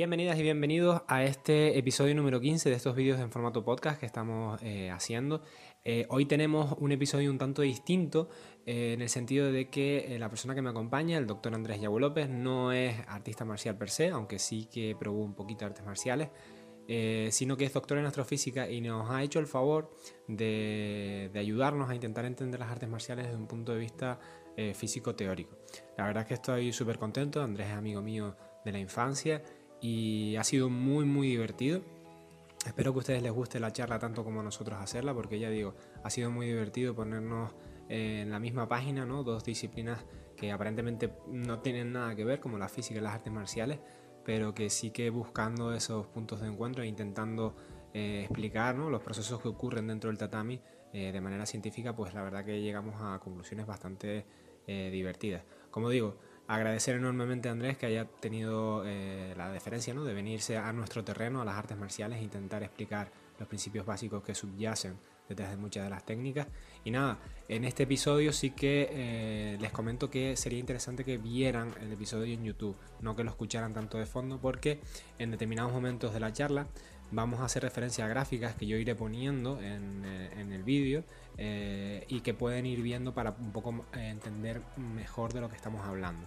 Bienvenidas y bienvenidos a este episodio número 15 de estos vídeos en formato podcast que estamos eh, haciendo. Eh, hoy tenemos un episodio un tanto distinto eh, en el sentido de que la persona que me acompaña, el doctor Andrés Yago López, no es artista marcial per se, aunque sí que probó un poquito artes marciales, sino que es doctor en astrofísica y nos ha hecho el favor de, de ayudarnos a intentar entender las artes marciales desde un punto de vista físico-teórico. La verdad es que estoy súper contento, Andrés es amigo mío de la infancia y ha sido muy muy divertido. Espero que a ustedes les guste la charla tanto como a nosotros hacerla, porque ya digo, ha sido muy divertido ponernos en la misma página, ¿no? Dos disciplinas que aparentemente no tienen nada que ver, como la física y las artes marciales, pero que sí que buscando esos puntos de encuentro e intentando eh, explicar los procesos que ocurren dentro del tatami eh, de manera científica, pues la verdad que llegamos a conclusiones bastante eh, divertidas. Como digo, agradecer enormemente a Andrés que haya tenido eh, la deferencia ¿no? de venirse a nuestro terreno, a las artes marciales, e intentar explicar los principios básicos que subyacen detrás de muchas de las técnicas. Y nada, en este episodio sí que eh, les comento que sería interesante que vieran el episodio en YouTube, no que lo escucharan tanto de fondo, porque en determinados momentos de la charla vamos a hacer referencia a gráficas que yo iré poniendo en, eh, el vídeo eh, y que pueden ir viendo para un poco eh, entender mejor de lo que estamos hablando.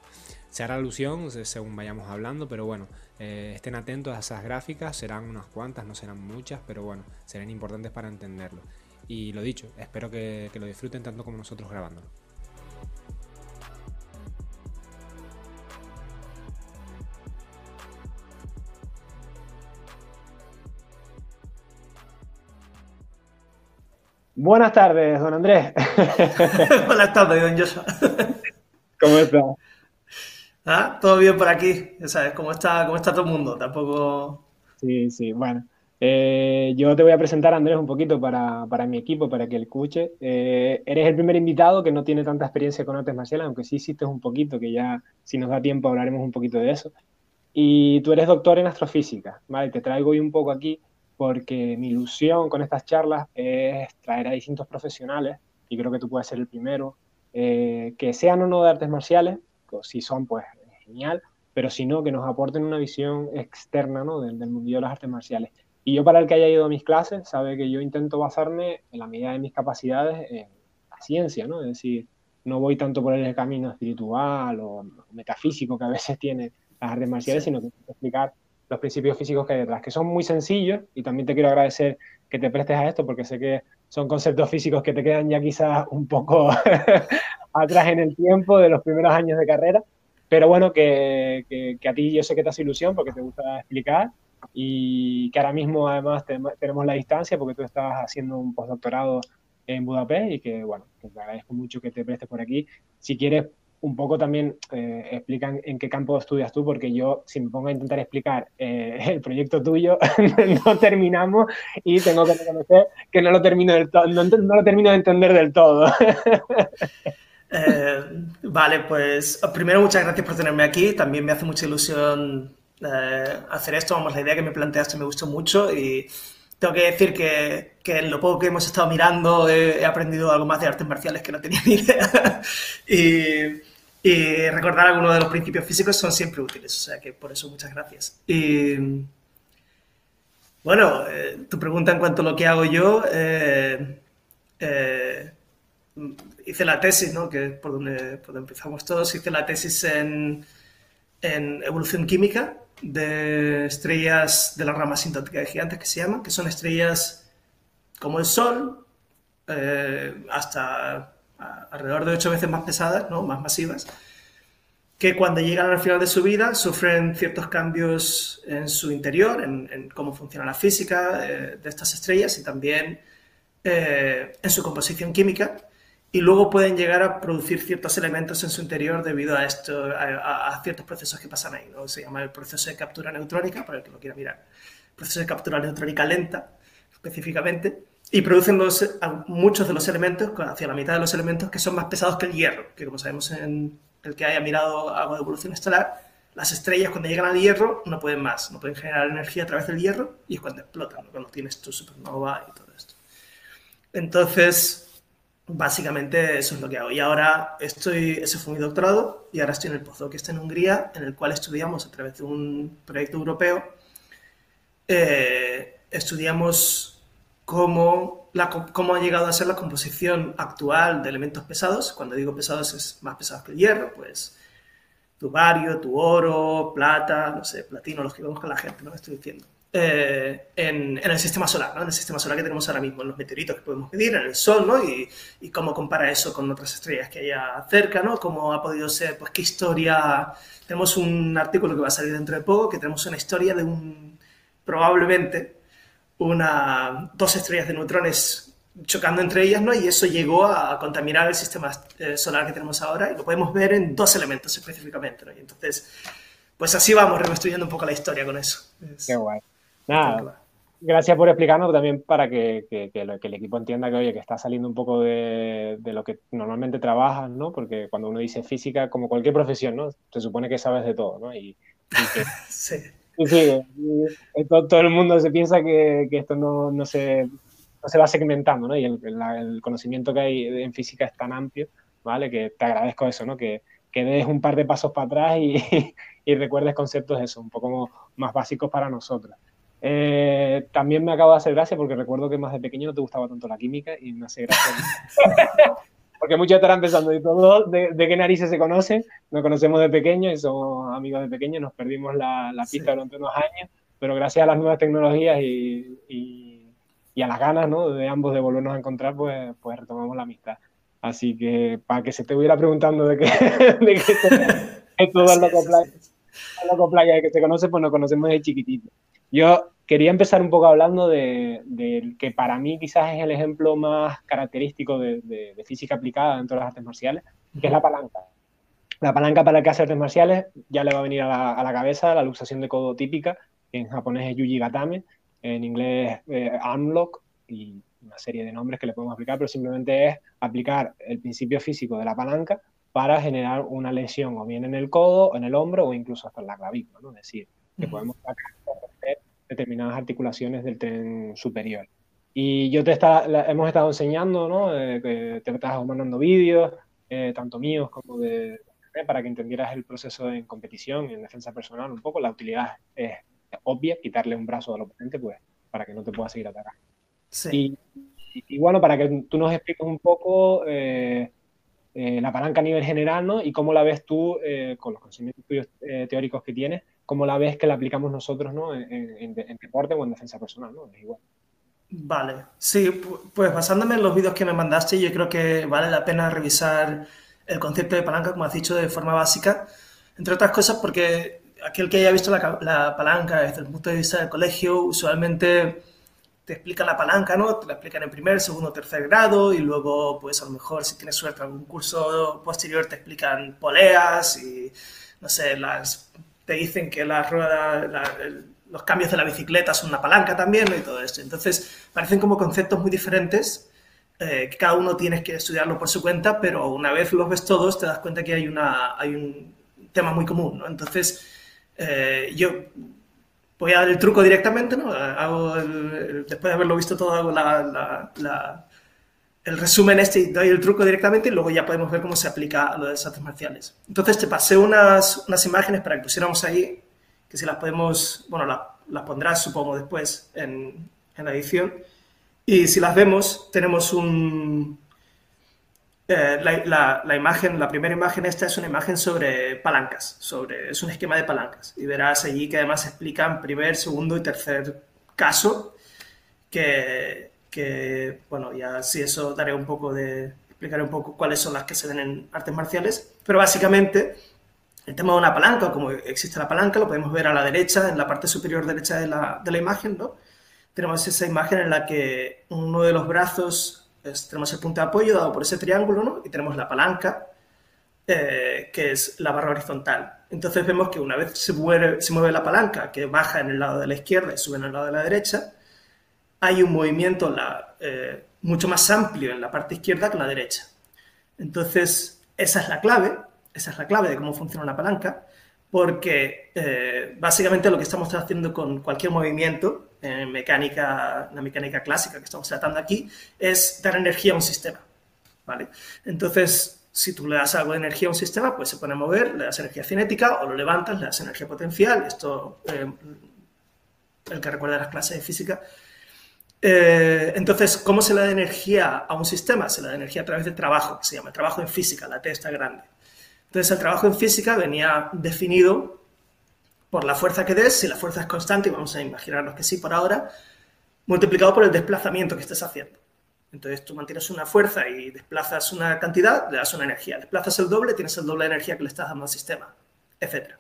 Se hará alusión según vayamos hablando, pero bueno, estén atentos a esas gráficas, serán unas cuantas, no serán muchas, pero bueno, serán importantes para entenderlo. Y lo dicho, espero que, que lo disfruten tanto como nosotros grabándolo. Buenas tardes, don Andrés. Buenas tardes, don Joshua. ¿Cómo está? ¿Ah? Todo bien por aquí, ¿sabes? ¿Cómo está, cómo está todo el mundo? Tampoco... Sí, sí, bueno. Eh, yo te voy a presentar, Andrés, un poquito para, mi equipo, para que él escuche. Eh, eres el primer invitado que no tiene tanta experiencia con artes marciales, aunque sí hiciste un poquito, que ya, si nos da tiempo, hablaremos un poquito de eso. Y tú eres doctor en astrofísica, ¿vale? Te traigo hoy un poco aquí porque mi ilusión con estas charlas es traer a distintos profesionales, y creo que tú puedes ser el primero, eh, que sean o no de artes marciales, si son, pues genial, pero si no, que nos aporten una visión externa ¿no? del, mundo de las artes marciales. Y yo, para el que haya ido a mis clases, sabe que yo intento basarme en la medida de mis capacidades en la ciencia, ¿no? Es decir, no voy tanto por el camino espiritual o metafísico que a veces tiene las artes marciales, sino que explicar los principios físicos que hay detrás, que son muy sencillos y también te quiero agradecer que te prestes a esto porque sé que son conceptos físicos que te quedan ya quizás un poco atrás en el tiempo de los primeros años de carrera, pero bueno, que, que, a ti yo sé que te hace ilusión porque te gusta explicar y que ahora mismo además tenemos la distancia porque tú estás haciendo un postdoctorado en Budapest y que bueno, te agradezco mucho que te prestes por aquí. Si quieres un poco también eh, explican en qué campo estudias tú, porque yo, si me pongo a intentar explicar eh, el proyecto tuyo, no terminamos y tengo que reconocer que no lo termino, del no, no, lo termino de entender del todo. Eh, vale, pues primero muchas gracias por tenerme aquí. También me hace mucha ilusión hacer esto. Vamos, la idea que me planteaste me gustó mucho y tengo que decir que, que, en lo poco que hemos estado mirando he, he, aprendido algo más de artes marciales que no tenía ni idea. y, y recordar algunos de los principios físicos son siempre útiles, o sea que por eso muchas gracias. Y bueno, eh, tu pregunta en cuanto a lo que hago yo, eh, eh, hice la tesis, ¿no? que es por donde, por donde empezamos todos, hice la tesis en, en, evolución química de estrellas de la rama sintótica de gigantes que se llaman, que son estrellas como el Sol, hasta alrededor de ocho veces más pesadas, ¿no? más masivas, que cuando llegan al final de su vida sufren ciertos cambios en su interior, en, cómo funciona la física eh, de estas estrellas y también eh, en su composición química, y luego pueden llegar a producir ciertos elementos en su interior debido a, esto, a, ciertos procesos que pasan ahí. ¿no? Se llama el proceso de captura neutrónica, para el que lo quiera mirar. proceso de captura neutrónica lenta, específicamente y producen muchos de los elementos, hacia la mitad de los elementos, que son más pesados que el hierro, que como sabemos en el que haya mirado algo de evolución estelar, las estrellas cuando llegan al hierro no pueden más, no pueden generar energía a través del hierro y es cuando explotan, cuando tienes tu supernova y todo esto. Entonces, básicamente eso es lo que hago. Y ahora estoy, ese fue mi doctorado, y ahora estoy en el postdoc que está en Hungría, en el cual estudiamos a través de un proyecto europeo, eh, estudiamos cómo, la, cómo ha llegado a ser la composición actual de elementos pesados. Cuando digo pesados es más pesados que el hierro, pues tu bario, tu oro, plata, no sé, platino, los que vemos con la gente, ¿no? Estoy diciendo. Eh, en, el sistema solar, ¿no? en el sistema solar que tenemos ahora mismo, en los meteoritos que podemos medir, en el Sol, ¿no? y, y, cómo compara eso con otras estrellas que haya cerca, ¿no? cómo ha podido ser, pues qué historia. Tenemos un artículo que va a salir dentro de poco, que tenemos una historia de un, probablemente, una, dos estrellas de neutrones chocando entre ellas, ¿no? Y eso llegó a contaminar el sistema eh, solar que tenemos ahora y lo podemos ver en dos elementos específicamente, ¿no? Y entonces, pues así vamos reconstruyendo un poco la historia con eso. Qué guay. Nada, gracias por explicarnos también para que, que, que, el equipo entienda que, oye, que está saliendo un poco de, de, lo que normalmente trabajas, ¿no? Porque cuando uno dice física, como cualquier profesión, ¿no? Se supone que sabes de todo, ¿no? Y, que, sí. Sí, todo, todo, el mundo se piensa que, que esto no, no, se, no, se, va segmentando, ¿no? Y el, el, conocimiento que hay en física es tan amplio, ¿vale? Que te agradezco eso, ¿no? Que, que des un par de pasos para atrás y, y recuerdes conceptos eso, un poco más básicos para nosotros. Eh, también me acabo de hacer gracia porque recuerdo que más de pequeño no te gustaba tanto la química y me hace gracia. porque muchos estarán pensando, ¿y todos de, de, qué narices se conocen? Nos conocemos de pequeño y somos amigos de pequeño, nos perdimos la, la pista sí. durante unos años, pero gracias a las nuevas tecnologías y, y, y, a las ganas ¿no? de ambos de volvernos a encontrar, pues, pues retomamos la amistad. Así que para que se te hubiera preguntando de qué, de qué es loco playa, loco playa de que se conoce, pues nos conocemos de chiquitito. Yo quería empezar un poco hablando de, de, que para mí quizás es el ejemplo más característico de, de, de, física aplicada dentro de las artes marciales, que es la palanca. La palanca para el que hace artes marciales ya le va a venir a la, a la cabeza la luxación de codo típica, que en japonés es yuji gatame, en inglés eh, armlock y una serie de nombres que le podemos aplicar, pero simplemente es aplicar el principio físico de la palanca para generar una lesión o bien en el codo, en el hombro o incluso hasta en la clavícula, ¿no? Es decir, que podemos sacar determinadas articulaciones del tren superior. Y yo te está, la, hemos estado enseñando, ¿no? Eh, que te estás mandando vídeos, eh, tanto míos como de, de, para que entendieras el proceso en competición, en defensa personal un poco. La utilidad es, obvia, quitarle un brazo al oponente, pues, para que no te pueda seguir atacando. Sí. Y, y, bueno, para que tú nos expliques un poco eh, eh, la palanca a nivel general, ¿no? Y cómo la ves tú eh, con los conocimientos teóricos que tienes como la vez que la aplicamos nosotros ¿no? en, en, en, deporte o en defensa personal, ¿no? Es igual. Vale, sí, pues basándome en los vídeos que me mandaste, yo creo que vale la pena revisar el concepto de palanca, como has dicho, de forma básica, entre otras cosas porque aquel que haya visto la, la palanca desde el punto de vista del colegio, usualmente te explican la palanca, ¿no? Te la explican en primer, segundo, tercer grado y luego, pues a lo mejor si tienes suerte algún curso posterior te explican poleas y, no sé, las te dicen que la rueda, la, los cambios de la bicicleta son una palanca también ¿no? y todo esto. Entonces, parecen como conceptos muy diferentes, eh, que cada uno tienes que estudiarlo por su cuenta, pero una vez los ves todos te das cuenta que hay, una, hay un tema muy común. ¿no? Entonces, eh, yo voy a dar el truco directamente, ¿no? Hago después de haberlo visto todo, hago el resumen este y doy el truco directamente y luego ya podemos ver cómo se aplica a lo de las artes marciales. Entonces te pasé unas, unas imágenes para que pusiéramos ahí, que si las podemos, bueno, la, las pondrás supongo después en, en, la edición. Y si las vemos, tenemos un... Eh, la, la, la, imagen, la primera imagen esta es una imagen sobre palancas, sobre, es un esquema de palancas. Y verás allí que además explican primer, segundo y tercer caso que que, bueno, ya si eso daré un poco de, explicaré un poco cuáles son las que se ven en artes marciales, pero básicamente el tema de una palanca, como existe la palanca, lo podemos ver a la derecha, en la parte superior derecha de la, de la imagen, ¿no? Tenemos esa imagen en la que uno de los brazos, tenemos el punto de apoyo dado por ese triángulo, ¿no? Y tenemos la palanca, eh, que es la barra horizontal. Entonces vemos que una vez se mueve, se mueve la palanca, que baja en el lado de la izquierda y sube en el lado de la derecha, hay un movimiento la, eh, mucho más amplio en la parte izquierda que en la derecha. Entonces, esa es la clave, esa es la clave de cómo funciona una palanca, porque eh, básicamente lo que estamos haciendo con cualquier movimiento en mecánica, la mecánica clásica que estamos tratando aquí, es dar energía a un sistema. ¿vale? Entonces, si tú le das algo de energía a un sistema, pues se pone a mover, le das energía cinética o lo levantas, le das energía potencial. Esto, eh, el que recuerda las clases de física. Eh, entonces, ¿cómo se le da energía a un sistema? Se le da energía a través del trabajo, que se llama trabajo en física, la T está grande. Entonces, el trabajo en física venía definido por la fuerza que des, si la fuerza es constante, y vamos a imaginarnos que sí por ahora, multiplicado por el desplazamiento que estés haciendo. Entonces tú mantienes una fuerza y desplazas una cantidad, le das una energía. Desplazas el doble, tienes el doble de energía que le estás dando al sistema, etc.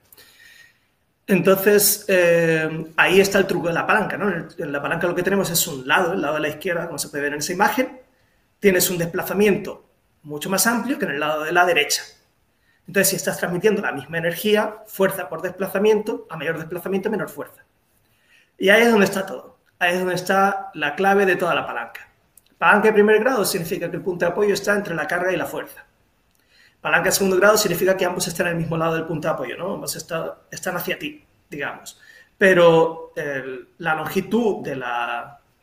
Entonces, eh, ahí está el truco de la palanca. ¿no? En, la palanca lo que tenemos es un lado, el lado de la izquierda, como se puede ver en esa imagen. Tienes un desplazamiento mucho más amplio que en el lado de la derecha. Entonces, si estás transmitiendo la misma energía, fuerza por desplazamiento, a mayor desplazamiento, menor fuerza. Y ahí es donde está todo. Ahí es donde está la clave de toda la palanca. Palanca de primer grado significa que el punto de apoyo está entre la carga y la fuerza. Palanca de segundo grado significa que ambos están en el mismo lado del punto de apoyo, ¿no? Ambos están hacia ti, digamos. Pero la longitud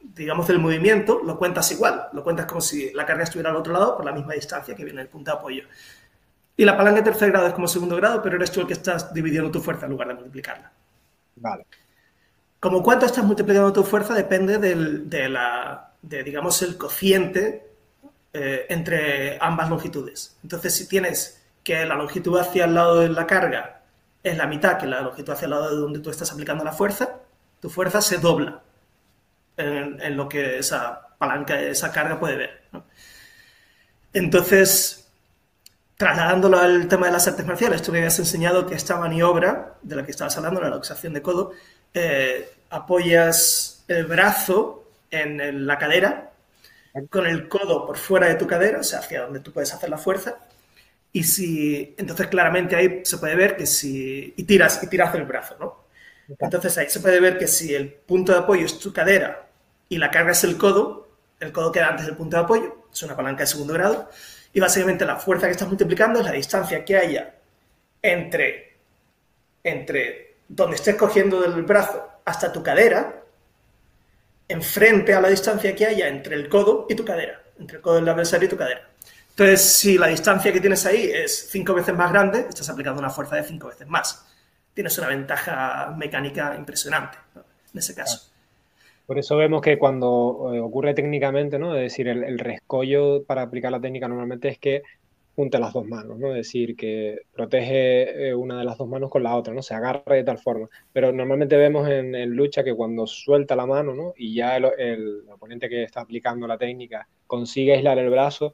digamos, del movimiento lo cuentas igual. Lo cuentas como si la carga estuviera al otro lado por la misma distancia que viene el punto de apoyo. Y la palanca de tercer grado es como segundo grado, pero eres tú el que estás dividiendo tu fuerza en lugar de multiplicarla. Vale. Como cuánto estás multiplicando tu fuerza depende de la, de, digamos, el cociente eh, entre ambas longitudes. Entonces, si tienes que la longitud hacia el lado de la carga es la mitad que la longitud hacia el lado de donde tú estás aplicando la fuerza, tu fuerza se dobla en, lo que esa palanca, esa carga puede ver. Entonces, trasladándolo al tema de las artes marciales, tú me habías enseñado que esta maniobra de la que estabas hablando, la luxación de codo, eh, apoyas el brazo en la cadera, con el codo por fuera de tu cadera, o sea, hacia donde tú puedes hacer la fuerza. Y si, entonces claramente ahí se puede ver que si, y tiras, y tiras el brazo, ¿no? Entonces ahí se puede ver que si el punto de apoyo es tu cadera y la carga es el codo, el codo queda antes del punto de apoyo, es una palanca de segundo grado, y básicamente la fuerza que estás multiplicando es la distancia que haya entre, entre donde estés cogiendo del brazo hasta tu cadera, enfrente a la distancia que haya entre el codo y tu cadera, entre el codo del adversario y tu cadera. Entonces, si la distancia que tienes ahí es cinco veces más grande, estás aplicando una fuerza de cinco veces más. Tienes una ventaja mecánica impresionante en ese caso. Por eso vemos que cuando eh, ocurre técnicamente, ¿no? Es decir, el, el rescollo para aplicar la técnica normalmente es que junte las dos manos, ¿no? Es decir, que protege eh, una de las dos manos con la otra, ¿no? Se agarra de tal forma. Pero normalmente vemos en, lucha que cuando suelta la mano, ¿no? Y ya el, oponente que está aplicando la técnica consigue aislar el brazo,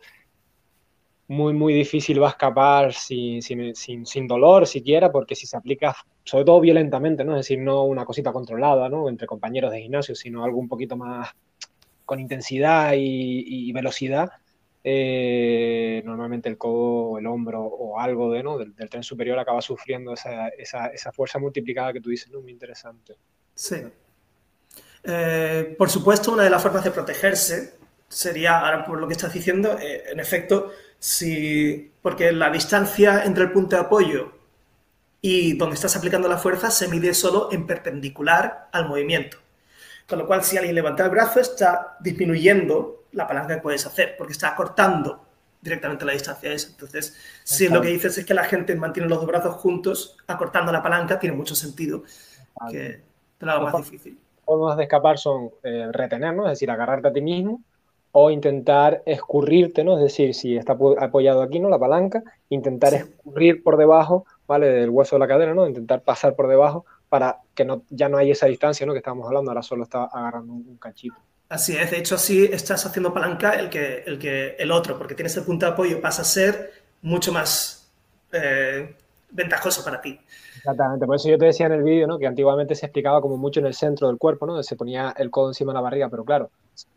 muy, muy difícil va a escapar sin, sin, sin, dolor siquiera, porque si se aplica, sobre todo violentamente, ¿no? Es decir, no una cosita controlada, ¿no? Entre compañeros de gimnasio, sino algo un poquito más con intensidad y velocidad, eh, normalmente el codo el hombro o algo de, ¿no? del, tren superior acaba sufriendo esa, esa, esa, fuerza multiplicada que tú dices, ¿no? Muy interesante. Sí. Eh, por supuesto, una de las formas de protegerse sería, ahora por lo que estás diciendo, eh, en efecto, si, porque la distancia entre el punto de apoyo y donde estás aplicando la fuerza se mide solo en perpendicular al movimiento. Con lo cual, si alguien levanta el brazo, está disminuyendo la palanca que puedes hacer, porque está cortando directamente la distancia esa. Entonces, si lo que dices es que la gente mantiene los dos brazos juntos, acortando la palanca, tiene mucho sentido que te lo haga más difícil. Formas de escapar son eh, retenernos, es decir, agarrarte a ti mismo, o intentar escurrirte, ¿no? Es decir, si está apoyado aquí, ¿no? La palanca, intentar escurrir por debajo, ¿vale? Del hueso de la cadera, ¿no? Intentar pasar por debajo para que no, ya no haya esa distancia, ¿no? Que estábamos hablando, ahora solo está agarrando un cachito. Así es, de hecho así estás haciendo palanca el que el, que, el otro, porque tienes el punto de apoyo, pasa a ser mucho más eh, ventajoso para ti. Exactamente, por eso yo te decía en el vídeo ¿no? que antiguamente se explicaba como mucho en el centro del cuerpo, ¿no? se ponía el codo encima de la barriga, pero claro,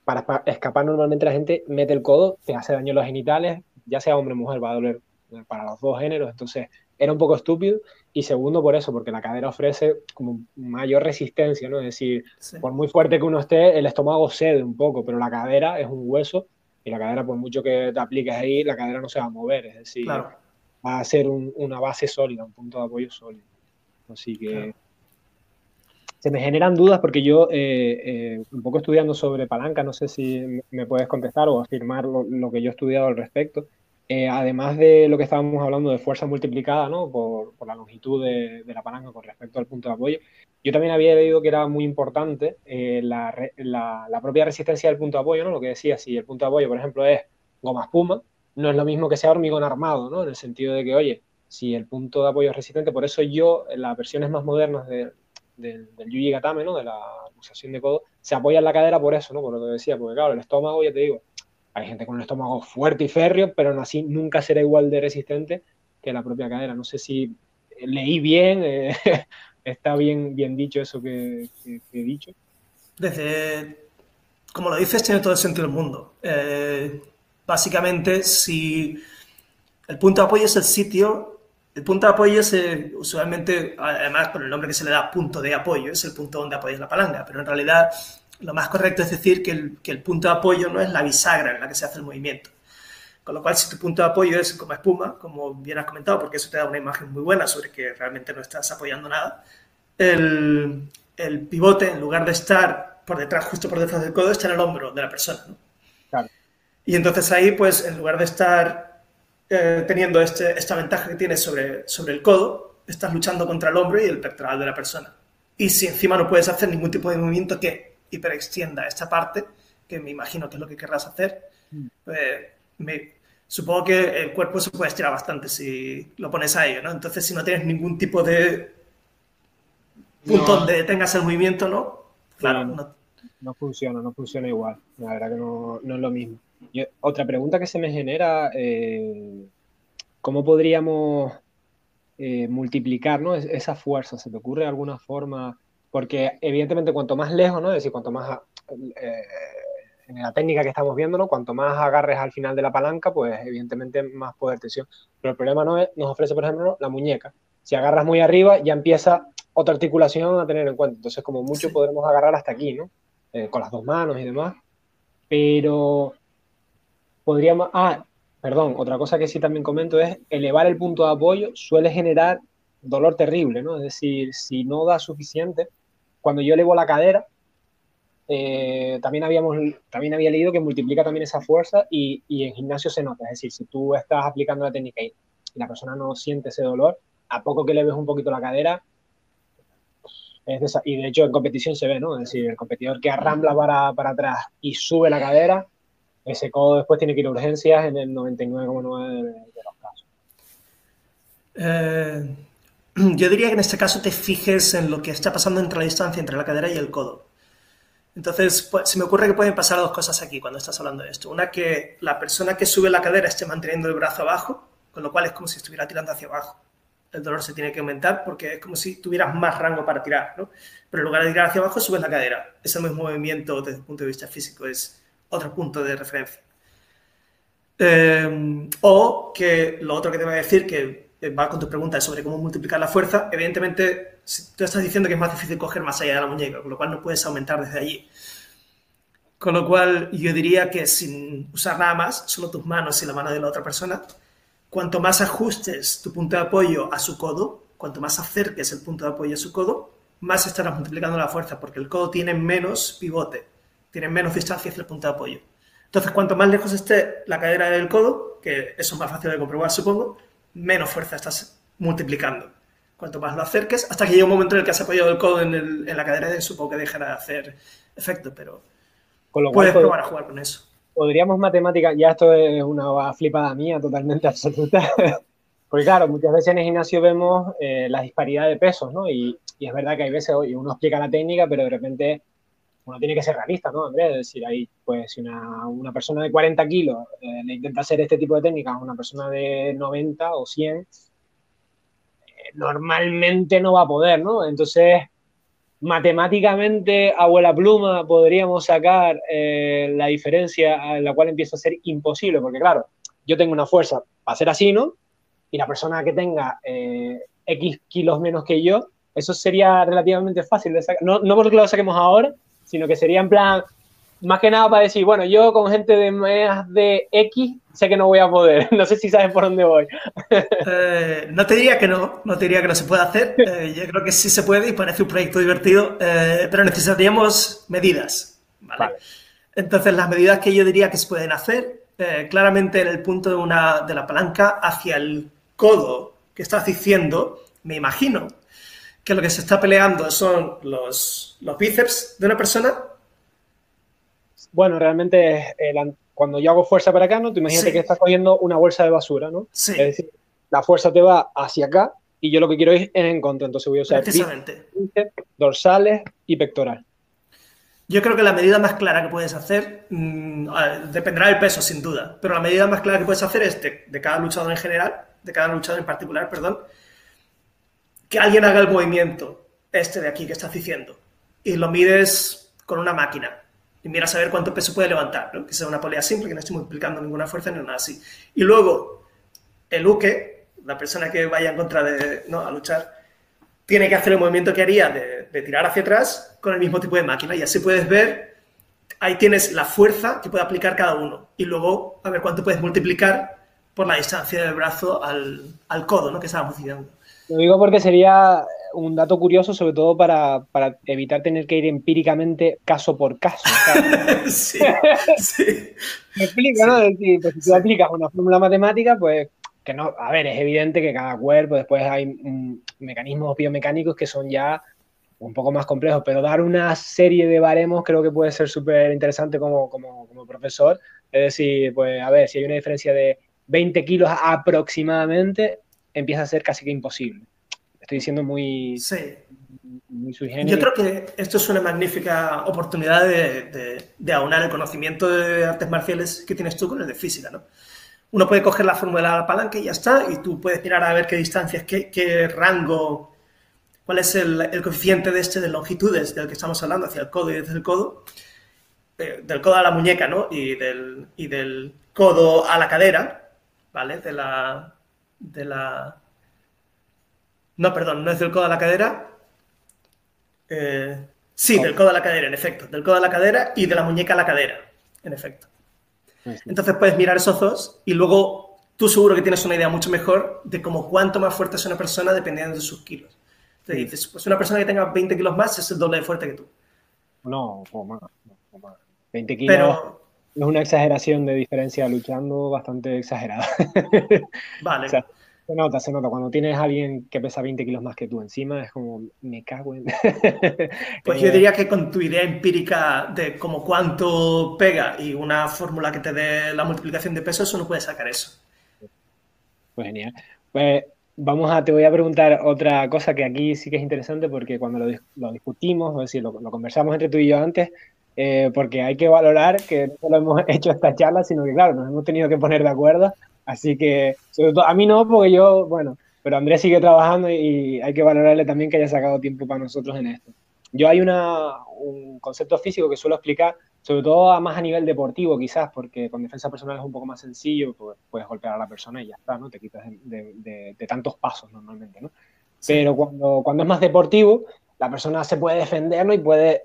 para escapar normalmente la gente mete el codo, te hace daño a los genitales, ya sea hombre o mujer, va a doler para los dos géneros, entonces era un poco estúpido y segundo por eso, porque la cadera ofrece como mayor resistencia, ¿no? Es decir, por muy fuerte que uno esté, el estómago cede un poco, pero la cadera es un hueso y la cadera, por mucho que te apliques ahí, la cadera no se va a mover, es decir, va a ser una base sólida, un punto de apoyo sólido. Así que... se me generan dudas porque yo, eh, eh, un poco estudiando sobre palanca, no sé si me puedes contestar o afirmar lo, que yo he estudiado al respecto. Eh, además de lo que estábamos hablando de fuerza multiplicada ¿no? por, la longitud de, la palanca con respecto al punto de apoyo, yo también había leído que era muy importante la, la, propia resistencia del punto de apoyo, ¿no? lo que decía, si el punto de apoyo, por ejemplo, es goma espuma, no es lo mismo que sea hormigón armado, ¿no? en el sentido de que, oye, si el punto de apoyo es resistente, por eso yo, en las versiones más modernas de, del, Yuji Gatame, ¿no? De la pulsación de codo, se apoya en la cadera por eso, ¿no? Por lo que decía, porque claro, el estómago, ya te digo, hay gente con un estómago fuerte y férreo, pero así nunca será igual de resistente que la propia cadera. No sé si leí bien, eh, está bien, bien dicho eso que, he dicho. Desde, como lo dices, tiene todo el sentido del mundo. Eh, básicamente, si el punto de apoyo es el sitio el punto de apoyo es eh, usualmente, además por el nombre que se le da, punto de apoyo, es el punto donde apoyas la palanca, pero en realidad lo más correcto es decir que el, punto de apoyo no es la bisagra en la que se hace el movimiento. Con lo cual, si tu punto de apoyo es como espuma, como bien has comentado, porque eso te da una imagen muy buena sobre que realmente no estás apoyando nada, el, pivote, en lugar de estar por detrás, justo por detrás del codo, está en el hombro de la persona. Y entonces ahí, pues, en lugar de estar eh, teniendo este, esta ventaja que tienes sobre, sobre el codo, estás luchando contra el hombro y el pectoral de la persona. Y si encima no puedes hacer ningún tipo de movimiento que hiperextienda esta parte, que me imagino que es lo que querrás hacer, mm. pues, me, supongo que el cuerpo se puede estirar bastante si lo pones a ello, ¿no? Entonces, si no tienes ningún tipo de punto donde tengas el movimiento, ¿no? Claro, no, no, funciona, no funciona igual. La verdad que no, no es lo mismo otra pregunta que se me genera, eh, ¿cómo podríamos eh, multiplicar esa fuerza? ¿Se te ocurre alguna forma? Porque evidentemente cuanto más lejos, ¿no? es decir, cuanto más eh, en la técnica que estamos viendo, ¿no? cuanto más agarres al final de la palanca, pues evidentemente más poder tensión. Pero el problema no es, nos ofrece, por ejemplo, la muñeca. Si agarras muy arriba, ya empieza otra articulación a tener en cuenta. Entonces, como mucho podremos agarrar hasta aquí, ¿no? con las dos manos y demás. Pero podríamos, ah, perdón, otra cosa que sí también comento es elevar el punto de apoyo suele generar dolor terrible, ¿no? Es decir, si no da suficiente, cuando yo elevo la cadera, eh, también, habíamos, también había leído que multiplica también esa fuerza y, y, en gimnasio se nota. Es decir, si tú estás aplicando la técnica y la persona no siente ese dolor, a poco que le ves un poquito la cadera, es y de hecho en competición se ve, ¿no? Es decir, el competidor que arrambla para, para atrás y sube la cadera, ese codo después tiene que ir a urgencias en el 99,9 de, los casos. Eh, yo diría que en este caso te fijes en lo que está pasando entre la distancia entre la cadera y el codo. Entonces, pues, se me ocurre que pueden pasar dos cosas aquí cuando estás hablando de esto. Una, que la persona que sube la cadera esté manteniendo el brazo abajo, con lo cual es como si estuviera tirando hacia abajo. El dolor se tiene que aumentar porque es como si tuvieras más rango para tirar, ¿no? Pero en lugar de tirar hacia abajo, subes la cadera. Ese mismo movimiento desde el punto de vista físico es, otro punto de referencia. Eh, o que lo otro que te voy a decir, que va con tu pregunta sobre cómo multiplicar la fuerza, evidentemente tú estás diciendo que es más difícil coger más allá de la muñeca, con lo cual no puedes aumentar desde allí. Con lo cual yo diría que sin usar nada más, solo tus manos y la mano de la otra persona, cuanto más ajustes tu punto de apoyo a su codo, cuanto más acerques el punto de apoyo a su codo, más estarás multiplicando la fuerza, porque el codo tiene menos pivote tienen menos distancia hacia el punto de apoyo. Entonces, cuanto más lejos esté la cadera del codo, que eso es más fácil de comprobar, supongo, menos fuerza estás multiplicando. Cuanto más lo acerques, hasta que llegue un momento en el que has apoyado el codo en, la cadera, supongo que dejará de hacer efecto, pero puedes probar a jugar con eso. Podríamos matemática, ya esto es una flipada mía totalmente absoluta. Porque claro, muchas veces en el gimnasio vemos eh, la disparidad de pesos, ¿no? Y, y, es verdad que hay veces, oye, uno explica la técnica, pero de repente uno tiene que ser realista, ¿no, Andrés? Es decir, ahí, pues, si una, una persona de 40 kilos eh, le intenta hacer este tipo de técnicas a una persona de 90 o 100, eh, normalmente no va a poder, ¿no? Entonces, matemáticamente, abuela pluma, podríamos sacar eh, la diferencia en la cual empieza a ser imposible, porque claro, yo tengo una fuerza para hacer así, ¿no? Y la persona que tenga X kilos menos que yo, eso sería relativamente fácil de sacar. No, no porque lo saquemos ahora, sino que sería en plan, más que nada para decir, bueno, yo con gente de más de X sé que no voy a poder. No sé si sabes por dónde voy. Eh, no te diría que no, no te diría que no se puede hacer. Eh, yo creo que sí se puede y parece un proyecto divertido, eh, pero necesitaríamos medidas. ¿vale? Entonces, las medidas que yo diría que se pueden hacer, claramente en el punto de, una, de la palanca hacia el codo que estás diciendo, me imagino que lo que se está peleando son los, los bíceps de una persona bueno, realmente cuando yo hago fuerza para acá, ¿no? Tú imagínate que estás cogiendo una bolsa de basura, ¿no? Sí. Es decir, la fuerza te va hacia acá y yo lo que quiero es en contra. Entonces voy a usar dorsales y pectoral. Yo creo que la medida más clara que puedes hacer, mm, dependerá del peso, sin duda, pero la medida más clara que puedes hacer es de, de, cada luchador en general, de cada luchador en particular, perdón, que alguien haga el movimiento este de aquí que estás diciendo y lo mides con una máquina y mira a saber cuánto peso puede levantar, que sea una polea simple, que no esté multiplicando ninguna fuerza ni nada así. Y luego, el uke, la persona que vaya en contra de, ¿no? a luchar, tiene que hacer el movimiento que haría de, tirar hacia atrás con el mismo tipo de máquina. Y así puedes ver, ahí tienes la fuerza que puede aplicar cada uno. Y luego, a ver cuánto puedes multiplicar por la distancia del brazo al, al codo, ¿no? Que estábamos diciendo. Lo digo porque sería un dato curioso, sobre todo para, evitar tener que ir empíricamente caso por caso. sí, sí. Me explico, ¿no? pues, si tú aplicas una fórmula matemática, pues que no, a ver, es evidente que cada cuerpo, después hay mecanismos biomecánicos que son ya un poco más complejos, pero dar una serie de baremos creo que puede ser súper interesante como, como, como profesor. Es decir, pues a ver, si hay una diferencia de 20 kilos aproximadamente, empieza a ser casi que imposible. Estoy diciendo muy, sí. muy Yo creo que esto es una magnífica oportunidad de, de, aunar el conocimiento de artes marciales que tienes tú con el de física, ¿no? Uno puede coger la fórmula de la palanca y ya está, y tú puedes mirar a ver qué distancias, qué, qué rango, cuál es el, el, coeficiente de este de longitudes del que estamos hablando, hacia el codo y desde el codo, eh, del codo a la muñeca, ¿no? Y del, y del codo a la cadera, ¿vale? De la, de la... No, perdón, no es del codo a la cadera. Eh, sí, del codo a la cadera, en efecto. Del codo a la cadera y de la muñeca a la cadera, en efecto. Entonces puedes mirar esos dos y luego tú seguro que tienes una idea mucho mejor de cómo cuánto más fuerte es una persona dependiendo de sus kilos. Te dices, pues una persona que tenga 20 kilos más es el doble de fuerte que tú. No, o más. 20 kilos. Pero, es una exageración de diferencia luchando bastante exagerada. Vale. se nota, se nota. Cuando tienes a alguien que pesa 20 kilos más que tú encima, es como, me cago en... pues yo diría que con tu idea empírica de como cuánto pega y una fórmula que te dé la multiplicación de peso, eso no puede sacar eso. Pues genial. Pues vamos a, te voy a preguntar otra cosa que aquí sí que es interesante porque cuando lo, discutimos, es decir, lo, lo conversamos entre tú y yo antes, eh, porque hay que valorar que no solo hemos hecho esta charla, sino que, claro, nos hemos tenido que poner de acuerdo. Así que, sobre todo, a mí no, porque yo, bueno, pero Andrés sigue trabajando y hay que valorarle también que haya sacado tiempo para nosotros en esto. Yo hay una, un concepto físico que suelo explicar, sobre todo más a nivel deportivo quizás, porque con defensa personal es un poco más sencillo, pues puedes golpear a la persona y ya está, ¿no? Te quitas de, de, tantos pasos normalmente, ¿no? Pero cuando, cuando es más deportivo, la persona se puede defender ¿no? y puede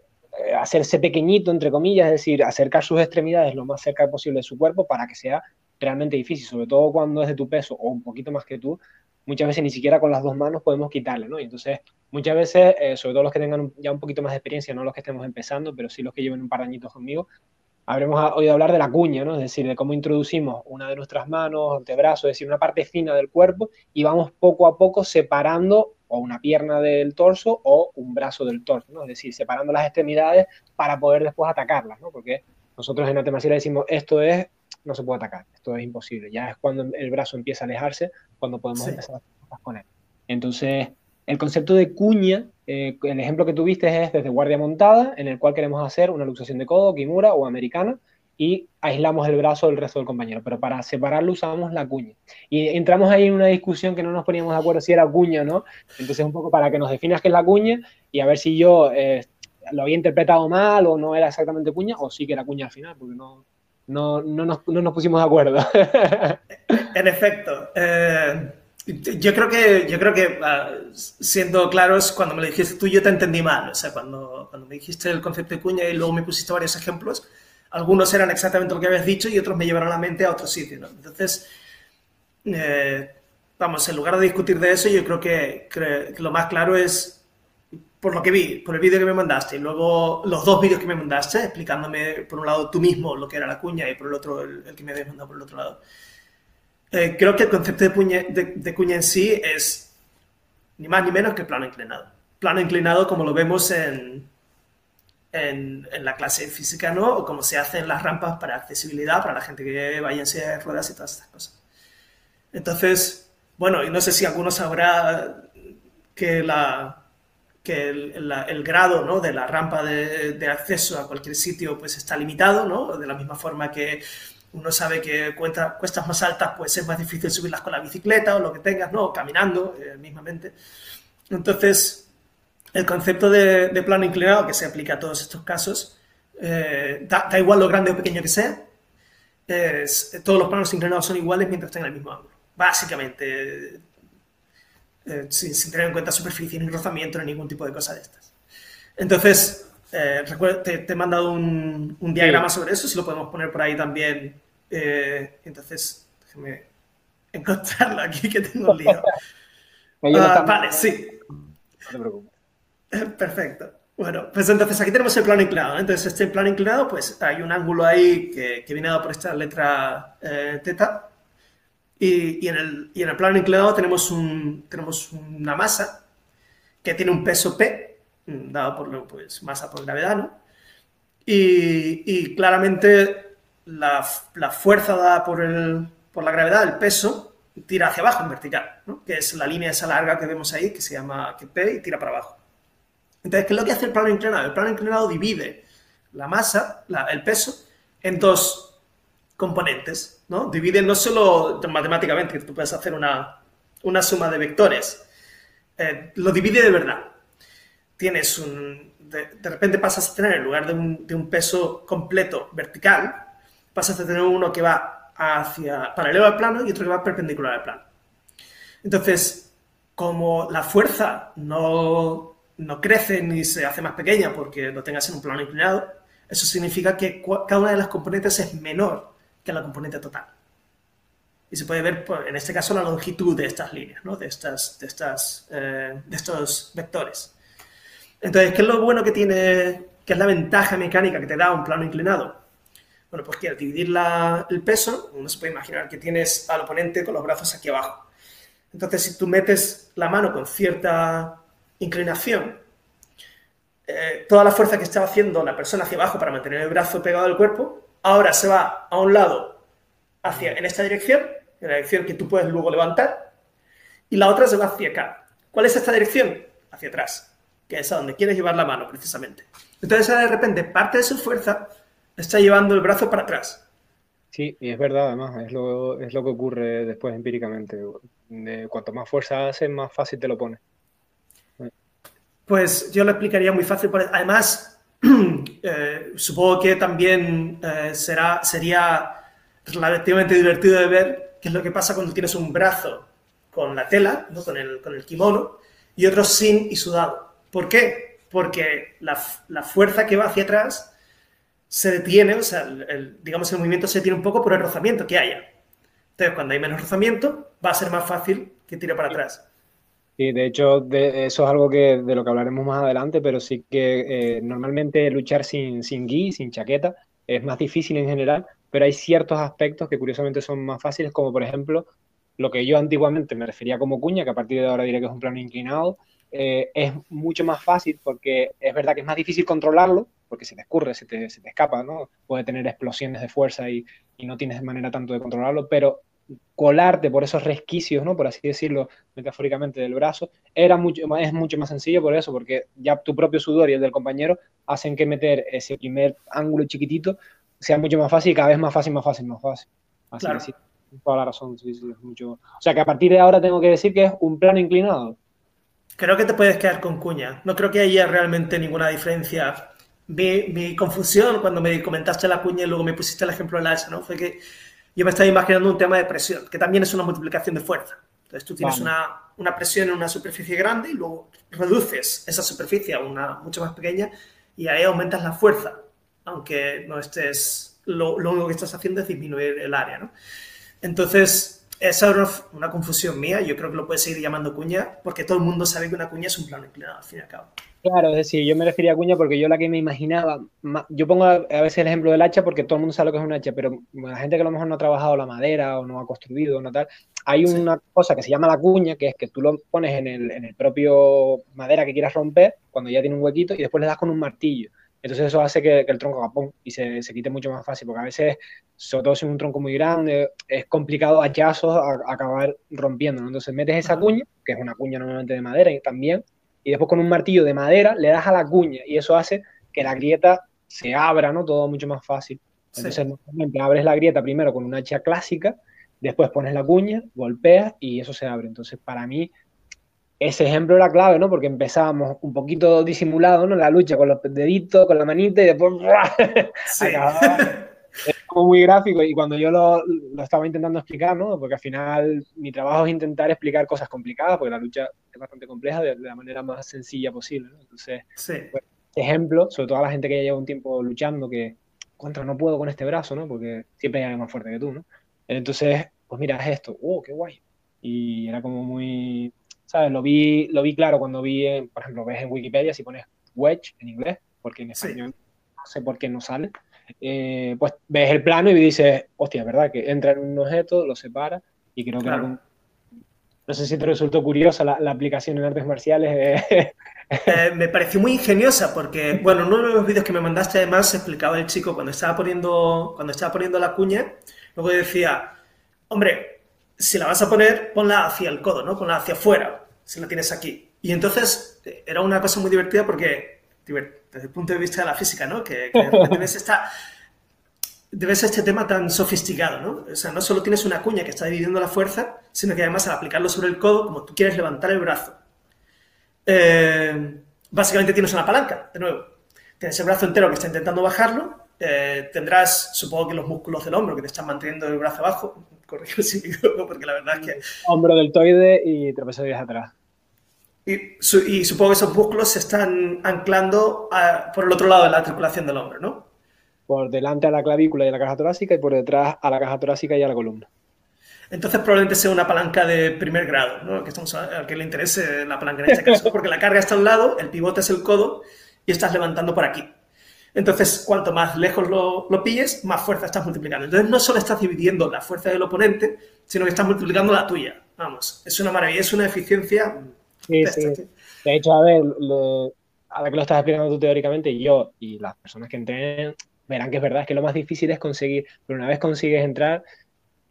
hacerse pequeñito, entre comillas, es decir, acercar sus extremidades lo más cerca posible de su cuerpo para que sea realmente difícil, sobre todo cuando es de tu peso o un poquito más que tú, muchas veces ni siquiera con las dos manos podemos quitarle, ¿no? Y entonces, muchas veces, eh, sobre todo los que tengan ya un poquito más de experiencia, no los que estemos empezando, pero sí los que lleven un par añitos conmigo, habremos oído hablar de la cuña, ¿no? Es decir, de cómo introducimos una de nuestras manos, antebrazo, es decir, una parte fina del cuerpo y vamos poco a poco separando o una pierna del torso o un brazo del torso, ¿no? Es decir, separando las extremidades para poder después atacarlas, ¿no? Porque nosotros en arte marcial decimos, esto es, no se puede atacar, esto es imposible. Ya es cuando el brazo empieza a alejarse, cuando podemos empezar a hacer cosas con él. Entonces, el concepto de cuña, eh, el ejemplo que tuviste es desde guardia montada, en el cual queremos hacer una luxación de codo, kimura o americana, y aislamos el brazo del resto del compañero. Pero para separarlo usamos la cuña. Y entramos ahí en una discusión que no nos poníamos de acuerdo si era cuña o no. Entonces, un poco para que nos definas qué es la cuña y a ver si yo eh, lo había interpretado mal o no era exactamente cuña o sí que era cuña al final, porque no, no, no, nos, no nos, pusimos de acuerdo. en efecto. Eh, Yo creo que, yo creo que ah, siendo claros, cuando me lo dijiste tú, yo te entendí mal. O sea, cuando, cuando me dijiste el concepto de cuña y luego me pusiste varios ejemplos, algunos eran exactamente lo que habías dicho y otros me llevaron la mente a otro sitio. Entonces, eh, vamos, en lugar de discutir de eso, yo creo que, lo más claro es, por lo que vi, por el vídeo que me mandaste y luego los dos vídeos que me mandaste, explicándome por un lado tú mismo lo que era la cuña y por el otro el, que me habías mandado por el otro lado eh, creo que el concepto de, cuña en sí es ni más ni menos que plano inclinado. Plano inclinado como lo vemos en, en, la clase física, ¿no? O como se hacen las rampas para accesibilidad, para la gente que vaya en silla de ruedas y todas estas cosas. Entonces, bueno, y no sé si alguno sabrá que, la, que el, grado ¿no? de la rampa de, de, acceso a cualquier sitio pues está limitado, ¿no? De la misma forma que uno sabe que cuestas más altas, pues es más difícil subirlas con la bicicleta o lo que tengas, ¿no? caminando, eh, mismamente. Entonces, el concepto de, plano inclinado que se aplica a todos estos casos, eh, da, igual lo grande o pequeño que sea, todos los planos inclinados son iguales mientras estén en el mismo ángulo. Básicamente, eh, sin, tener en cuenta superficie, ni rozamiento, ni ningún tipo de cosa de estas. Entonces, te, he mandado un, diagrama sobre eso, si lo podemos poner por ahí también eh, entonces, déjame encontrarlo aquí que tengo un lío. Ah, vale, sí. No te preocupes. Perfecto. Bueno, pues entonces aquí tenemos el plano inclinado. Entonces, este plano inclinado, pues hay un ángulo ahí que, viene dado por esta letra eh, teta. Y, en el, y, en el, plano inclinado tenemos, un, tenemos una masa que tiene un peso P, dado por pues, masa por gravedad, ¿no? Y, claramente la, fuerza dada por, el, por la gravedad, el peso, tira hacia abajo en vertical, que es la línea esa larga que vemos ahí, que se llama que P y tira para abajo. Entonces, ¿qué es lo que hace el plano inclinado? El plano inclinado divide la masa, el peso, en dos componentes. ¿no? Divide no solo matemáticamente, que tú puedes hacer una, una suma de vectores, eh, lo divide de verdad. Tienes un, de, repente pasas a tener, en lugar de un, de un peso completo vertical, pasas a tener uno que va hacia paralelo al plano y otro que va perpendicular al plano. Entonces, como la fuerza no, no crece ni se hace más pequeña porque lo tengas en un plano inclinado, eso significa que cada una de las componentes es menor que la componente total. Y se puede ver, pues, en este caso, la longitud de estas líneas, ¿no? de, estas, de, estas, eh, de estos vectores. Entonces, ¿qué es lo bueno que tiene, qué es la ventaja mecánica que te da un plano inclinado? Bueno, pues que al dividir el peso, uno se puede imaginar que tienes al oponente con los brazos aquí abajo. Entonces, si tú metes la mano con cierta inclinación, eh, toda la fuerza que estaba haciendo la persona hacia abajo para mantener el brazo pegado al cuerpo, ahora se va a un lado hacia en esta dirección, en la dirección que tú puedes luego levantar, y la otra se va hacia acá. ¿Cuál es esta dirección? Hacia atrás, que es a donde quieres llevar la mano precisamente. Entonces, de repente, parte de su fuerza está llevando el brazo para atrás. Sí, y es verdad, además, es lo, es lo que ocurre después empíricamente. cuanto más fuerza haces, más fácil te lo pone. Pues yo lo explicaría muy fácil. Además, eh, supongo que también eh, será, sería relativamente divertido de ver qué es lo que pasa cuando tienes un brazo con la tela, ¿no? con, el, con el kimono, y otro sin y sudado. ¿Por qué? Porque la, la fuerza que va hacia atrás se detiene, o sea, el, digamos el movimiento se detiene un poco por el rozamiento que haya. Entonces, cuando hay menos rozamiento, va a ser más fácil que tire para atrás. Y de hecho, eso es algo que, de lo que hablaremos más adelante, pero sí que eh, normalmente luchar sin, sin sin chaqueta, es más difícil en general, pero hay ciertos aspectos que curiosamente son más fáciles, como por ejemplo lo que yo antiguamente me refería como cuña, que a partir de ahora diré que es un plano inclinado, eh, es mucho más fácil porque es verdad que es más difícil controlarlo, porque se te escurre, se te, se te escapa, ¿no? Puede tener explosiones de fuerza y, y, no tienes manera tanto de controlarlo, pero colarte por esos resquicios, ¿no? Por así decirlo metafóricamente del brazo, era mucho, es mucho más sencillo por eso, porque ya tu propio sudor y el del compañero hacen que meter ese primer ángulo chiquitito sea mucho más fácil, cada vez más fácil, más fácil, más fácil. Así claro. que sí, toda la razón, sí, sí, mucho... O sea que a partir de ahora tengo que decir que es un plano inclinado. Creo que te puedes quedar con cuña. No creo que haya realmente ninguna diferencia mi, confusión cuando me comentaste la cuña y luego me pusiste el ejemplo de la alza, ¿no? Fue que yo me estaba imaginando un tema de presión, que también es una multiplicación de fuerza. Entonces tú tienes una, una, presión en una superficie grande y luego reduces esa superficie a una mucho más pequeña y ahí aumentas la fuerza, aunque no estés, lo, lo único que estás haciendo es disminuir el área, ¿no? Entonces, esa es una, confusión mía. Yo creo que lo puedes seguir llamando cuña, porque todo el mundo sabe que una cuña es un plano inclinado, al fin y al cabo. Claro, es decir, yo me refería a cuña porque yo la que me imaginaba, yo pongo a veces el ejemplo del hacha porque todo el mundo sabe lo que es un hacha, pero la gente que a lo mejor no ha trabajado la madera o no ha construido, no tal, hay una cosa que se llama la cuña, que es que tú lo pones en el, en el propio madera que quieras romper, cuando ya tiene un huequito, y después le das con un martillo. Entonces eso hace que, el tronco haga y se, se, quite mucho más fácil, porque a veces, sobre todo si es un tronco muy grande, es complicado a hachazos acabar rompiendo. Entonces metes esa cuña, que es una cuña normalmente de madera y también, y después con un martillo de madera le das a la cuña y eso hace que la grieta se abra, ¿no? Todo mucho más fácil. Entonces, normalmente abres la grieta primero con una hacha clásica, después pones la cuña, golpeas y eso se abre. Entonces, para mí, ese ejemplo era clave, ¿no? Porque empezábamos un poquito disimulado, ¿no? La lucha con los deditos, con la manita y después... Sí. Es como muy gráfico y cuando yo lo, lo, estaba intentando explicar, ¿no? Porque al final mi trabajo es intentar explicar cosas complicadas, porque la lucha es bastante compleja de, la manera más sencilla posible, ¿no? Entonces, sí. pues, ejemplo, sobre todo a la gente que ya lleva un tiempo luchando, que contra no puedo con este brazo, ¿no? Porque siempre hay alguien más fuerte que tú, ¿no? Entonces, pues mira, es esto, ¡oh, qué guay! Y era como muy, ¿sabes? Lo vi, lo vi claro cuando vi, por ejemplo, ves en Wikipedia si pones wedge en inglés, porque en español no sé por qué no sale, eh, pues ves el plano y dices, hostia, ¿verdad? Que entra en un objeto, lo separa y creo que no sé si te resultó curiosa la, aplicación en artes marciales. Eh, me pareció muy ingeniosa porque, bueno, en uno de los vídeos que me mandaste además explicaba el chico cuando estaba poniendo, cuando estaba poniendo la cuña, luego decía, hombre, si la vas a poner, ponla hacia el codo, ¿no? Ponla hacia afuera, si la tienes aquí. Y entonces eh, era una cosa muy divertida porque, desde el punto de vista de la física, ¿no? Que, que este tema tan sofisticado, ¿no? O sea, no solo tienes una cuña que está dividiendo la fuerza, sino que además al aplicarlo sobre el codo, como tú quieres levantar el brazo, eh, básicamente tienes una palanca, de nuevo. Tienes el brazo entero que está intentando bajarlo, eh, tendrás, supongo que los músculos del hombro que te están manteniendo el brazo abajo, corrijo si me equivoco, porque la verdad es que... Hombro deltoide y trapezoides atrás. Y, y, supongo que esos músculos se están anclando por el otro lado de la articulación del hombro, ¿no? por delante a la clavícula y a la caja torácica y por detrás a la caja torácica y a la columna. Entonces probablemente sea una palanca de primer grado, ¿no? que estamos a, que le interese la palanca en este caso, porque la carga está a un lado, el pivote es el codo y estás levantando por aquí. Entonces, cuanto más lejos lo, lo, pilles, más fuerza estás multiplicando. Entonces, no solo estás dividiendo la fuerza del oponente, sino que estás multiplicando la tuya. Vamos, es una maravilla, es una eficiencia. Sí, sí. De hecho, a ver, a que lo estás explicando tú teóricamente, yo y las personas que entrenen, verán que es verdad, es que lo más difícil es conseguir, pero una vez consigues entrar,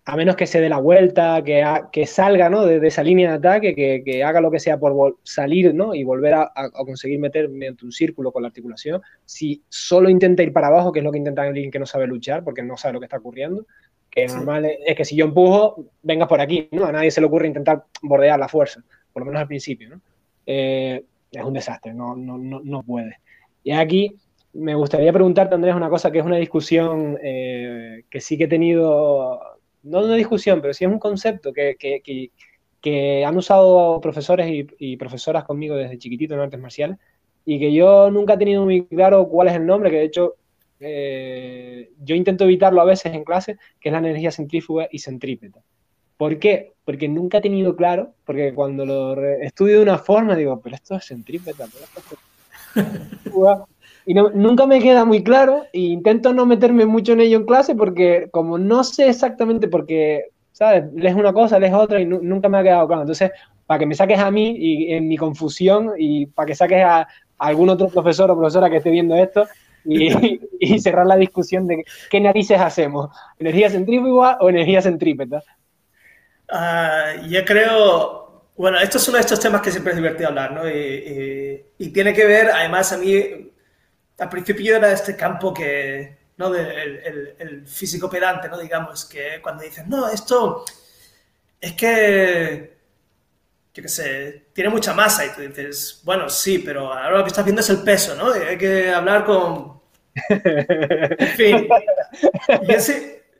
a menos que se dé la vuelta, que, que salga ¿no? de, esa línea de ataque, que, haga lo que sea por salir ¿no? y volver a, conseguir meter mediante un círculo con la articulación, si solo intenta ir para abajo, que es lo que intenta alguien que no sabe luchar, porque no sabe lo que está ocurriendo, que normal es, que si yo empujo, vengas por aquí, ¿no? A nadie se le ocurre intentar bordear la fuerza, por lo menos al principio, ¿no? Eh, es un desastre, no, no, no, no puede. Y aquí me gustaría preguntarte, Andrés, una cosa que es una discusión eh, que sí que he tenido, no una discusión, pero sí es un concepto que, que, han usado profesores y, profesoras conmigo desde chiquitito en artes marciales y que yo nunca he tenido muy claro cuál es el nombre, que de hecho eh, yo intento evitarlo a veces en clase, que es la energía centrífuga y centrípeta. ¿Por qué? Porque nunca he tenido claro, porque cuando lo estudio de una forma digo, pero esto es centrípeta, pero esto es y nunca me queda muy claro e intento no meterme mucho en ello en clase porque como no sé exactamente porque, ¿sabes? Lees una cosa, lees otra y nunca me ha quedado claro. Entonces, para que me saques a mí y en mi confusión y para que saques a, algún otro profesor o profesora que esté viendo esto y, y, cerrar la discusión de qué narices hacemos, energía centrífuga o energía centrípeta. Uh, yo creo, bueno, esto es uno de estos temas que siempre es divertido hablar, ¿no? y, y tiene que ver, además a mí al principio yo era este campo que, ¿no? el, físico pedante, ¿no? Digamos, que cuando dicen, no, esto es que, yo qué sé, tiene mucha masa y tú dices, bueno, sí, pero ahora lo que estás viendo es el peso, ¿no? hay que hablar con... En fin.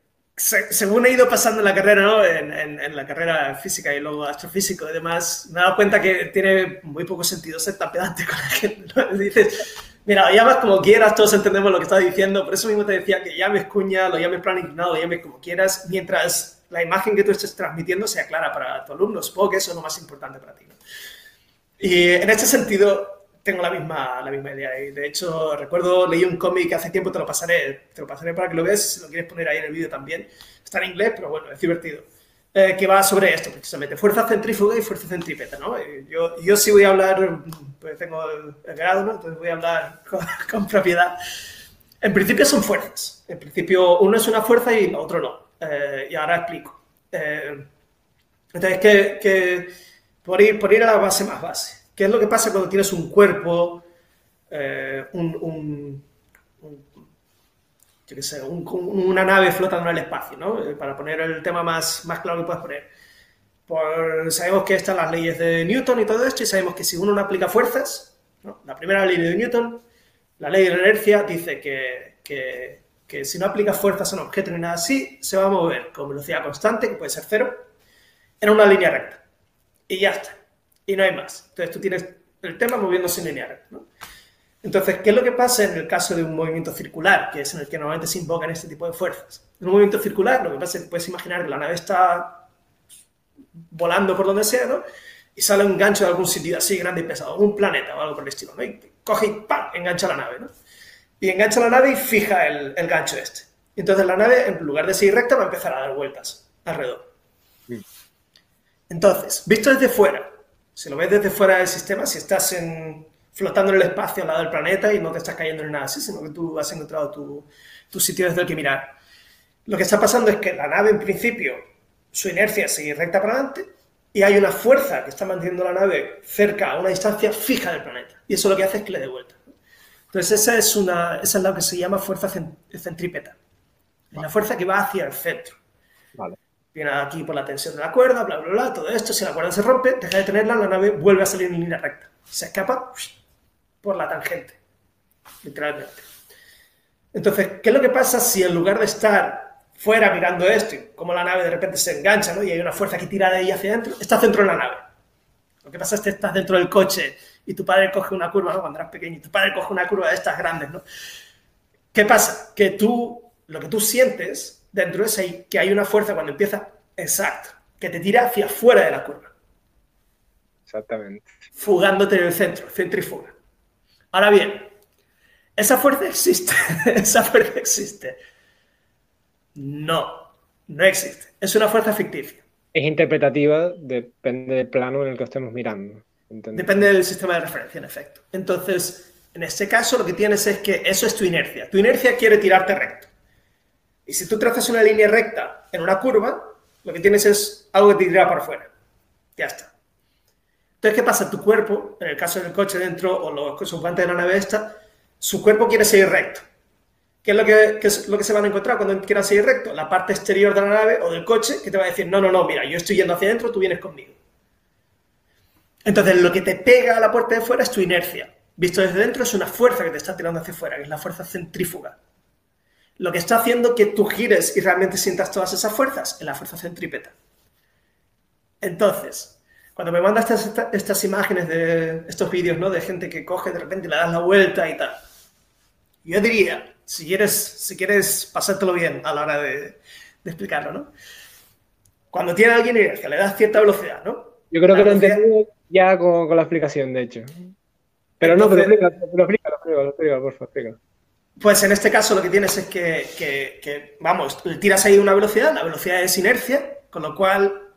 Y según he ido pasando en la carrera, ¿no? En, la carrera física y luego astrofísico y demás, me he dado cuenta que tiene muy poco sentido ser tan pedante con la gente. ¿no? Dices, mira, llamas como quieras, todos entendemos lo que estás diciendo, por eso mismo te decía que llames cuña, lo llames plan inclinado, lo llames como quieras, mientras la imagen que tú estés transmitiendo sea clara para tu alumno. Supongo que eso es lo más importante para ti. ¿no? Y en este sentido, tengo la misma, la misma idea. Y de hecho, recuerdo, leí un cómic hace tiempo, te lo pasaré, te lo pasaré para que lo veas, si lo quieres poner ahí en el vídeo también. Está en inglés, pero bueno, es divertido. Eh, que va sobre esto, precisamente, fuerza centrífuga y fuerza centrípeta, ¿no? Yo, yo sí voy a hablar, pues tengo el, grado, ¿no? Entonces voy a hablar con, propiedad. En principio son fuerzas. En principio uno es una fuerza y otro no. Eh, y ahora explico. Eh, entonces, que, que por, ir, por ir a la base más base. ¿Qué es lo que pasa cuando tienes un cuerpo, eh, yo qué sé, una nave flotando en el espacio, ¿no? Eh, para poner el tema más, más claro que puedas poner. Sabemos que están las leyes de Newton y todo esto, y sabemos que si uno no aplica fuerzas, la primera ley de Newton, la ley de la inercia, dice que, que, que si no aplicas fuerzas a un objeto ni nada así, se va a mover con velocidad constante, que puede ser cero, en una línea recta. Y ya está y no hay más. Entonces tú tienes el tema moviéndose lineal. ¿no? Entonces, ¿qué es lo que pasa en el caso de un movimiento circular, que es en el que normalmente se invocan este tipo de fuerzas? En un movimiento circular, lo que pasa es que puedes imaginar que la nave está volando por donde sea, ¿no? Y sale un gancho de algún sitio así grande y pesado, un planeta o algo por el estilo, ¿no? Y coge y ¡pam! engancha la nave, ¿no? Y engancha la nave y fija el, el gancho este. Y entonces la nave, en lugar de seguir recta, va a empezar a dar vueltas alrededor. Entonces, visto desde fuera, si lo ves desde fuera del sistema, si estás flotando en el espacio al lado del planeta y no te estás cayendo en nada así, sino que tú has encontrado tu, sitio desde el que mirar. Lo que está pasando es que la nave, en principio, su inercia sigue recta para adelante y hay una fuerza que está manteniendo la nave cerca a una distancia fija del planeta. Y eso lo que hace es que le dé vuelta. Entonces, esa es, una, que se llama fuerza centrípeta. Es la fuerza que va hacia el centro. Vale viene aquí por la tensión de la cuerda, bla, bla, bla, todo esto, si la cuerda se rompe, deja de tenerla, la nave vuelve a salir en línea recta. Se escapa por la tangente, literalmente. Entonces, ¿qué es lo que pasa si en lugar de estar fuera mirando esto, y como la nave de repente se engancha, ¿no? Y hay una fuerza que tira de ahí hacia adentro, estás dentro de la nave. Lo que pasa es que estás dentro del coche y tu padre coge una curva. Cuando eras pequeño, y tu padre coge una curva de estas grandes, ¿no? ¿Qué pasa? Que tú, lo que tú sientes dentro de ahí que hay una fuerza cuando empieza, exacto, que te tira hacia afuera de la curva. Exactamente. Fugándote en el centro, centrifuga. Ahora bien, ¿esa fuerza existe? ¿Esa fuerza existe? No, no existe. Es una fuerza ficticia. Es interpretativa, depende del plano en el que estemos mirando. Depende del sistema de referencia, en efecto. Entonces, en este caso, lo que tienes es que eso es tu inercia. Tu inercia quiere tirarte recto. Y si tú trazas una línea recta en una curva, lo que tienes es algo que te tira para afuera. Ya está. Entonces, ¿qué pasa? Tu cuerpo, en el caso del coche dentro o los ocupantes de la nave esta, su cuerpo quiere seguir recto. ¿Qué es, lo que, lo que se van a encontrar cuando quieran seguir recto? La parte exterior de la nave o del coche que te va a decir, no, no, no, mira, yo estoy yendo hacia adentro, tú vienes conmigo. Entonces, lo que te pega a la puerta de fuera es tu inercia. Visto desde dentro es una fuerza que te está tirando hacia afuera, que es la fuerza centrífuga lo que está haciendo que tú gires y realmente sientas todas esas fuerzas en la fuerza centrípeta. Entonces, cuando me mandas estas, imágenes de estos vídeos, ¿no? De gente que coge de repente le das la vuelta y tal. Yo diría, si quieres, si quieres pasártelo bien a la hora de, explicarlo, ¿no? Cuando tiene alguien inercia, le das cierta velocidad, ¿no? Yo creo que lo entendí ya con, la explicación, de hecho. Pero no, pero explícalo, explícalo, explícalo, explícalo, por favor, explícalo. Pues en este caso lo que tienes es que, vamos, tiras ahí una velocidad, la velocidad es inercia, con lo cual,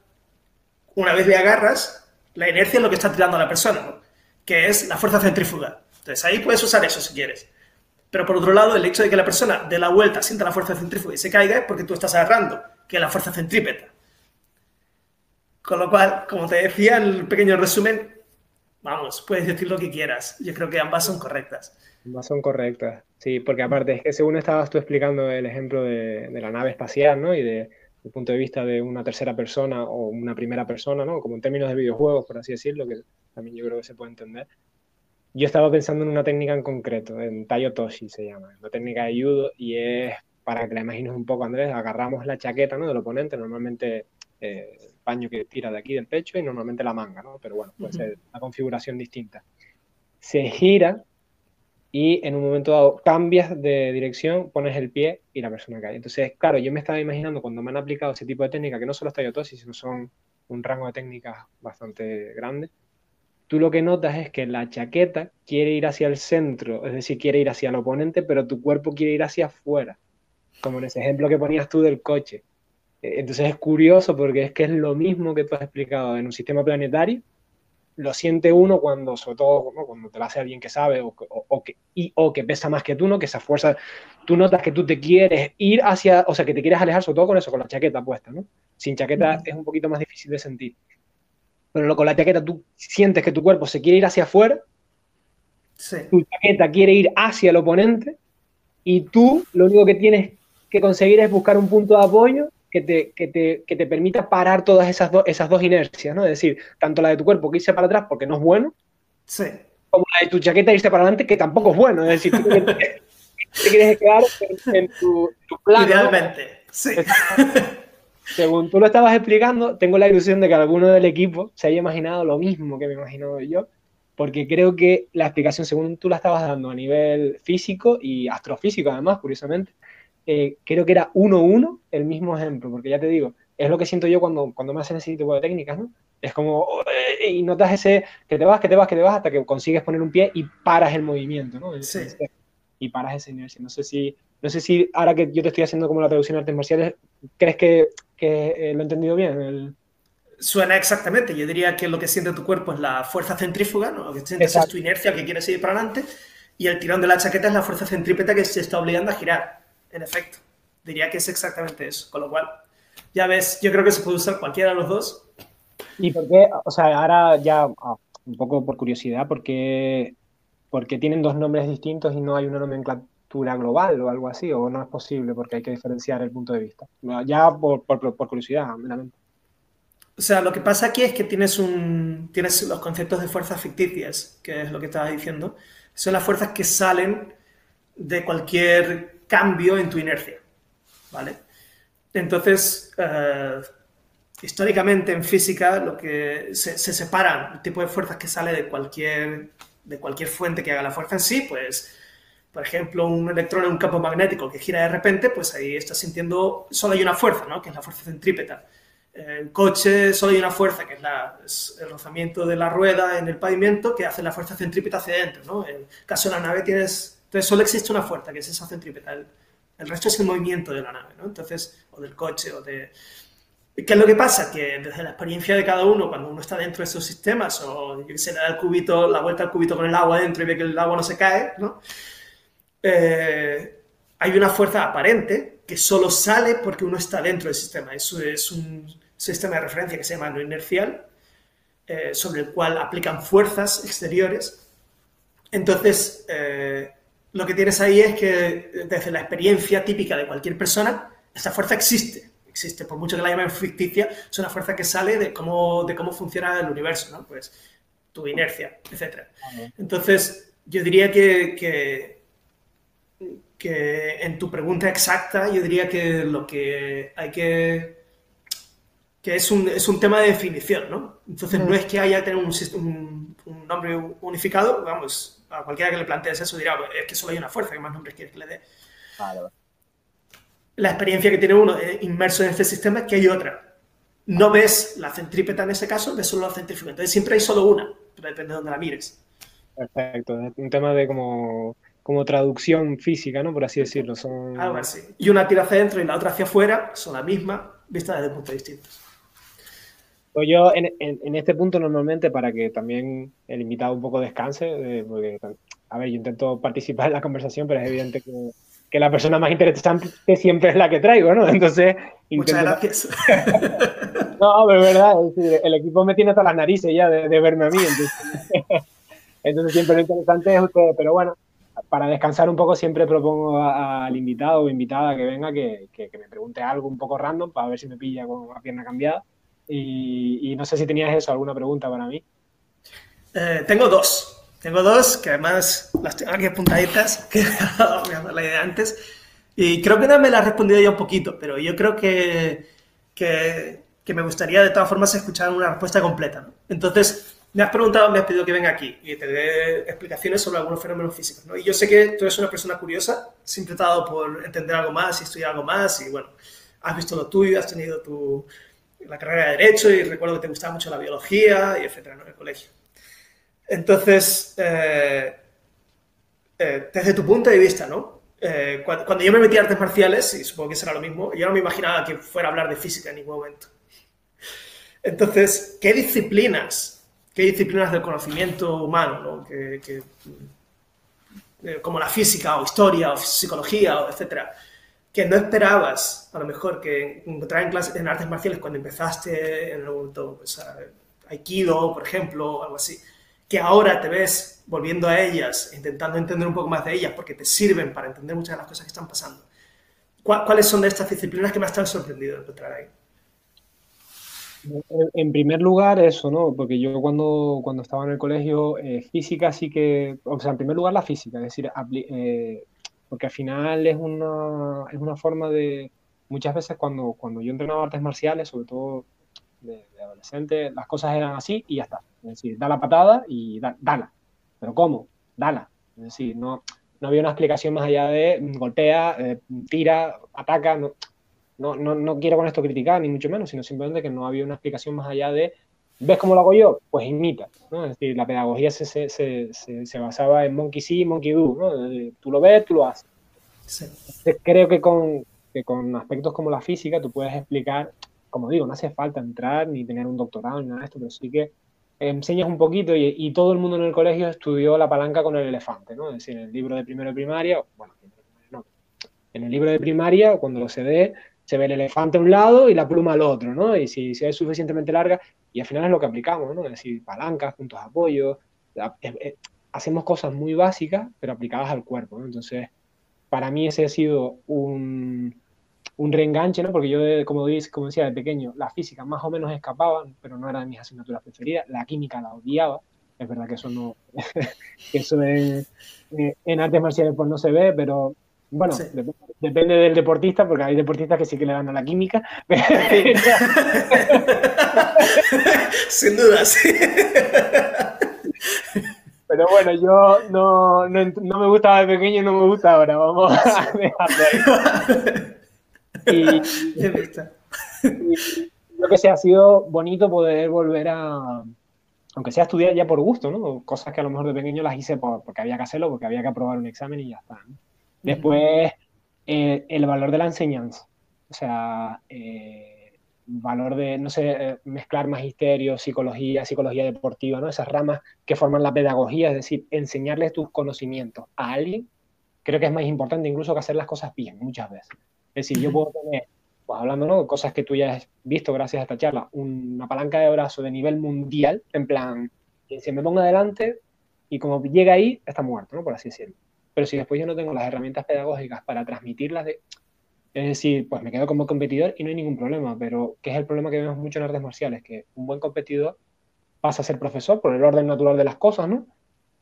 una vez le agarras, la inercia es lo que está tirando a la persona, que es la fuerza centrífuga. Entonces ahí puedes usar eso si quieres. Pero por otro lado, el hecho de que la persona dé la vuelta, sienta la fuerza centrífuga y se caiga es porque tú estás agarrando, que es la fuerza centrípeta. Con lo cual, como te decía en el pequeño resumen, vamos, puedes decir lo que quieras. Yo creo que ambas son correctas. Ambas son correctas. Sí, porque aparte es que según estabas tú explicando el ejemplo de, la nave espacial, ¿no? Y de, el punto de vista de una tercera persona o una primera persona, ¿no? Como en términos de videojuegos, por así decirlo, que también yo creo que se puede entender. Yo estaba pensando en una técnica en concreto, en Tayo Toshi se llama, una técnica de judo y es para que la imagines un poco, Andrés, agarramos la chaqueta ¿no? del oponente, normalmente eh, el paño que tira de aquí del pecho y normalmente la manga, ¿no? Pero bueno, puede ser una configuración distinta. Se gira y en un momento dado cambias de dirección, pones el pie y la persona cae. Entonces, claro, yo me estaba imaginando cuando me han aplicado ese tipo de técnica, que no solo está yotosis, sino son un rango de técnicas bastante grande, tú lo que notas es que la chaqueta quiere ir hacia el centro, es decir, quiere ir hacia el oponente, pero tu cuerpo quiere ir hacia afuera, como en ese ejemplo que ponías tú del coche. E, entonces es curioso porque es que es lo mismo que tú has explicado en un sistema planetario, lo siente uno cuando, sobre todo, cuando te lo hace alguien que sabe o, que, o que pesa más que tú, ¿no? Que esa fuerza, tú notas que tú te quieres ir hacia, o sea, que te quieres alejar, sobre todo con eso, con la chaqueta puesta, ¿no? Sin chaqueta es un poquito más difícil de sentir. Pero con la chaqueta tú sientes que tu cuerpo se quiere ir hacia afuera, tu chaqueta quiere ir hacia el oponente y tú lo único que tienes que conseguir es buscar un punto de apoyo que te, que te, que te permita parar todas esas, esas dos inercias, ¿no? Es decir, tanto la de tu cuerpo que irse para atrás porque no es bueno, sí. como la de tu chaqueta irse para adelante que tampoco es bueno. Es decir, tú te, quieres quedar en, tu, tu plan. Idealmente, sí. Según tú lo estabas explicando, tengo la ilusión de que alguno del equipo se haya imaginado lo mismo que me imagino yo, porque creo que la explicación, según tú la estabas dando a nivel físico y astrofísico, además, curiosamente, eh, creo que era 1-1 el mismo ejemplo, porque ya te digo, es lo que siento yo cuando, cuando me hacen ese tipo de técnicas, ¿no? Es como, y notas ese que te vas, que te vas, que te vas, hasta que consigues poner un pie y paras el movimiento, ¿no? Sí. Y paras esa inercia. No sé si, no sé si ahora que yo te estoy haciendo como la traducción de artes marciales, ¿crees que, que eh, lo he entendido bien? Suena exactamente. Yo diría que lo que siente tu cuerpo es la fuerza centrífuga, ¿no? Lo que sientes es tu inercia que quieres ir para adelante, y el tirón de la chaqueta es la fuerza centrípeta que se está obligando a girar en efecto. Diría que es exactamente eso. Con lo cual, ya ves, yo creo que se puede usar cualquiera de los dos. ¿Y por qué? O sea, ahora ya ah, un poco por curiosidad, ¿por qué, porque tienen dos nombres distintos y no hay una nomenclatura global o algo así? ¿O no es posible porque hay que diferenciar el punto de vista? Ya por, por, por curiosidad, meramente. O sea, lo que pasa aquí es que tienes, un, tienes los conceptos de fuerzas ficticias, que es lo que estaba diciendo. Son las fuerzas que salen de cualquier cambio en tu inercia. ¿Vale? Entonces, eh, históricamente en física lo que se, separan el tipo de fuerzas que sale de cualquier, de cualquier fuente que haga la fuerza en sí, pues, por ejemplo, un electrón en un campo magnético que gira de repente, pues ahí estás sintiendo, solo hay una fuerza, ¿no? Que es la fuerza centrípeta. En coche solo hay una fuerza, que es, el rozamiento de la rueda en el pavimento, que hace la fuerza centrípeta hacia adentro, ¿no? En el caso de la nave tienes entonces solo existe una fuerza, que es esa centrípeta. El, resto es el movimiento de la nave, ¿no? Entonces, o del coche, o de... ¿Qué es lo que pasa? Que desde la experiencia de cada uno, cuando uno está dentro de esos sistemas, o se le da el cubito, la vuelta al cubito con el agua dentro y ve que el agua no se cae, ¿no? Eh, hay una fuerza aparente que solo sale porque uno está dentro del sistema. Eso es un sistema de referencia que se llama no inercial, eh, sobre el cual aplican fuerzas exteriores. Entonces, eh, lo que tienes ahí es que desde la experiencia típica de cualquier persona, esa fuerza existe. Existe, por mucho que la llamen ficticia, es una fuerza que sale de cómo, de cómo funciona el universo, ¿no? Pues tu inercia, etc. Entonces, yo diría que, que, que, en tu pregunta exacta, yo diría que lo que hay que... que es un, es un tema de definición, ¿no? Entonces, no es que haya tener un, un, un nombre unificado, vamos, a cualquiera que le plantees eso dirá, es que solo hay una fuerza, ¿qué más nombres quieres que le dé? La experiencia que tiene uno inmerso en este sistema es que hay otra. No ves la centrípeta en ese caso, ves solo la centrífuga. Entonces siempre hay solo una, pero depende de dónde la mires. Perfecto, es un tema de como, como traducción física, ¿no? Por así decirlo. Son... Algo así. Y una tira hacia adentro y la otra hacia afuera, son la misma, vista desde puntos distintos. Pues yo en, este punto normalmente para que también el invitado un poco descanse, eh, porque, a ver, yo intento participar en la conversación, pero es evidente que, la persona más interesante siempre es la que traigo, ¿no? Entonces... Muchas gracias. no, pero es verdad, el equipo me tiene hasta las narices ya de, verme a mí, entonces, siempre lo interesante es usted, pero bueno, para descansar un poco siempre propongo al invitado o invitada que venga que, que, me pregunte algo un poco random para ver si me pilla con la pierna cambiada y, no sé si tenías eso, alguna pregunta para mí. Eh, tengo dos. Tengo dos, que además las tengo aquí apuntaditas, que la idea antes. Y creo que no me la has respondido ya un poquito, pero yo creo que, que, me gustaría de todas formas escuchar una respuesta completa. Entonces, me has preguntado, me has pedido que venga aquí y te dé explicaciones sobre algunos fenómenos físicos. Y yo sé que tú eres una persona curiosa, siempre te ha dado por entender algo más y estudiar algo más y bueno, has visto lo tuyo, has tenido tu, la carrera de Derecho y recuerdo que te gustaba mucho la biología y etcétera. En el colegio. Entonces, eh, eh, desde tu punto de vista, ¿no? Eh, cuando, yo me metí a artes marciales, y supongo que será lo mismo, yo no me imaginaba que fuera a hablar de física en ningún momento. Entonces, ¿qué disciplinas, qué disciplinas del conocimiento humano, ¿no? como la física o historia o psicología o etcétera, que no esperabas a lo mejor que encontrar en, clases, en artes marciales cuando empezaste en algún momento, pues, Aikido, por ejemplo, o algo así, que ahora te ves volviendo a ellas, intentando entender un poco más de ellas, porque te sirven para entender muchas de las cosas que están pasando. ¿Cuáles son de estas disciplinas que me están sorprendido de encontrar ahí? En primer lugar, eso, ¿no? Porque yo cuando, cuando estaba en el colegio, eh, física sí que, o sea, en primer lugar la física, es decir, eh, porque al final es una, es una forma de, muchas veces cuando, cuando yo entrenaba artes marciales, sobre todo de, adolescente, las cosas eran así y ya está. Es decir, da la patada y da, dala. ¿Pero cómo? Dala. Es decir, no, no había una explicación más allá de golpea, eh, tira, ataca. No, no, no, no, quiero con esto criticar, ni mucho menos, sino simplemente que no había una explicación más allá de ¿ves cómo lo hago yo? Pues imita. ¿no? Es decir, la pedagogía se, se, se, se, basaba en monkey see, monkey do. ¿no? Tú lo ves, tú lo haces. Creo que con, que con aspectos como la física tú puedes explicar como digo, no hace falta entrar ni tener un doctorado ni nada de esto, pero sí que enseñas un poquito y, todo el mundo en el colegio estudió la palanca con el elefante, ¿no? Es decir, en el libro de primero de primaria, bueno, no, en el libro de primaria, cuando lo se ve, se ve el elefante a un lado y la pluma al otro, ¿no? Y si, es suficientemente larga, y al final es lo que aplicamos, ¿no? Es decir, palancas, puntos de apoyo, hacemos cosas muy básicas, pero aplicadas al cuerpo, ¿no? Entonces, para mí ese ha sido un, un reenganche, ¿no? Porque yo, como, como decía, de pequeño, la física más o menos escapaba, pero no era de mis asignaturas preferidas. La química la odiaba. Es verdad que eso no, eso en, en, artes marciales pues no se ve, pero bueno, depende del deportista, porque hay deportistas que sí que le dan a la química. Sin duda, sí. Pero bueno, yo no, no, no, me gustaba de pequeño y no me gusta ahora. Vamos a dejarlo ahí. Y, lo que sea, ha sido bonito poder volver a, aunque sea estudiar ya por gusto, ¿no? Cosas que a lo mejor de pequeño las hice porque había que hacerlo, porque había que aprobar un examen y ya está. Después, eh, el valor de la enseñanza. O sea, eh, valor de, no sé, eh, mezclar magisterio, psicología, psicología deportiva, ¿no? Esas ramas que forman la pedagogía, es decir, enseñarles tus conocimientos a alguien, creo que es más importante incluso que hacer las cosas bien, muchas veces. Es decir, yo puedo tener, pues hablando, ¿no? Cosas que tú ya has visto gracias a esta charla, una palanca de brazo de nivel mundial, en plan, que se me ponga adelante y como llega ahí, está muerto, ¿no? Por así decirlo. Pero si después yo no tengo las herramientas pedagógicas para transmitirlas, de, es decir, pues me quedo como competidor y no hay ningún problema, pero ¿qué es el problema que vemos mucho en artes marciales? Que un buen competidor pasa a ser profesor por el orden natural de las cosas, ¿no?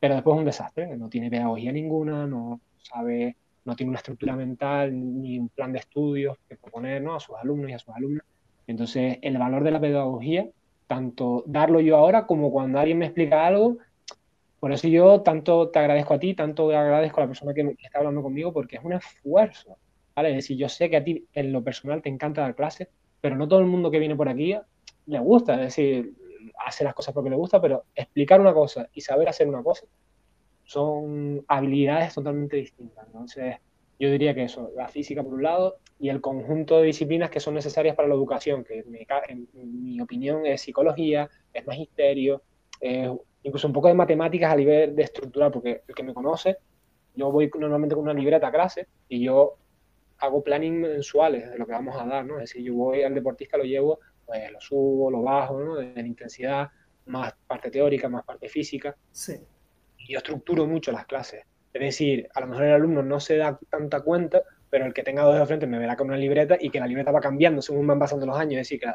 Pero después es un desastre, no tiene pedagogía ninguna, no sabe no tiene una estructura mental ni un plan de estudios que proponer a sus alumnos y a sus alumnas. Entonces, el valor de la pedagogía, tanto darlo yo ahora como cuando alguien me explica algo, por eso yo tanto te agradezco a ti, tanto agradezco a la persona que, está hablando conmigo, porque es un esfuerzo. ¿vale? Es decir, yo sé que a ti en lo personal te encanta dar clases, pero no todo el mundo que viene por aquí le gusta. Es decir, hace las cosas porque le gusta, pero explicar una cosa y saber hacer una cosa son habilidades totalmente distintas. Entonces, yo diría que eso, la física por un lado y el conjunto de disciplinas que son necesarias para la educación, que en mi opinión es psicología, es magisterio, incluso un poco de matemáticas a nivel de estructura, porque el que me conoce, yo voy normalmente con una libreta a clase y yo hago planning mensuales de lo que vamos a dar, ¿no? Es decir, yo voy al deportista, lo llevo, pues lo subo, lo bajo, ¿no? De la intensidad, más parte teórica, más parte física. Sí yo estructuro mucho las clases. Es decir, a lo mejor el alumno no se da tanta cuenta, pero el que tenga dos de frente me verá con una libreta y que la libreta va cambiando según van pasando los años. Es decir, que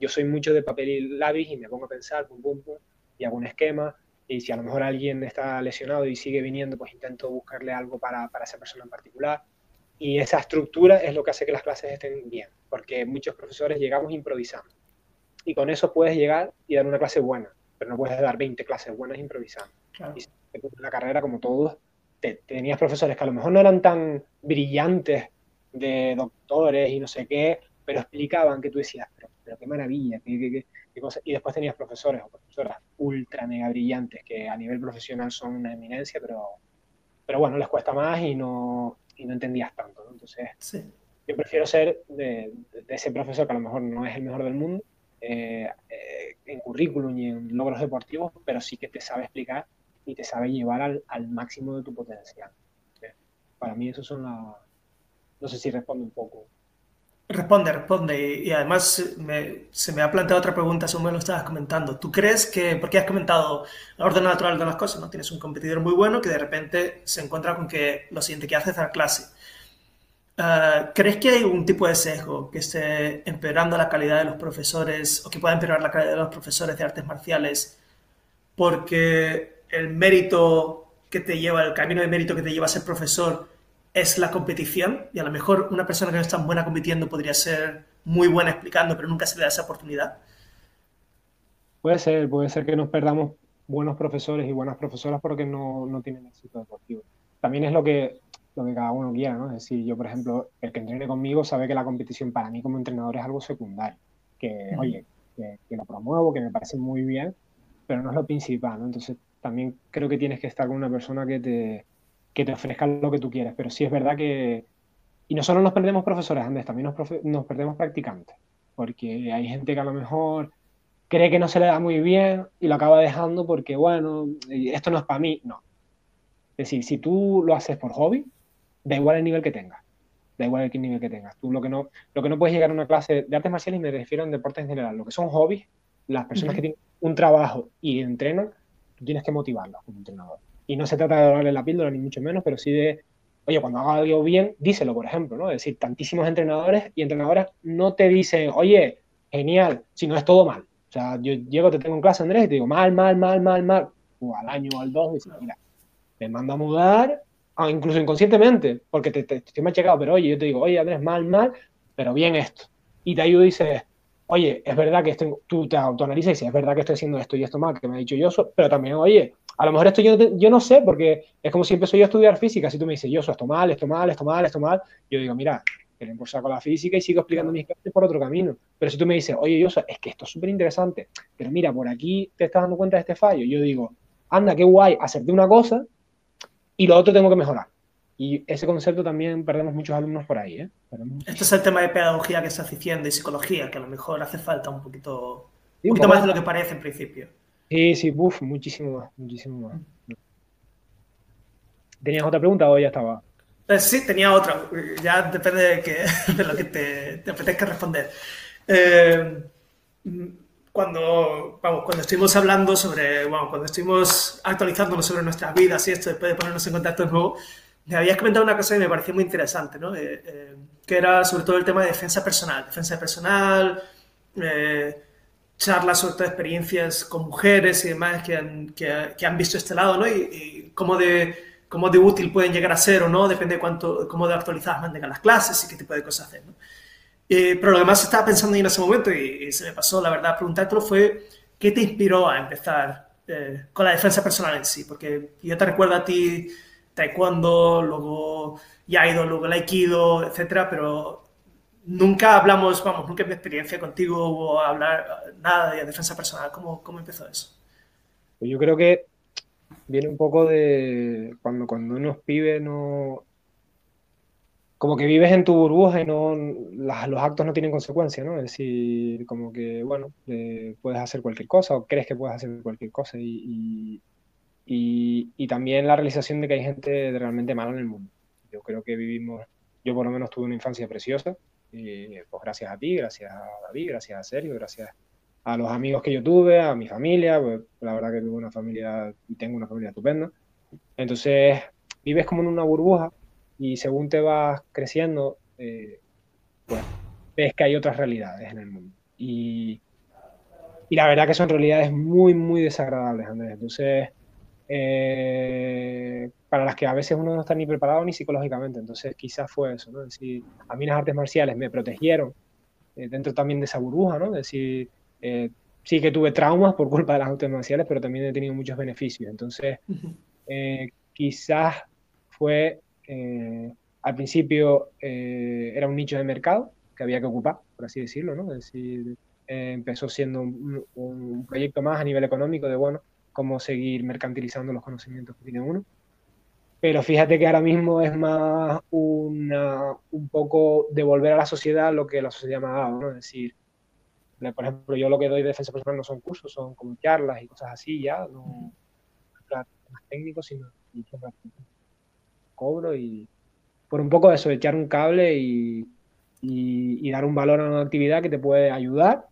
yo soy mucho de papel y lápiz y me pongo a pensar, pum, pum, pum, y hago un esquema. Y si a lo mejor alguien está lesionado y sigue viniendo, pues intento buscarle algo para, para esa persona en particular. Y esa estructura es lo que hace que las clases estén bien, porque muchos profesores llegamos improvisando. Y con eso puedes llegar y dar una clase buena, pero no puedes dar 20 clases buenas improvisando. Y en la carrera, como todos, tenías profesores que a lo mejor no eran tan brillantes de doctores y no sé qué, pero explicaban que tú decías, pero, pero qué maravilla, qué, qué, cosa. Y después tenías profesores o profesoras ultra mega brillantes que a nivel profesional son una eminencia, pero, pero bueno, les cuesta más y no, y no entendías tanto. Entonces, yo prefiero ser de, ese profesor que a lo mejor no es el mejor del mundo eh, eh, en currículum y en logros deportivos, pero sí que te sabe explicar y te sabe llevar al, al máximo de tu potencial. Para mí eso son las... No sé si responde un poco. Responde, responde. Y, además se me ha planteado otra pregunta según me lo estabas comentando. ¿Tú crees que, porque has comentado la orden natural de las cosas, ¿no? Tienes un competidor muy bueno que de repente se encuentra con que lo siguiente que hace es dar clase. Ah, ¿Crees que hay un tipo de sesgo que esté empeorando la calidad de los profesores o que pueda empeorar la calidad de los profesores de artes marciales porque el mérito que te lleva, el camino de mérito que te lleva a ser profesor es la competición y a lo mejor una persona que no es tan buena compitiendo podría ser muy buena explicando, pero nunca se le da esa oportunidad. Puede ser, puede ser que nos perdamos buenos profesores y buenas profesoras porque no, no tienen éxito deportivo. También es lo que, lo que cada uno quiera, ¿no? Es decir, yo, por ejemplo, el que entrene conmigo sabe que la competición para mí como entrenador es algo secundario, que, oye, que, que, lo promuevo, que me parece muy bien, pero no es lo principal, ¿no? Entonces, también creo que tienes que estar con una persona que te, que te ofrezcan lo que tú quieres. Pero sí es verdad que... Y no solo nos perdemos profesores, Andrés, también nos, nos perdemos practicantes. Porque hay gente que a lo mejor cree que no se le da muy bien y lo acaba dejando porque, bueno, esto no es para mí. No. Es decir, si tú lo haces por hobby, da igual el nivel que tengas. Da igual el nivel que tengas. Tú lo que no, lo que no puedes llegar a una clase de artes marciales, y me refiero en deportes en general, lo que son hobbies, las personas que tienen un trabajo y entrenan, tú tienes que motivarlos como entrenador. Y no se trata de darle la píldora, ni mucho menos, pero sí de, oye, cuando haga algo bien, díselo, por ejemplo, ¿no? Es decir, tantísimos entrenadores y entrenadoras no te dicen, oye, genial, si no es todo mal. O sea, yo llego, te tengo en clase, Andrés, y te digo, mal, mal, mal, mal, mal. O al año o al dos, dices, mira, me mando a mudar, incluso inconscientemente, porque te, te, estoy checado, pero oye, yo te digo, oye, Andrés, mal, mal, pero bien esto. Y te ayudo y dices, oye, es verdad que estoy, tú te autoanalizas y dices, es verdad que estoy haciendo esto y esto mal, que me ha dicho yo, pero también, oye, a lo mejor esto yo, yo no sé, porque es como si empezó yo a estudiar física. Si tú me dices, yo, esto mal, esto mal, esto mal, esto mal, yo digo, mira, que por saco la física y sigo explicando mis clases por otro camino. Pero si tú me dices, oye, yo, es que esto es súper interesante, pero mira, por aquí te estás dando cuenta de este fallo, yo digo, anda, qué guay, hacerte una cosa y lo otro tengo que mejorar. Y ese concepto también perdemos muchos alumnos por ahí. ¿eh? Este es el tema de pedagogía que estás diciendo y psicología, que a lo mejor hace falta un poquito, un poquito más de lo que parece en principio. Sí, sí, uff, muchísimo más, muchísimo más. ¿Tenías otra pregunta o ya estaba? Eh, sí, tenía otra. Ya depende de, que, de lo que te, te apetezca responder. Eh, cuando, vamos, cuando estuvimos hablando sobre, bueno, cuando estuvimos actualizándonos sobre nuestras vidas y esto, después de ponernos en contacto de nuevo, me habías comentado una cosa que me pareció muy interesante, ¿no? Eh, que era sobre todo el tema de defensa personal. Defensa personal, charlas sobre todo experiencias con mujeres y demás que han, que, han visto este lado, ¿no? Y, cómo, de, cómo de útil pueden llegar a ser o no, depende de cuánto, cómo de actualizadas mantengan las clases y qué tipo de cosas hacer, ¿no? Eh, pero lo que más estaba pensando en ese momento, y, se me pasó, la verdad, preguntártelo fue, ¿qué te inspiró a empezar eh, con la defensa personal en sí? Porque yo te recuerdo a ti taekwondo, luego yaido, luego el aikido, etcétera, pero nunca hablamos, vamos, nunca en mi experiencia contigo o hablar nada de defensa personal. ¿Cómo, ¿Cómo, empezó eso? Pues yo creo que viene un poco de cuando, cuando uno es pibe, no. Como que vives en tu burbuja y no los actos no tienen consecuencia, ¿no? Es decir, como que, bueno, eh, puedes hacer cualquier cosa o crees que puedes hacer cualquier cosa y, y, y también la realización de que hay gente realmente mala en el mundo. Yo creo que vivimos, yo por lo menos tuve una infancia preciosa, y pues gracias a ti, gracias a David, gracias a Sergio, gracias a los amigos que yo tuve, a mi familia, pues la verdad que tuve una familia y tengo una familia estupenda. Entonces, vives como en una burbuja y según te vas creciendo, eh, pues ves que hay otras realidades en el mundo. Y, y, la verdad que son realidades muy, muy desagradables, Andrés. Entonces, eh, para las que a veces uno no está ni preparado ni psicológicamente. Entonces quizás fue eso, ¿no? Es decir, a mí las artes marciales me protegieron eh, dentro también de esa burbuja, ¿no? Es decir, eh, sí que tuve traumas por culpa de las artes marciales, pero también he tenido muchos beneficios. Entonces, quizás fue, al principio era un nicho de mercado que había que ocupar, por así decirlo, ¿no? Es decir, empezó siendo un, un proyecto más a nivel económico de, bueno, cómo seguir mercantilizando los conocimientos que tiene uno. Pero fíjate que ahora mismo es más una, un poco devolver a la sociedad lo que la sociedad me ha dado, ¿no? Es decir, por ejemplo, yo lo que doy de defensa personal no son cursos, son como charlas y cosas así ya, no más técnicos, sino cobro y por un poco eso, echar un cable y, y, y, dar un valor a una actividad que te puede ayudar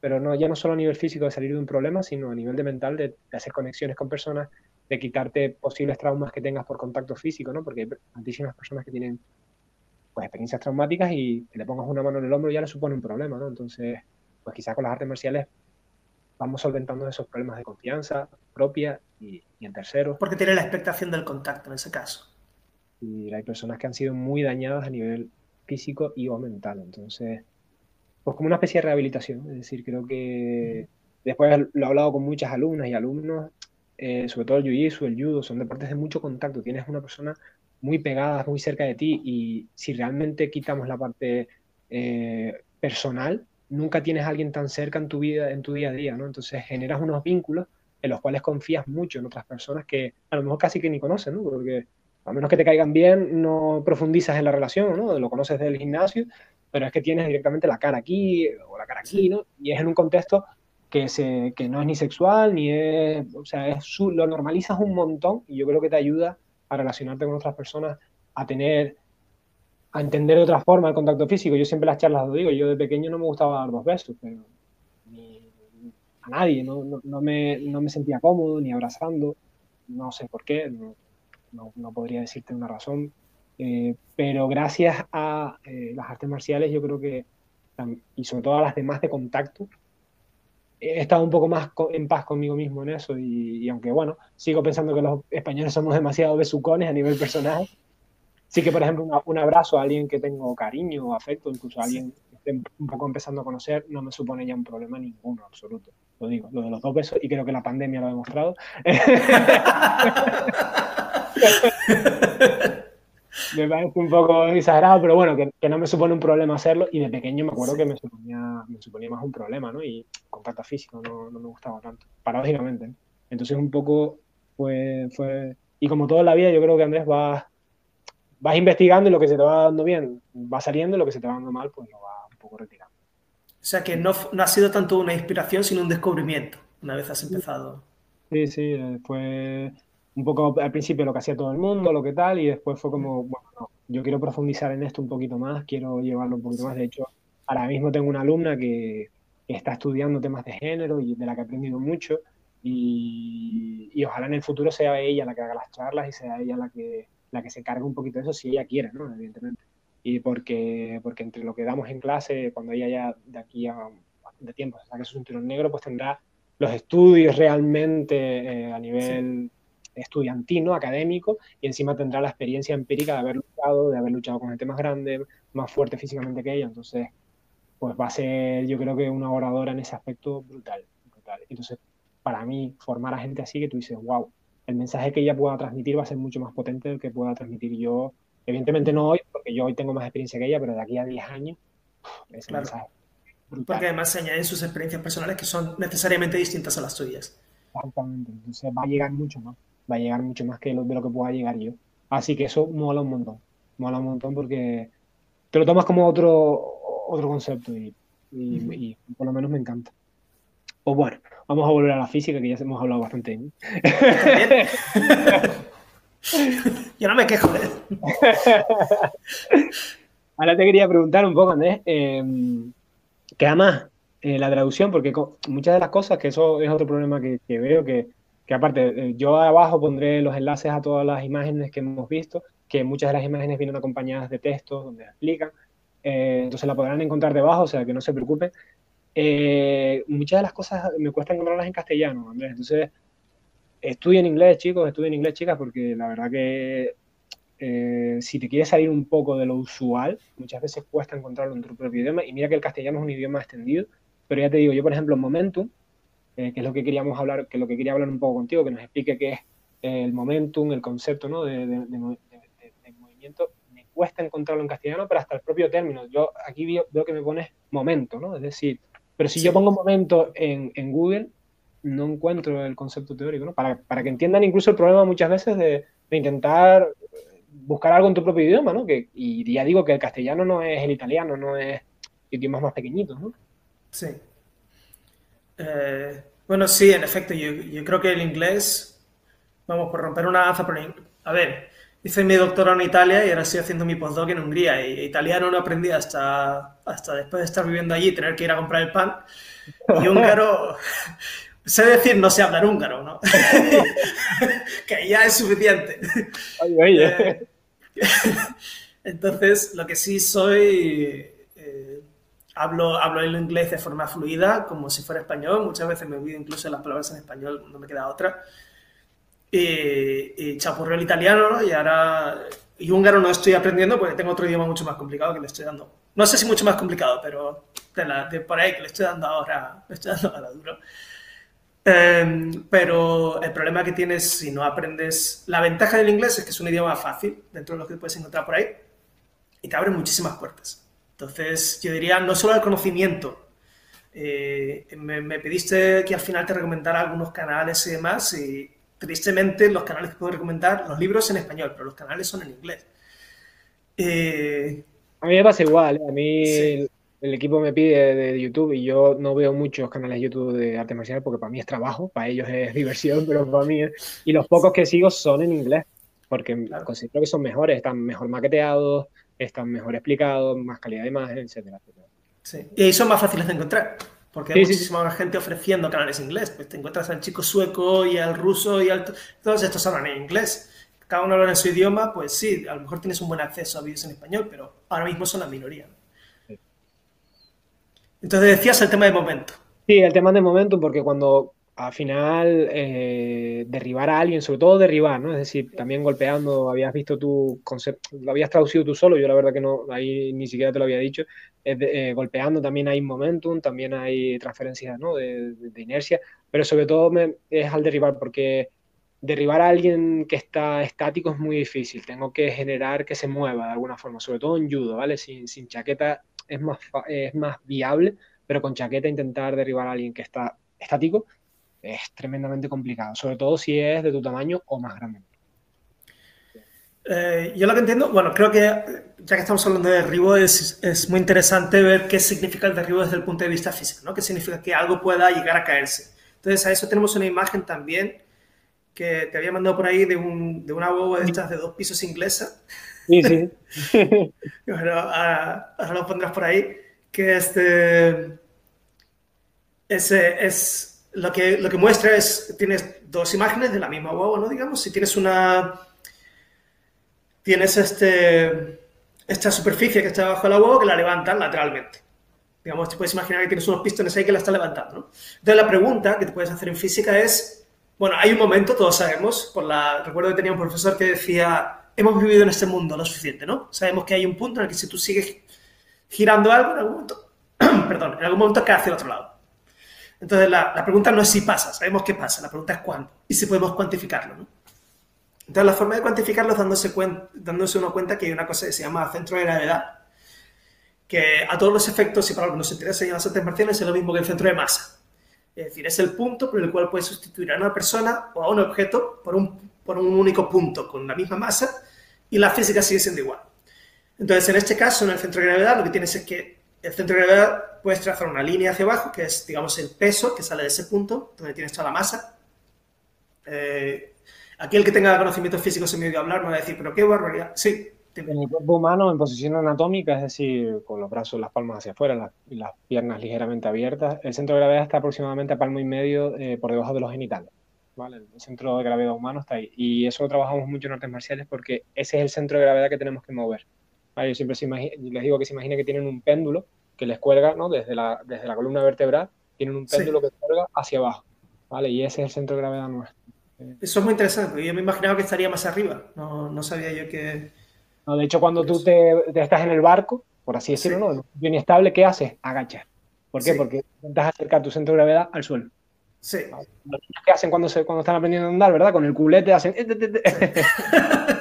pero no, ya no solo a nivel físico de salir de un problema, sino a nivel de mental de, hacer conexiones con personas, de quitarte posibles traumas que tengas por contacto físico, ¿no? Porque hay tantísimas personas que tienen pues experiencias traumáticas y que le pongas una mano en el hombro ya le supone un problema, ¿no? Entonces, pues quizás con las artes marciales vamos solventando esos problemas de confianza propia y, y en terceros. Porque tiene la expectación del contacto en ese caso. Y hay personas que han sido muy dañadas a nivel físico y o mental, entonces pues como una especie de rehabilitación. Es decir, creo que después lo he hablado con muchas alumnas y alumnos, eh, sobre todo el jiu-jitsu, el judo, son deportes de mucho contacto. Tienes una persona muy pegada, muy cerca de ti y si realmente quitamos la parte eh, personal, nunca tienes a alguien tan cerca en tu vida, en tu día a día, ¿no? Entonces generas unos vínculos en los cuales confías mucho en otras personas que a lo mejor casi que ni conoces, ¿no? Porque a menos que te caigan bien, no profundizas en la relación, ¿no? Lo conoces del gimnasio, pero es que tienes directamente la cara aquí o la cara aquí, ¿no? Y es en un contexto que, se, que no es ni sexual, ni es, o sea, es lo normalizas un montón y yo creo que te ayuda a relacionarte con otras personas, a tener, a entender de otra forma el contacto físico. Yo siempre las charlas lo digo, yo de pequeño no me gustaba dar dos besos, pero ni a nadie, no, no, no me, no me sentía cómodo, ni abrazando, no sé por qué, no, no podría decirte una razón, eh, pero gracias a eh, las artes marciales, yo creo que, y sobre todo a las demás de contacto, he estado un poco más en paz conmigo mismo en eso. Y, aunque, bueno, sigo pensando que los españoles somos demasiado besucones a nivel personal, sí que, por ejemplo, un abrazo a alguien que tengo cariño o afecto, incluso a alguien que esté un poco empezando a conocer, no me supone ya un problema ninguno, absoluto. Lo digo, lo de los dos besos, y creo que la pandemia lo ha demostrado. me parece un poco exagerado, pero bueno, que, no me supone un problema hacerlo. Y de pequeño me acuerdo que me suponía, me suponía más un problema, ¿no? Y contacto físico no, no me gustaba tanto, paradójicamente. Entonces, un poco fue, fue. Y como toda la vida, yo creo que Andrés vas, vas investigando y lo que se te va dando bien va saliendo y lo que se te va dando mal, pues lo va un poco retirando. O sea que no, no ha sido tanto una inspiración, sino un descubrimiento, una vez has empezado. Sí, sí, fue un poco al principio lo que hacía todo el mundo, lo que tal, y después fue como, bueno, no, yo quiero profundizar en esto un poquito más, quiero llevarlo un poquito más. De hecho, ahora mismo tengo una alumna que, está estudiando temas de género y de la que he aprendido mucho, y, y, ojalá en el futuro sea ella la que haga las charlas y sea ella la que, la que se cargue un poquito de eso, si ella quiere, ¿no? Evidentemente. Y porque, porque entre lo que damos en clase, cuando ella ya de aquí a bastante tiempo se saque su cinturón negro, pues tendrá los estudios realmente eh, a nivel estudiantino, académico, y encima tendrá la experiencia empírica de haber luchado, de haber luchado con gente más grande, más fuerte físicamente que ella. Entonces, pues va a ser, yo creo que una oradora en ese aspecto brutal. brutal. Entonces, para mí, formar a gente así que tú dices, wow, el mensaje que ella pueda transmitir va a ser mucho más potente del que pueda transmitir yo. Evidentemente no hoy, porque yo hoy tengo más experiencia que ella, pero de aquí a 10 años, ese mensaje. Brutal. Porque además se añaden sus experiencias personales que son necesariamente distintas a las tuyas. Exactamente, entonces va a llegar mucho más va a llegar mucho más que lo, de lo que pueda llegar yo. Así que eso mola un montón, mola un montón porque te lo tomas como otro, otro concepto y, y, por lo menos me encanta. Pues bueno, vamos a volver a la física que ya hemos hablado bastante. yo no me quejo. Ahora te quería preguntar un poco, Andrés, eh, que además eh, la traducción, porque muchas de las cosas, que eso es otro problema que, que veo, que que aparte, eh, yo abajo pondré los enlaces a todas las imágenes que hemos visto, que muchas de las imágenes vienen acompañadas de textos donde explican, eh, entonces la podrán encontrar debajo, o sea que no se preocupen. Eh, muchas de las cosas me cuesta encontrarlas en castellano, Andrés, entonces estudien inglés, chicos, estudien inglés, chicas, porque la verdad que eh, si te quieres salir un poco de lo usual, muchas veces cuesta encontrarlo en tu propio idioma. Y mira que el castellano es un idioma extendido, pero ya te digo, yo por ejemplo, Momentum, eh, que es lo que queríamos hablar, que es lo que quería hablar un poco contigo, que nos explique qué es el momentum, el concepto ¿no? de, movimiento, me cuesta encontrarlo en castellano, pero hasta el propio término. Yo aquí veo, que me pones momento, ¿no? Es decir, pero si yo pongo momento en, en Google, no encuentro el concepto teórico, ¿no? Para, para, que entiendan incluso el problema muchas veces de, de, intentar buscar algo en tu propio idioma, ¿no? Que, y ya digo que el castellano no es el italiano, no es idiomas más pequeñitos, ¿no? Sí. Eh, bueno, sí, en efecto, yo, yo, creo que el inglés, vamos, por romper una lanza, por a ver, hice mi doctorado en Italia y ahora estoy haciendo mi postdoc en Hungría y italiano no aprendí hasta, hasta después de estar viviendo allí, tener que ir a comprar el pan. Y húngaro, sé decir, no sé hablar húngaro, ¿no? que ya es suficiente. Eh, entonces, lo que sí soy, hablo, hablo el inglés de forma fluida, como si fuera español. Muchas veces me olvido incluso las palabras en español, no me queda otra. Y, y chapurreo el italiano, Y ahora, y húngaro no estoy aprendiendo porque tengo otro idioma mucho más complicado que le estoy dando. No sé si mucho más complicado, pero de, la, de por ahí que le estoy dando ahora, le estoy dando ahora duro. Em, pero el problema que tienes si no aprendes... La ventaja del inglés es que es un idioma fácil dentro de lo que puedes encontrar por ahí y te abre muchísimas puertas. Entonces, yo diría, no solo el conocimiento. Eh, me, pediste que al final te recomendara algunos canales y demás y tristemente los canales que puedo recomendar, los libros en español, pero los canales son en inglés. Eh, a mí me pasa igual, ¿eh? a mí el equipo me pide de YouTube y yo no veo muchos canales de YouTube de arte marcial porque para mí es trabajo, para ellos es diversión, pero para mí es... Y los pocos que sigo son en inglés, porque considero que son mejores, están mejor maqueteados, están mejor explicados, más calidad de imagen, etcétera, Sí. Y ahí son más fáciles de encontrar, porque hay muchísima más gente ofreciendo canales en inglés. Pues te encuentras al chico sueco y al ruso y al... Todos estos hablan en inglés. Cada uno habla en su idioma, pues sí, a lo mejor tienes un buen acceso a vídeos en español, pero ahora mismo son la minoría. Entonces decías el tema de momento. Sí, el tema de momento, porque cuando al final eh, derribar a alguien, sobre todo derribar, ¿no? Es decir, también golpeando, habías visto tu concepto, lo habías traducido tú solo, yo la verdad que no, ahí ni siquiera te lo había dicho, eh, golpeando también hay momentum, también hay transferencias, ¿no? De, inercia, pero sobre todo es al derribar, porque derribar a alguien que está estático es muy difícil, tengo que generar que se mueva de alguna forma, sobre todo en judo, ¿vale? Sin, sin chaqueta es más, es más viable, pero con chaqueta intentar derribar a alguien que está estático es tremendamente complicado, sobre todo si es de tu tamaño o más grande. Eh, yo lo que entiendo, bueno, creo que ya que estamos hablando de derribo, es, es, muy interesante ver qué significa el derribo desde el punto de vista físico, ¿no? ¿Qué significa que algo pueda llegar a caerse? Entonces, a eso tenemos una imagen también que te había mandado por ahí de, un, de una boba de estas de dos pisos inglesa. Sí, sí. bueno, ahora, lo pondrás por ahí. Que este. Ese es. Lo que, lo que muestra es. Tienes dos imágenes de la misma guagua, ¿no? Digamos, si tienes una. Tienes este. Esta superficie que está debajo de la guagua que la levantan lateralmente. Digamos, te puedes imaginar que tienes unos pistones ahí que la están levantando, ¿no? Entonces, la pregunta que te puedes hacer en física es. Bueno, hay un momento, todos sabemos, por la, recuerdo que tenía un profesor que decía, hemos vivido en este mundo lo suficiente, ¿no? Sabemos que hay un punto en el que si tú sigues girando algo, en algún momento, perdón, en algún momento cae hacia el otro lado. Entonces, la, la, pregunta no es si pasa, sabemos qué pasa, la pregunta es cuándo y si podemos cuantificarlo, ¿no? Entonces, la forma de cuantificarlo es dándose, dándose uno cuenta que hay una cosa que se llama centro de gravedad, que a todos los efectos, y para lo que nos interesa en las artes marciales, es lo mismo que el centro de masa. Es decir, es el punto por el cual puedes sustituir a una persona o a un objeto por un, por un único punto con la misma masa y la física sigue siendo igual. Entonces, en este caso, en el centro de gravedad, lo que tienes es que el centro de gravedad puedes trazar una línea hacia abajo, que es, digamos, el peso que sale de ese punto, donde tienes toda la masa. Eh, aquí el que tenga conocimientos físicos en medio de hablar me va a decir, pero qué barbaridad. Sí. En el cuerpo humano, en posición anatómica, es decir, con los brazos, las palmas hacia afuera y las piernas ligeramente abiertas, el centro de gravedad está aproximadamente a palmo y medio eh, por debajo de los genitales. El centro de gravedad humano está ahí. Y eso lo trabajamos mucho en artes marciales porque ese es el centro de gravedad que tenemos que mover. Yo siempre les digo que se imaginen que tienen un péndulo que les cuelga ¿no? desde, la, desde la columna vertebral, tienen un péndulo que cuelga hacia abajo. ¿vale? Y ese es el centro de gravedad nuestro. Eso es muy interesante, yo me imaginaba que estaría más arriba. No, no sabía yo que. No, de hecho, cuando tú te, estás en el barco, por así decirlo, ¿no? bien estable, ¿qué haces? Agachas. ¿Por qué? Porque intentas acercar tu centro de gravedad al suelo. Sí. ¿Qué hacen cuando, se, cuando están aprendiendo a andar, verdad? Con el culete hacen...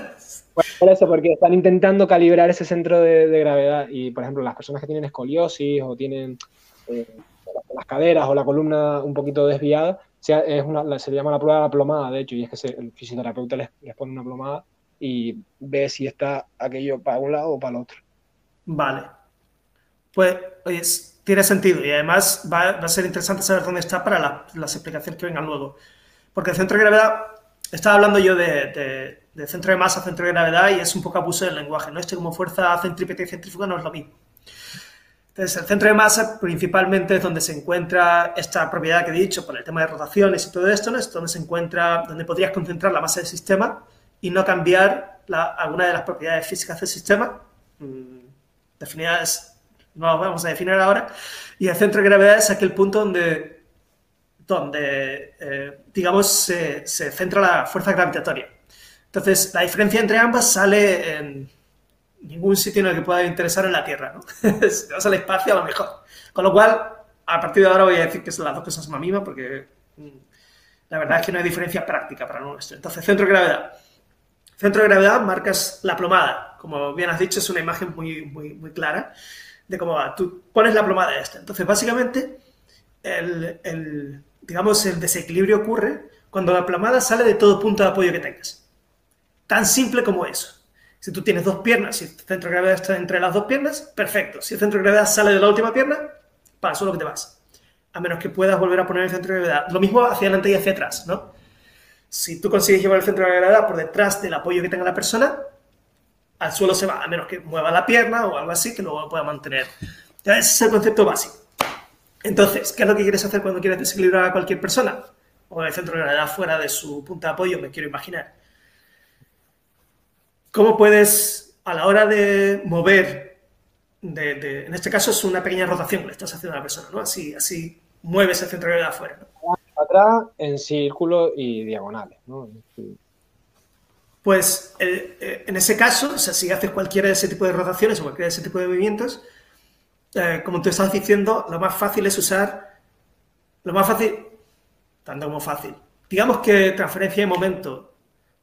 por eso, porque están intentando calibrar ese centro de, gravedad. Y, por ejemplo, las personas que tienen escoliosis o tienen eh, las caderas o la columna un poquito desviada, es una, se le llama la prueba de la plomada, de hecho, y es que el fisioterapeuta les, pone una plomada y ve si está aquello para un lado o para el otro. Vale. Pues, tiene sentido y además va, a ser interesante saber dónde está para las explicaciones que vengan luego. Porque el centro de gravedad, estaba hablando yo de, centro de masa, centro de gravedad y es un poco abuso del lenguaje, ¿no? Este como fuerza centrípeta y centrífuga no es lo mismo. Entonces, el centro de masa principalmente es donde se encuentra esta propiedad que he dicho, por el tema de rotaciones y todo esto, ¿no? es donde se encuentra, donde podrías concentrar la masa del sistema y no cambiar alguna de las propiedades físicas del sistema, mm, definidas no lo vamos a definir ahora, y el centro de gravedad es aquel punto donde, donde eh, digamos, se, centra la fuerza gravitatoria. Entonces, la diferencia entre ambas sale en ningún sitio en el que pueda interesar en la Tierra, ¿no? si vas al espacio, a lo mejor. Con lo cual, a partir de ahora voy a decir que son las dos cosas son la porque mm, la verdad es que no hay diferencia práctica para nuestro. Entonces, centro de gravedad. Centro de gravedad marcas la plomada. Como bien has dicho, es una imagen muy, muy, clara de cómo va. Tú pones la plomada esta. Entonces, básicamente, el, digamos, el desequilibrio ocurre cuando la plomada sale de todo punto de apoyo que tengas. Tan simple como eso. Si tú tienes dos piernas y el centro de gravedad está entre las dos piernas, perfecto. Si el centro de gravedad sale de la última pierna, para solo que te vas. A menos que puedas volver a poner el centro de gravedad. Lo mismo hacia adelante y hacia atrás, ¿no? Si tú consigues llevar el centro de gravedad por detrás del apoyo que tenga la persona, al suelo se va, a menos que mueva la pierna o algo así que luego pueda mantener. ese es el concepto básico. Entonces, ¿qué es lo que quieres hacer cuando quieres desequilibrar a cualquier persona? O el centro de gravedad fuera de su punto de apoyo, me quiero imaginar. ¿Cómo puedes, a la hora de mover, en este caso es una pequeña rotación que le estás haciendo a la persona, ¿no? Así, así mueves el centro de afuera. Atrás, en círculo y diagonales, ¿no? Pues eh, en ese caso, o sea, si haces cualquiera de ese tipo de rotaciones o cualquiera de ese tipo de movimientos, eh, como tú estás diciendo, lo más fácil es usar, lo más fácil, tanto como fácil. Digamos que transferencia de momento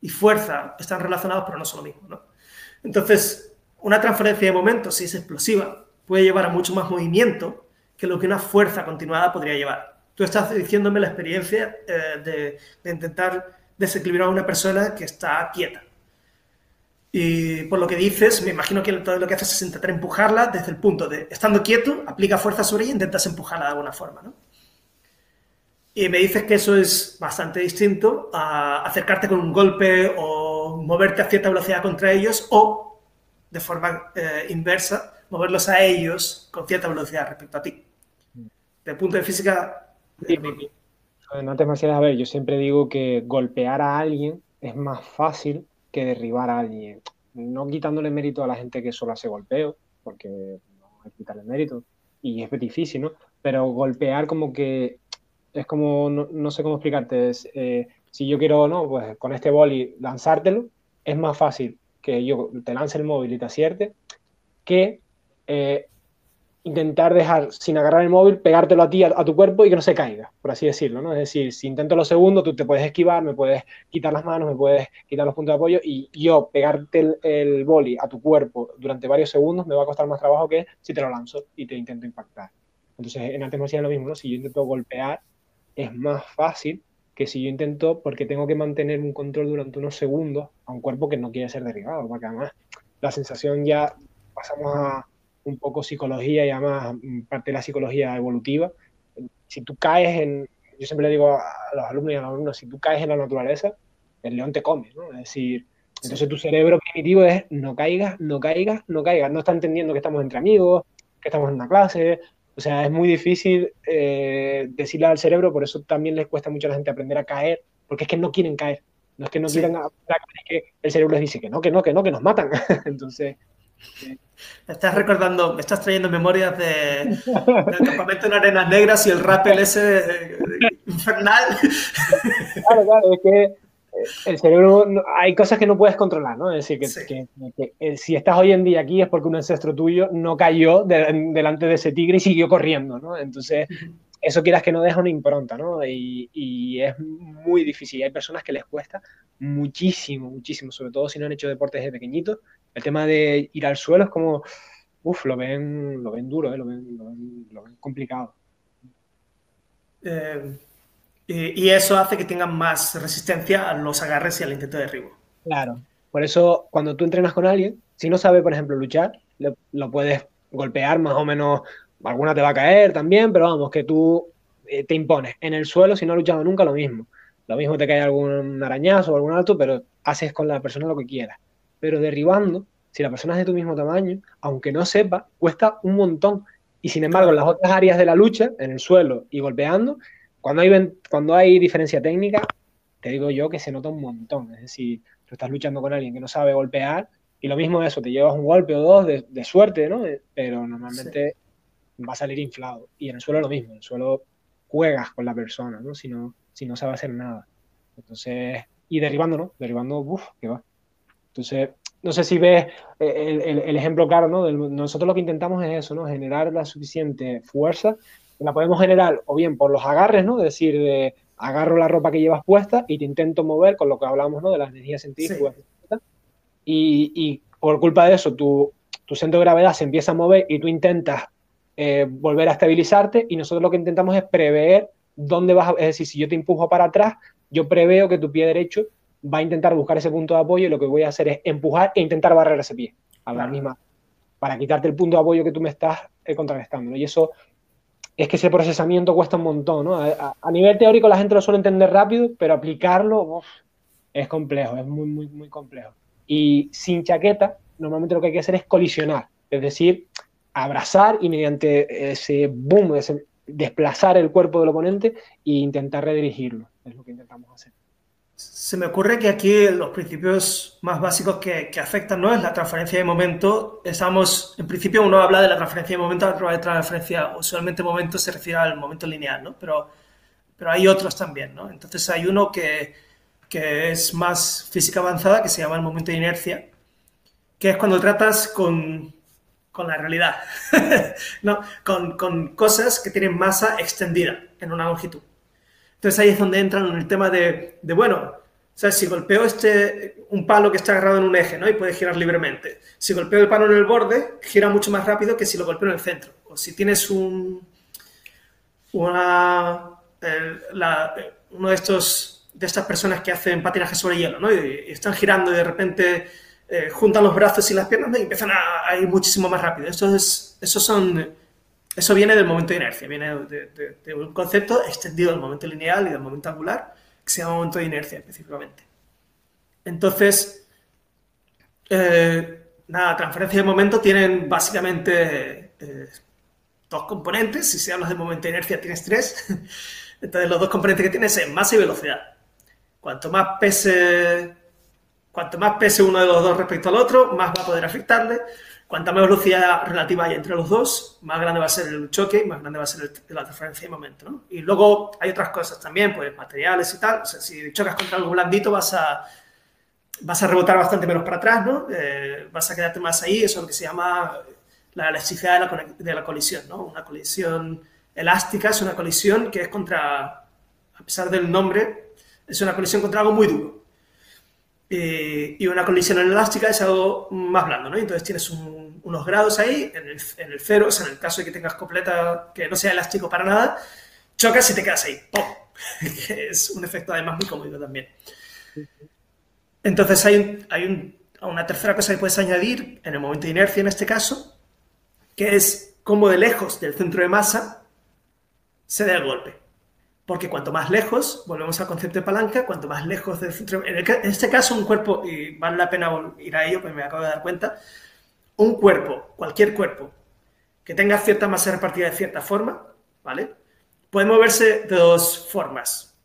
y fuerza están relacionados, pero no son lo mismo, ¿no? Entonces, una transferencia de momento, si es explosiva, puede llevar a mucho más movimiento que lo que una fuerza continuada podría llevar. Tú estás diciéndome la experiencia eh, de intentar desequilibrar a una persona que está quieta. Y por lo que dices, me imagino que todo lo que haces es intentar empujarla desde el punto de, estando quieto, aplica fuerza sobre ella e intentas empujarla de alguna forma, ¿no? Y me dices que eso es bastante distinto a acercarte con un golpe o moverte a cierta velocidad contra ellos o, de forma eh, inversa, moverlos a ellos con cierta velocidad respecto a ti. Desde punto de física, en artes marciales, a ver, yo siempre digo que golpear a alguien es más fácil que derribar a alguien. No quitándole mérito a la gente que solo hace golpeo, porque no hay que quitarle mérito, y es difícil, ¿no? Pero golpear como que es como, no, sé cómo explicarte, eh, si yo quiero, ¿no? Pues con este boli lanzártelo, es más fácil que yo te lance el móvil y te acierte que eh, intentar dejar sin agarrar el móvil, pegártelo a ti, a, tu cuerpo y que no se caiga, por así decirlo, ¿no? Es decir, si intento lo segundo, tú te puedes esquivar, me puedes quitar las manos, me puedes quitar los puntos de apoyo y yo pegarte el, boli a tu cuerpo durante varios segundos me va a costar más trabajo que si te lo lanzo y te intento impactar. Entonces, en artes marciales es lo mismo, ¿no? Si yo intento golpear, es más fácil que si yo intento, porque tengo que mantener un control durante unos segundos a un cuerpo que no quiere ser derribado, porque además la sensación ya pasamos a un poco psicología y además mm, parte de la psicología evolutiva. Si tú caes en, yo siempre le digo a los alumnos y a los alumnos, si tú caes en la naturaleza, el león te come, ¿no? Es decir, entonces tu cerebro primitivo es no caigas, no caigas, no caigas. No está entendiendo que estamos entre amigos, que estamos en una clase. O sea, es muy difícil eh, decirle al cerebro, por eso también les cuesta mucho a la gente aprender a caer, porque es que no quieren caer. No es que no quieran aprender a caer, es que el cerebro les dice que no, que no, que no, que nos matan. entonces, me estás recordando, me estás trayendo memorias de, del campamento en arenas negras y el rappel ese infernal. Claro, claro, es que el cerebro, hay cosas que no puedes controlar, ¿no? Es decir, que, eh, si estás hoy en día aquí es porque un ancestro tuyo no cayó delante de ese tigre y siguió corriendo, ¿no? Entonces, eso quieras que no deja una impronta, ¿no? Y, y, es muy difícil. Hay personas que les cuesta muchísimo, muchísimo, sobre todo si no han hecho deportes de pequeñitos. El tema de ir al suelo es como, uff, lo ven, lo ven duro, ¿eh? lo, ven, lo, ven, complicado. Eh, y, eso hace que tengan más resistencia a los agarres y al intento de derribo. Claro. Por eso, cuando tú entrenas con alguien, si no sabe, por ejemplo, luchar, lo, puedes golpear más o menos. Alguna te va a caer también, pero vamos, que tú eh, te impones. En el suelo, si no has luchado nunca, lo mismo. Lo mismo te cae algún arañazo o algún alto, pero haces con la persona lo que quieras. Pero derribando, si la persona es de tu mismo tamaño, aunque no sepa, cuesta un montón. Y sin embargo, en las otras áreas de la lucha, en el suelo y golpeando, cuando hay, cuando hay diferencia técnica, te digo yo que se nota un montón. Es decir, tú estás luchando con alguien que no sabe golpear y lo mismo de eso, te llevas un golpe o dos de, suerte, ¿no? Eh, pero normalmente va a salir inflado. Y en el suelo lo mismo, en el suelo juegas con la persona, ¿no? Si no, si no sabe hacer nada. Entonces, y derribando, ¿no? Derribando, uff, que va. Entonces, no sé si ves eh, el, ejemplo claro, ¿no? nosotros lo que intentamos es eso, ¿no? Generar la suficiente fuerza la podemos generar o bien por los agarres, ¿no? Es decir, de agarro la ropa que llevas puesta y te intento mover con lo que hablamos, ¿no? De las energías científicas. Y, y, por culpa de eso, tu, tu, centro de gravedad se empieza a mover y tú intentas eh, volver a estabilizarte y nosotros lo que intentamos es prever dónde vas, a, es decir, si yo te empujo para atrás, yo preveo que tu pie derecho va a intentar buscar ese punto de apoyo y lo que voy a hacer es empujar e intentar barrer ese pie a la misma para quitarte el punto de apoyo que tú me estás eh, contrarrestando. Y eso es que ese procesamiento cuesta un montón, ¿no? A, nivel teórico la gente lo suele entender rápido, pero aplicarlo es complejo, es muy, muy, muy complejo. Y sin chaqueta, normalmente lo que hay que hacer es colisionar, es decir, abrazar y mediante ese boom, desplazar el cuerpo del oponente e intentar redirigirlo. Es lo que intentamos hacer. Se me ocurre que aquí los principios más básicos que, afectan no es la transferencia de momento. Estamos, en principio uno habla de la transferencia de momento, la de transferencia, usualmente momento se refiere al momento lineal, ¿no? Pero, pero hay otros también, ¿no? Entonces hay uno que, que es más física avanzada, que se llama el momento de inercia, que es cuando tratas con, con la realidad, ¿no? Con, con cosas que tienen masa extendida en una longitud. Entonces ahí es donde entran en el tema de, bueno, sea, si golpeo este, un palo que está agarrado en un eje, ¿no? Y puede girar libremente. Si golpeo el palo en el borde, gira mucho más rápido que si lo golpeo en el centro. O si tienes un, una, uno de estos, de estas personas que hacen patinaje sobre hielo, ¿no? Y, están girando y de repente eh, juntan los brazos y las piernas y empiezan a, ir muchísimo más rápido. Esto es, esos son eso viene del momento de inercia, viene de, un concepto extendido del momento lineal y del momento angular, que se llama momento de inercia específicamente. Entonces, eh, transferencia de momento tienen básicamente eh, dos componentes. Si se hablas de momento de inercia, tienes tres. Entonces, los dos componentes que tienes es masa y velocidad. Cuanto más pese, cuanto más pese uno de los dos respecto al otro, más va a poder afectarle. Cuanta más velocidad relativa hay entre los dos, más grande va a ser el choque más grande va a ser la transferencia de momento. ¿no? Y luego hay otras cosas también, pues materiales y tal. O sea, si chocas contra algo blandito vas a, vas a rebotar bastante menos para atrás, ¿no? Eh, vas a quedarte más ahí, eso es lo que se llama la elasticidad de la, de la colisión. ¿no? Una colisión elástica es una colisión que es contra, a pesar del nombre, es una colisión contra algo muy duro. Eh, y una colisión elástica es algo más blando, ¿no? Entonces tienes unos grados ahí, en el, en el cero, o sea, en el caso de que tengas completa, que no sea elástico para nada, chocas y te quedas ahí, ¡pum! es un efecto además muy cómodo también. Entonces hay, hay una tercera cosa que puedes añadir en el momento de inercia en este caso, que es cómo de lejos del centro de masa se da el golpe. Porque cuanto más lejos, volvemos al concepto de palanca, cuanto más lejos del centro. En, este caso, un cuerpo, y vale la pena ir a ello, pues me acabo de dar cuenta, un cuerpo, cualquier cuerpo, que tenga cierta masa repartida de cierta forma, ¿vale? Puede moverse de dos formas.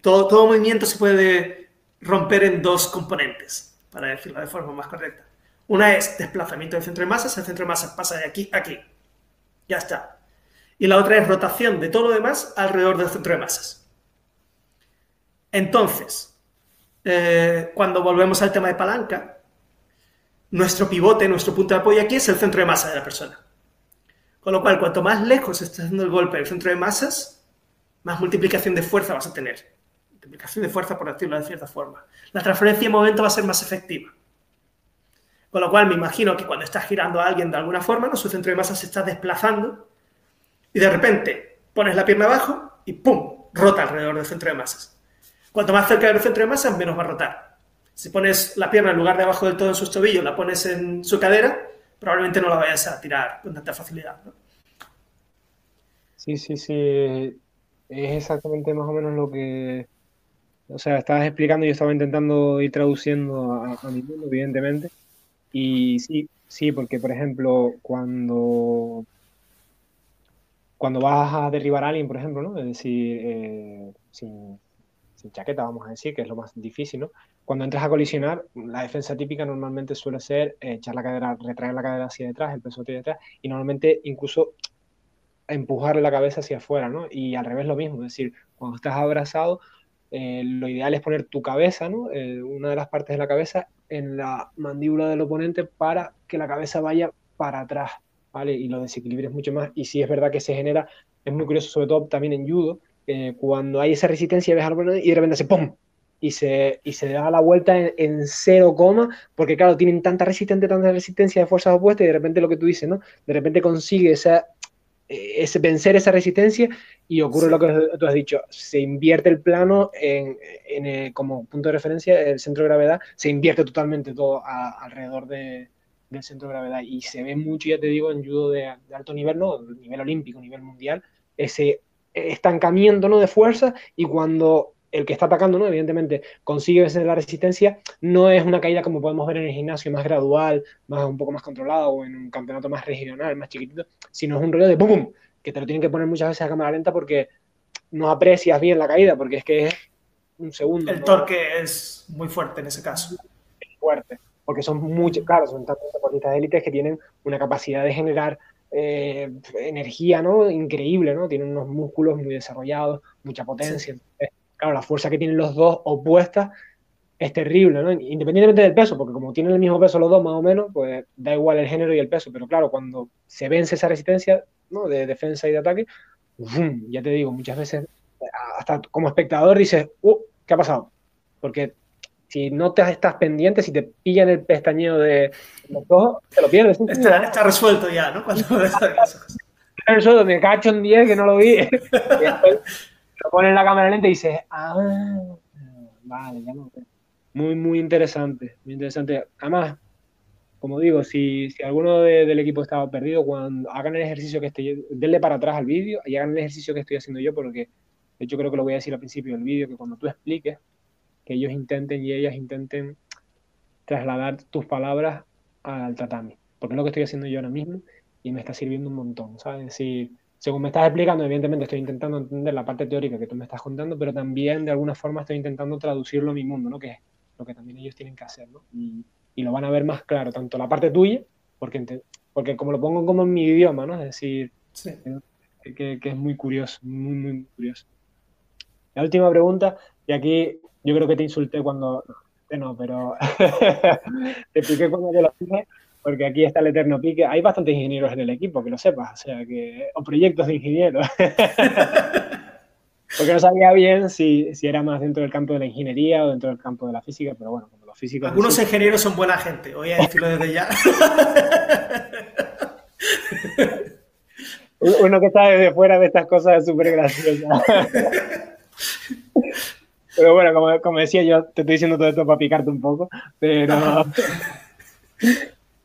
Todo, todo movimiento se puede romper en dos componentes, para decirlo de forma más correcta. Una es desplazamiento del centro de masa, el centro de masa pasa de aquí a aquí. Ya está y la otra es rotación de todo lo demás alrededor del centro de masas. Entonces, eh, cuando volvemos al tema de palanca, nuestro pivote, nuestro punto de apoyo aquí es el centro de masa de la persona. Con lo cual, cuanto más lejos esté haciendo el golpe del centro de masas, más multiplicación de fuerza vas a tener. Multiplicación de fuerza, por decirlo de cierta forma. La transferencia de momento va a ser más efectiva. Con lo cual, me imagino que cuando estás girando a alguien de alguna forma, ¿no? su centro de masa se está desplazando y de repente pones la pierna abajo y ¡pum! rota alrededor del centro de masas. Cuanto más cerca del centro de masas, menos va a rotar. Si pones la pierna en lugar de abajo del todo en sus tobillos, la pones en su cadera, probablemente no la vayas a tirar con tanta facilidad. Sí, sí, sí. Es exactamente más o menos lo que. O sea, estabas explicando yo estaba intentando ir traduciendo a, a mi mundo, evidentemente. Y sí, sí, porque por ejemplo, cuando cuando vas a derribar a alguien, por ejemplo, ¿no? Es decir, eh, sin, chaqueta, vamos a decir, que es lo más difícil, ¿no? Cuando entras a colisionar, la defensa típica normalmente suele ser echar la cadera, retraer la cadera hacia detrás, el peso hacia detrás, y normalmente incluso empujar la cabeza hacia afuera, ¿no? Y al revés lo mismo, es decir, cuando estás abrazado, eh, lo ideal es poner tu cabeza, ¿no? Eh, una de las partes de la cabeza en la mandíbula del oponente para que la cabeza vaya para atrás, ¿vale? Y lo desequilibres mucho más. Y si es verdad que se genera, es muy curioso, sobre todo también en judo, eh, cuando hay esa resistencia, ves algo y de repente se ¡pum! Y se, y se da la vuelta en, cero coma, porque claro, tienen tanta resistencia, tanta resistencia de fuerzas opuestas y de repente lo que tú dices, ¿no? De repente consigue esa, eh, ese, vencer esa resistencia y ocurre lo que tú has dicho, se invierte el plano en, en, como punto de referencia, el centro de gravedad, se invierte totalmente todo alrededor de, del centro de gravedad. Y se ve mucho, ya te digo, en judo de, alto nivel, ¿no? Nivel olímpico, nivel mundial, ese estancamiento ¿no? de fuerza y cuando el que está atacando, ¿no? Evidentemente, consigue vencer la resistencia, no es una caída como podemos ver en el gimnasio, más gradual, más un poco más controlado, o en un campeonato más regional, más chiquitito, sino es un rollo de ¡pum! que te lo tienen que poner muchas veces a cámara lenta porque no aprecias bien la caída, porque es que es un segundo. El torque es muy fuerte en ese caso. Es fuerte porque son muchos, claro, son tantos deportistas de élites que tienen una capacidad de generar eh, energía, ¿no? Increíble, ¿no? Tienen unos músculos muy desarrollados, mucha potencia. claro, la fuerza que tienen los dos opuestas es terrible, ¿no? Independientemente del peso, porque como tienen el mismo peso los dos más o menos, pues da igual el género y el peso, pero claro, cuando se vence esa resistencia, ¿no? De defensa y de ataque, ya te digo, muchas veces, hasta como espectador dices, uh, ¿qué ha pasado? Porque si no te estás pendiente, si te pillan el pestañeo de los ojos, te lo pierdes. Está, está resuelto ya, ¿no? Cuando resuelto, me cacho un día que no lo vi. y después lo en la cámara lenta y dices, ah, vale, ya no. Muy, muy interesante, muy interesante. Además, como digo, si, si alguno del equipo estaba perdido, cuando hagan el ejercicio que estoy, denle para atrás al vídeo y hagan el ejercicio que estoy haciendo yo, porque de hecho creo que lo voy a decir al principio del vídeo, que cuando tú expliques, que ellos intenten y ellas intenten trasladar tus palabras al tatami, porque es lo que estoy haciendo yo ahora mismo y me está sirviendo un montón, ¿sabes? Si, según me estás explicando, evidentemente estoy intentando entender la parte teórica que tú me estás contando, pero también de alguna forma estoy intentando traducirlo a mi mundo, ¿no? Que es lo que también ellos tienen que hacer, ¿no? Y, y lo van a ver más claro, tanto la parte tuya, porque, porque como lo pongo como en mi idioma, ¿no? Es decir, que, que, es muy curioso, muy, muy curioso. La última pregunta, y aquí yo creo que te insulté cuando. No, pero te expliqué cuando te lo dije, porque aquí está el eterno pique. Hay bastantes ingenieros en el equipo, que lo sepas, o sea, que. o proyectos de ingenieros. porque no sabía bien si, si, era más dentro del campo de la ingeniería o dentro del campo de la física, pero bueno, como los físicos. Algunos ingenieros son buena gente, voy a decirlo desde ya. Uno que está desde fuera de estas cosas es súper gracioso. Pero bueno, como, como, decía yo, te estoy diciendo todo esto para picarte un poco, pero...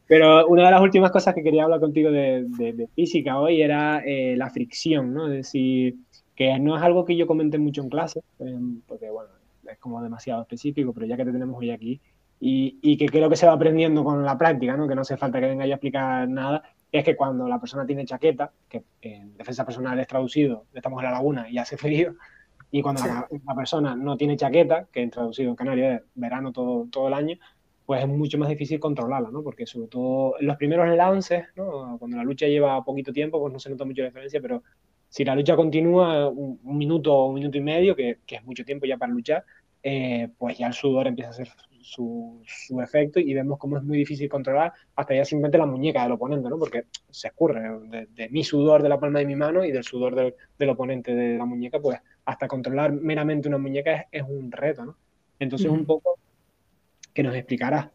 pero una de las últimas cosas que quería hablar contigo de, de, física hoy era eh, la fricción, ¿no? Es decir, que no es algo que yo comenté mucho en clase, em, porque bueno, es como demasiado específico, pero ya que te tenemos hoy aquí, y, y, que creo que se va aprendiendo con la práctica, ¿no? Que no hace falta que venga a explicar nada, es que cuando la persona tiene chaqueta, que en defensa personal es traducido, estamos en la laguna y hace frío, y cuando la, persona no tiene chaqueta, que en traducido en Canarias es verano todo, todo el año, pues es mucho más difícil controlarla, ¿no? Porque sobre todo en los primeros lances, ¿no? Cuando la lucha lleva poquito tiempo, pues no se nota mucho la diferencia, pero si la lucha continúa un, minuto o un minuto y medio, que, que, es mucho tiempo ya para luchar, eh, pues ya el sudor empieza a hacer su, efecto y vemos cómo es muy difícil controlar hasta ya simplemente la muñeca del oponente, ¿no? Porque se escurre de, mi sudor de la palma de mi mano y del sudor del, oponente de la muñeca, pues hasta controlar meramente una muñeca es, un reto, ¿no? Entonces un poco que nos explicará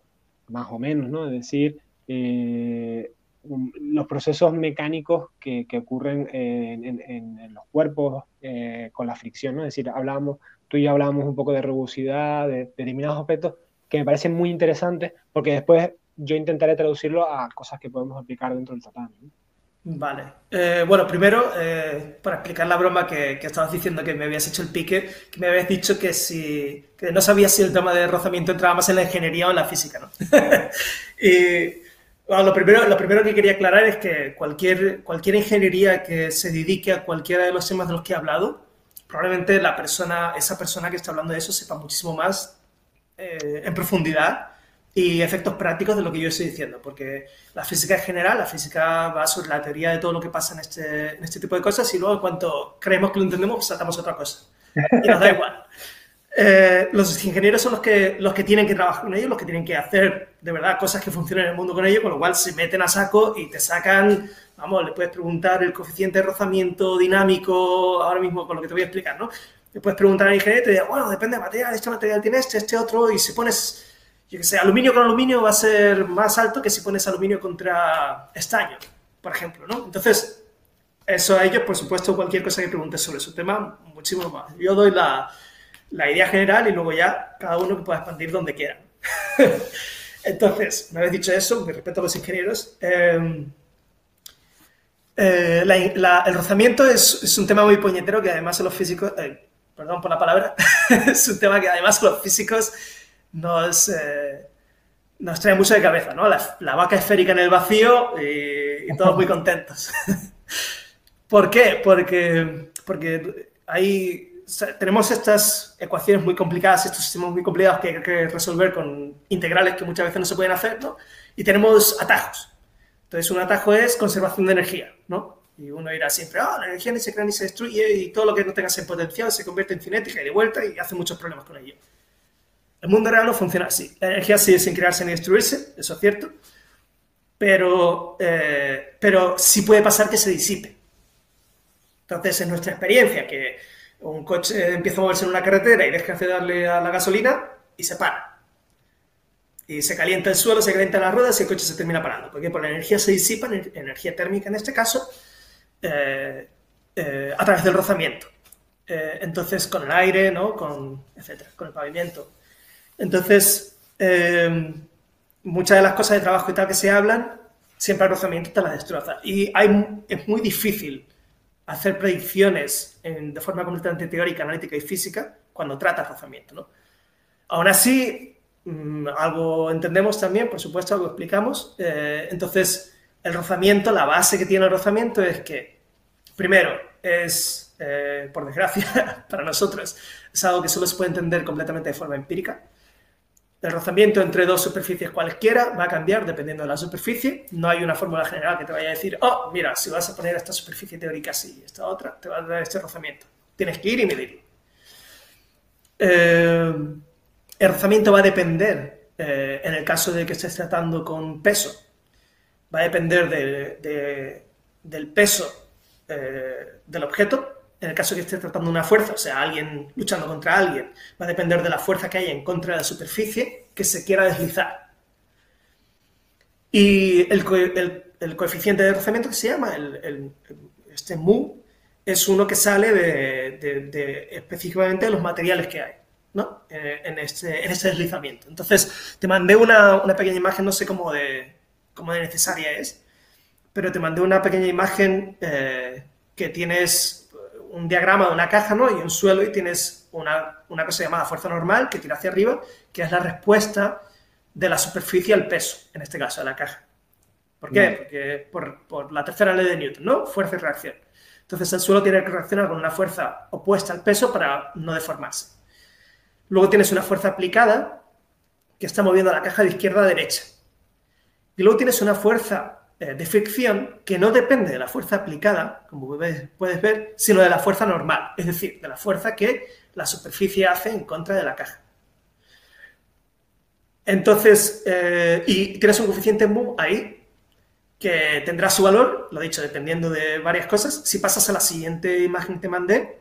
más o menos, ¿no? Es decir, eh, los procesos mecánicos que, ocurren en, los cuerpos eh, con la fricción, ¿no? Es decir, hablábamos, tú y yo hablábamos un poco de rugosidad, de, determinados aspectos que me parecen muy interesantes, porque después yo intentaré traducirlo a cosas que podemos aplicar dentro del tatami. Vale. Eh, bueno, primero, eh, para explicar la broma que, estabas diciendo que me habías hecho el pique, que me habías dicho que si que no sabías si el tema de rozamiento entraba más en la ingeniería o en la física, ¿no? y lo, primero, lo primero que quería aclarar es que cualquier, cualquier ingeniería que se dedique a cualquiera de los temas de los que he hablado, probablemente la persona, esa persona que está hablando de eso sepa muchísimo más eh, en profundidad y efectos prácticos de lo que yo estoy diciendo, porque la física en general, la física va sobre la teoría de todo lo que pasa en este, en este tipo de cosas y luego en cuanto creemos que lo entendemos, pues saltamos otra cosa. Y nos da igual. Eh, los ingenieros son los que, los que tienen que trabajar con ellos, los que tienen que hacer de verdad cosas que funcionen en el mundo con ellos, con lo cual se meten a saco y te sacan, vamos, le puedes preguntar el coeficiente de rozamiento dinámico, ahora mismo con lo que te voy a explicar, ¿no? Le puedes preguntar al ingeniero y te dice, bueno, depende del material, este material tiene este, este otro, y si pones, yo que sé, aluminio con aluminio va a ser más alto que si pones aluminio contra estaño, por ejemplo, ¿no? Entonces, eso a ellos, por supuesto, cualquier cosa que preguntes sobre su tema, muchísimo más. Yo doy la la idea general y luego ya cada uno que pueda expandir donde quiera. Entonces, me habéis dicho eso, me respeto a los ingenieros. Em, eh, el rozamiento es, un tema muy puñetero que además los físicos, eh, perdón por la palabra, es un tema que además los físicos nos, eh, nos trae mucho de cabeza, ¿no? La, vaca esférica en el vacío y, y todos muy contentos. ¿Por qué? Porque, porque hay tenemos estas ecuaciones muy complicadas, estos sistemas muy complicados que hay que resolver con integrales que muchas veces no se pueden hacer, ¿no? Y tenemos atajos. Entonces, un atajo es conservación de energía, ¿no? Y uno dirá siempre, ah, la energía ni se crea ni se destruye y todo lo que no tengas en potencial se convierte en cinética y de vuelta y hace muchos problemas con ello. El mundo real no funciona así. La energía sigue sin crearse ni destruirse, eso es cierto, pero, eh, pero sí puede pasar que se disipe. Entonces, en nuestra experiencia, que un coche empieza a moverse en una carretera y deja de darle a la gasolina y se para. Y se calienta el suelo, se calientan las ruedas y el coche se termina parando. Porque por la energía se disipa, energía térmica en este caso, eh, eh, a través del rozamiento. Eh, entonces, con el aire, ¿no? Con, etcétera, con el pavimento. Entonces, muchas de las cosas de trabajo y tal que se hablan, siempre el rozamiento te las destroza. Y es muy difícil hacer predicciones de forma completamente teórica, analítica y física cuando trata rozamiento. Aún así, mm, algo entendemos también, por supuesto, algo explicamos. Entonces, el rozamiento, la base que tiene el rozamiento es que, primero, es, eh, por desgracia, para nosotros, es algo que solo se puede entender completamente de forma empírica. El rozamiento entre dos superficies cualquiera va a cambiar dependiendo de la superficie. No hay una fórmula general que te vaya a decir, oh, mira, si vas a poner esta superficie teórica así y esta otra, te va a dar este rozamiento. Tienes que ir y medir. Eh, el rozamiento va a depender, eh, en el caso de que estés tratando con peso, va a depender del peso eh, del objeto en el caso que esté tratando una fuerza, o sea, alguien luchando contra alguien, va a depender de la fuerza que haya en contra de la superficie que se quiera deslizar. Y el, coeficiente de rozamiento que se llama, este mu, es uno que sale de, específicamente de los materiales que hay. ¿no? Eh, en, este, en este deslizamiento. Entonces, te mandé una, pequeña imagen, no sé cómo de, cómo de necesaria es, pero te mandé una pequeña imagen eh, que tienes un diagrama de una caja ¿no? y un suelo y tienes una, una, cosa llamada fuerza normal que tira hacia arriba, que es la respuesta de la superficie al peso, en este caso, de la caja. ¿Por qué? Porque por, por, la tercera ley de Newton, ¿no? Fuerza y reacción. Entonces el suelo tiene que reaccionar con una fuerza opuesta al peso para no deformarse. Luego tienes una fuerza aplicada que está moviendo la caja de izquierda a derecha. Y luego tienes una fuerza de fricción que no depende de la fuerza aplicada, como puedes ver, sino de la fuerza normal, es decir, de la fuerza que la superficie hace en contra de la caja. Entonces, eh, y tienes un coeficiente mu ahí que tendrá su valor, lo dicho, dependiendo de varias cosas. Si pasas a la siguiente imagen que te mandé,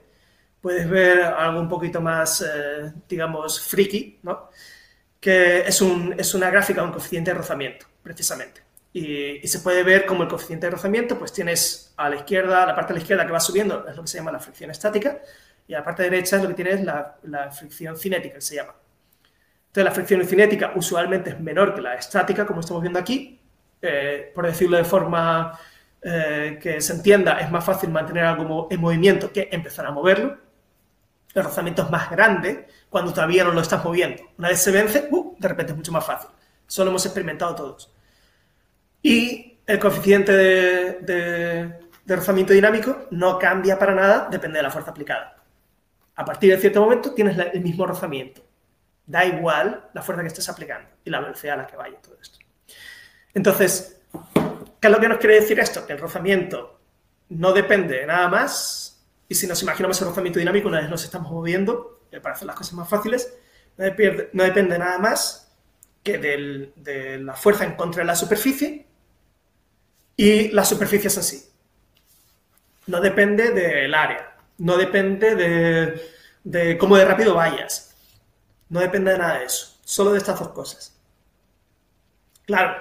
puedes ver algo un poquito más, eh, digamos, friki, ¿no? Que es, un, es una gráfica, un coeficiente de rozamiento, precisamente. Y, se puede ver como el coeficiente de rozamiento, pues tienes a la izquierda, la parte de la izquierda que va subiendo es lo que se llama la fricción estática, y a la parte derecha es lo que tienes la, fricción cinética, que se llama. Entonces, la fricción cinética usualmente es menor que la estática, como estamos viendo aquí. Eh, por decirlo de forma eh, que se entienda, es más fácil mantener algo en movimiento que empezar a moverlo. El rozamiento es más grande cuando todavía no lo estás moviendo. Una vez se vence, uh, de repente es mucho más fácil. Eso lo hemos experimentado todos. Y el coeficiente de, rozamiento dinámico no cambia para nada, depende de la fuerza aplicada. A partir de cierto momento tienes el mismo rozamiento. Da igual la fuerza que estés aplicando y la velocidad a la que vaya todo esto. Entonces, ¿qué es lo que nos quiere decir esto? Que el rozamiento no depende de nada más y si nos imaginamos el rozamiento dinámico, una vez nos estamos moviendo, para hacer las cosas más fáciles, no depende nada más que de la fuerza en contra de la superficie y las superficies así. No depende del área, no depende de, de cómo de rápido vayas, no depende de nada de eso, solo de estas dos cosas. Claro,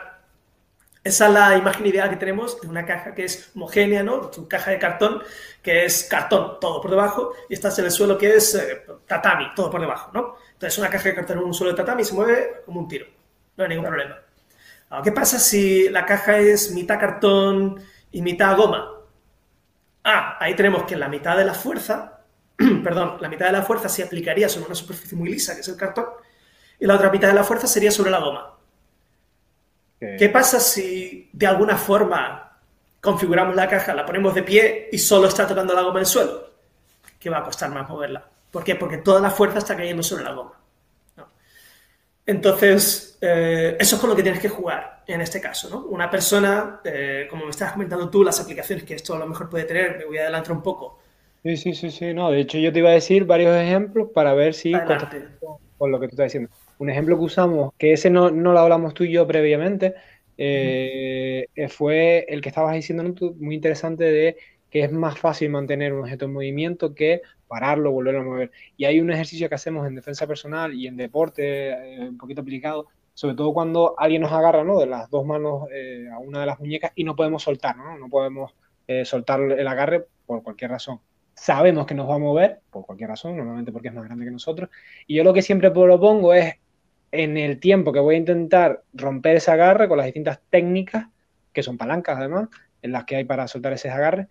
esa es la imagen ideal que tenemos de una caja que es homogénea, ¿no? Tu caja de cartón, que es cartón todo por debajo, y estás en el suelo que es eh, tatami, todo por debajo, ¿no? Entonces una caja de cartón en un suelo de tatami se mueve como un tiro, no hay ningún problema. ¿Qué pasa si la caja es mitad cartón y mitad goma? Ah, ahí tenemos que la mitad de la fuerza, perdón, la mitad de la fuerza se aplicaría sobre una superficie muy lisa, que es el cartón, y la otra mitad de la fuerza sería sobre la goma. ¿Qué pasa si de alguna forma configuramos la caja, la ponemos de pie y solo está tocando la goma en el suelo? ¿Qué va a costar más moverla. ¿Por qué? Porque toda la fuerza está cayendo sobre la goma. Entonces, eh, eso es con lo que tienes que jugar en este caso, ¿no? Una persona, eh, como me estás comentando tú, las aplicaciones que esto a lo mejor puede tener, me voy a adelantar un poco. Sí, sí, sí, sí, no, de hecho yo te iba a decir varios ejemplos para ver si con lo que tú estás diciendo. Un ejemplo que usamos, que ese no, no lo hablamos tú y yo previamente, eh, fue el que estabas diciendo, muy interesante de que es más fácil mantener un objeto en movimiento que pararlo, volverlo a mover. Y hay un ejercicio que hacemos en defensa personal y en deporte, eh, un poquito aplicado, sobre todo cuando alguien nos agarra ¿no? de las dos manos eh, a una de las muñecas y no podemos soltar, no, no podemos eh, soltar el agarre por cualquier razón. Sabemos que nos va a mover por cualquier razón, normalmente porque es más grande que nosotros. Y yo lo que siempre propongo es, en el tiempo que voy a intentar romper ese agarre con las distintas técnicas, que son palancas además, en las que hay para soltar ese agarre,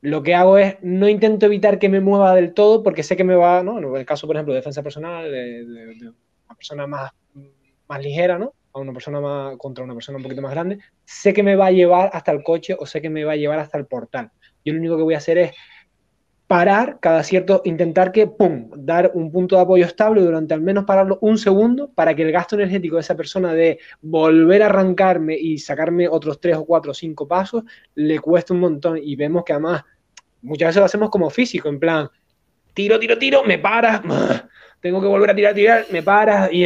lo que hago es no intento evitar que me mueva del todo porque sé que me va, ¿no? En el caso, por ejemplo, de defensa personal, de, una persona más, más ligera, ¿no? A una persona más, contra una persona un poquito más grande, sé que me va a llevar hasta el coche o sé que me va a llevar hasta el portal. Yo lo único que voy a hacer es parar cada cierto, intentar que, ¡pum!, dar un punto de apoyo estable durante al menos pararlo un segundo para que el gasto energético de esa persona de volver a arrancarme y sacarme otros tres o cuatro o cinco pasos le cueste un montón. Y vemos que además muchas veces lo hacemos como físico, en plan, tiro, tiro, tiro, me paras, tengo que volver a tirar, tirar, me paras y,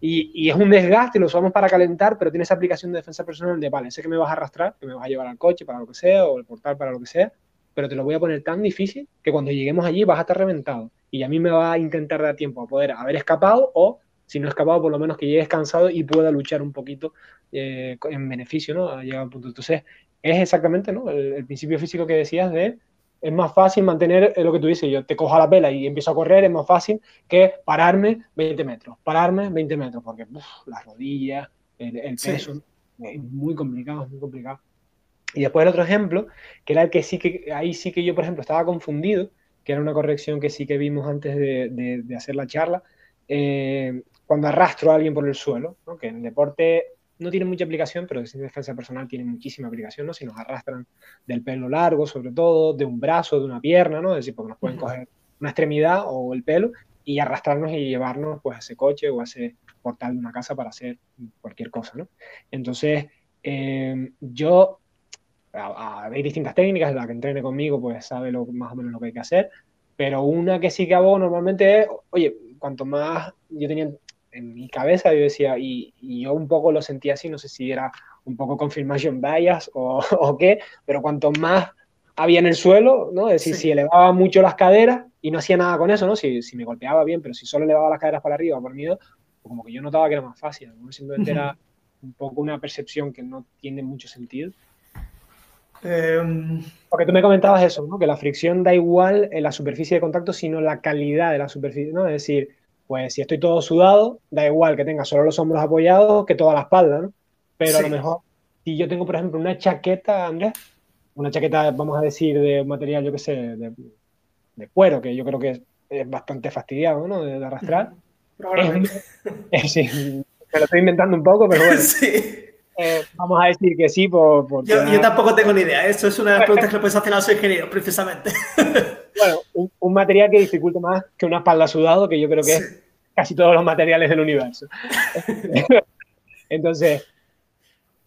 y, es un desgaste, lo usamos para calentar, pero tiene esa aplicación de defensa personal de, vale, sé que me vas a arrastrar, que me vas a llevar al coche para lo que sea o el portal para lo que sea pero te lo voy a poner tan difícil que cuando lleguemos allí vas a estar reventado. Y a mí me va a intentar dar tiempo a poder haber escapado o, si no he escapado, por lo menos que llegues cansado y pueda luchar un poquito eh, en beneficio, ¿no? A llegar a un punto. Entonces, es exactamente, ¿no? El, principio físico que decías de es más fácil mantener lo que tú dices, yo te cojo a la vela y empiezo a correr, es más fácil que pararme 20 metros, pararme 20 metros, porque las rodillas, el, peso, es muy complicado, es muy complicado. Y después el otro ejemplo, que era el que sí que, ahí sí que yo, por ejemplo, estaba confundido, que era una corrección que sí que vimos antes de, de, hacer la charla, eh, cuando arrastro a alguien por el suelo, ¿no? que en el deporte no tiene mucha aplicación, pero en defensa personal tiene muchísima aplicación, ¿no? Si nos arrastran del pelo largo, sobre todo, de un brazo, de una pierna, ¿no? Es decir, porque nos pueden coger una extremidad o el pelo y arrastrarnos y llevarnos pues a ese coche o a ese portal de una casa para hacer cualquier cosa, ¿no? Entonces, eh, yo hay distintas técnicas, la que entrene conmigo pues sabe lo, más o menos lo que hay que hacer, pero una que sí que hago normalmente es, oye, cuanto más yo tenía en mi cabeza, yo decía, y, yo un poco lo sentía así, no sé si era un poco confirmation bias o, o qué, pero cuanto más había en el suelo, ¿no? Es decir, si elevaba mucho las caderas y no hacía nada con eso, ¿no? Si, si, me golpeaba bien, pero si solo elevaba las caderas para arriba por miedo, pues como que yo notaba que era más fácil, ¿no? Simplemente era un poco una percepción que no tiene mucho sentido. Em, Porque tú me comentabas eso, ¿no? Que la fricción da igual en la superficie de contacto, sino la calidad de la superficie, ¿no? Es decir, pues si estoy todo sudado, da igual que tenga solo los hombros apoyados que toda la espalda, ¿no? Pero a lo mejor, si yo tengo, por ejemplo, una chaqueta, Andrés, una chaqueta, vamos a decir, de material, yo qué sé, de, cuero, que yo creo que es, bastante fastidiado, ¿no? De, arrastrar. sí, me lo estoy inventando un poco, pero bueno. Sí. Eh, vamos a decir que sí por... yo, tampoco tengo ni idea. Eso es una de las preguntas que le puedes hacer a los ingenieros, precisamente. bueno, un, material que dificulta más que una espalda sudado, que yo creo que es casi todos los materiales del universo. Entonces,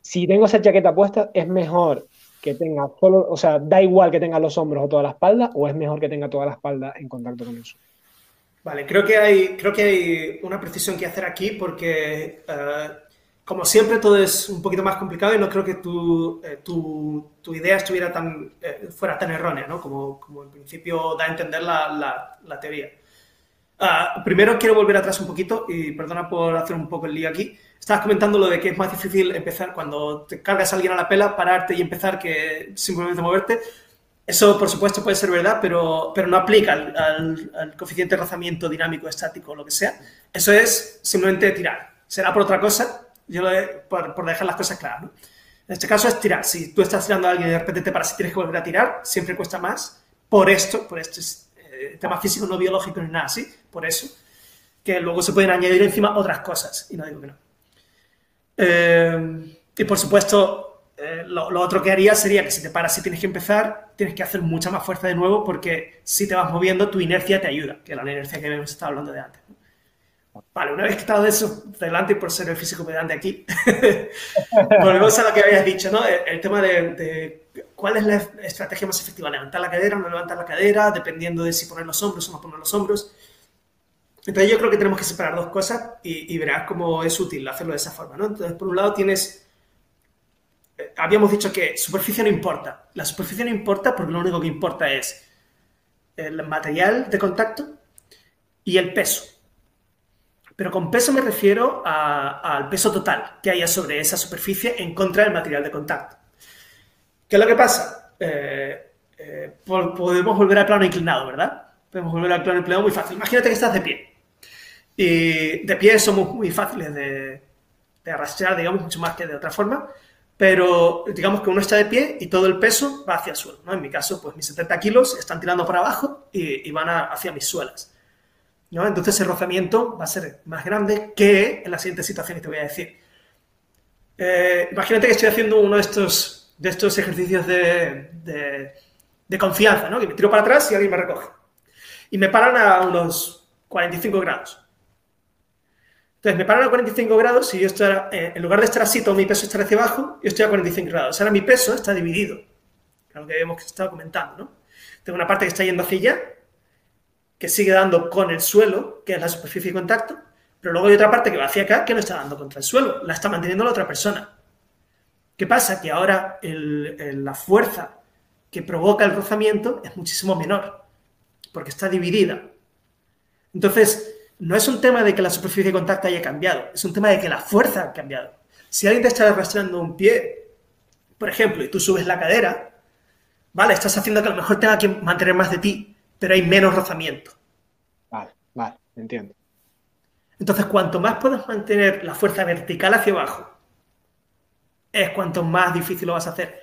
si tengo esa chaqueta puesta, es mejor que tenga solo, o sea, da igual que tenga los hombros o toda la espalda, o es mejor que tenga toda la espalda en contacto con eso. Vale, creo que hay, creo que hay una precisión que hacer aquí porque eh, como siempre, todo es un poquito más complicado y no creo que tu, eh, idea estuviera tan, eh, fuera tan errónea, ¿no? Como, en principio da a entender la, teoría. Uh, primero quiero volver atrás un poquito y perdona por hacer un poco el lío aquí. Estabas comentando lo de que es más difícil empezar cuando te cargas a alguien a la pela, pararte y empezar que simplemente moverte. Eso, por supuesto, puede ser verdad, pero, no aplica al, coeficiente de rozamiento dinámico, estático lo que sea. Eso es simplemente tirar. Será por otra cosa, yo lo por, por, dejar las cosas claras. ¿no? En este caso es tirar. Si tú estás tirando a alguien y de repente te paras y tienes que volver a tirar, siempre cuesta más. Por esto, por este eh, tema físico, no biológico ni nada así, por eso, que luego se pueden añadir encima otras cosas. Y no digo que no. Eh, y por supuesto, eh, lo, lo, otro que haría sería que si te paras y tienes que empezar, tienes que hacer mucha más fuerza de nuevo porque si te vas moviendo, tu inercia te ayuda, que es la inercia que hemos estado hablando de antes. Vale, una vez quitado eso delante y por ser el físico pedante aquí, volvemos a lo que habías dicho, ¿no? El, tema de, cuál es la estrategia más efectiva, levantar la cadera o no levantar la cadera, dependiendo de si poner los hombros o no poner los hombros. Entonces yo creo que tenemos que separar dos cosas y, verás cómo es útil hacerlo de esa forma, ¿no? Entonces, por un lado tienes, eh, habíamos dicho que superficie no importa. La superficie no importa porque lo único que importa es el material de contacto y el peso. Pero con peso me refiero al peso total que haya sobre esa superficie en contra del material de contacto. ¿Qué es lo que pasa? Eh, eh, podemos volver al plano inclinado, ¿verdad? Podemos volver al plano inclinado muy fácil. Imagínate que estás de pie. Y de pie somos muy fáciles de, arrastrar, digamos, mucho más que de otra forma. Pero digamos que uno está de pie y todo el peso va hacia el suelo. ¿no? En mi caso, pues mis 70 kilos están tirando para abajo y, van hacia mis suelas. Entonces el rozamiento va a ser más grande que en la siguiente situación que te voy a decir. Eh, imagínate que estoy haciendo uno de estos, de estos ejercicios de, de, confianza, ¿no? Que me tiro para atrás y alguien me recoge. Y me paran a unos 45 grados. Entonces me paran a 45 grados y yo estoy, eh, en lugar de estar así, todo mi peso está hacia abajo, yo estoy a 45 grados. Ahora mi peso está dividido, lo que hemos estado comentando, ¿no? Tengo una parte que está yendo hacia allá que sigue dando con el suelo, que es la superficie de contacto, pero luego hay otra parte que va hacia acá que no está dando contra el suelo, la está manteniendo la otra persona. ¿Qué pasa? Que ahora la fuerza que provoca el rozamiento es muchísimo menor, porque está dividida. Entonces, no es un tema de que la superficie de contacto haya cambiado, es un tema de que la fuerza ha cambiado. Si alguien te está arrastrando un pie, por ejemplo, y tú subes la cadera, vale, estás haciendo que a lo mejor tenga que mantener más de ti, pero hay menos rozamiento. Vale, vale, entiendo. Entonces, cuanto más puedas mantener la fuerza vertical hacia abajo, es cuanto más difícil lo vas a hacer.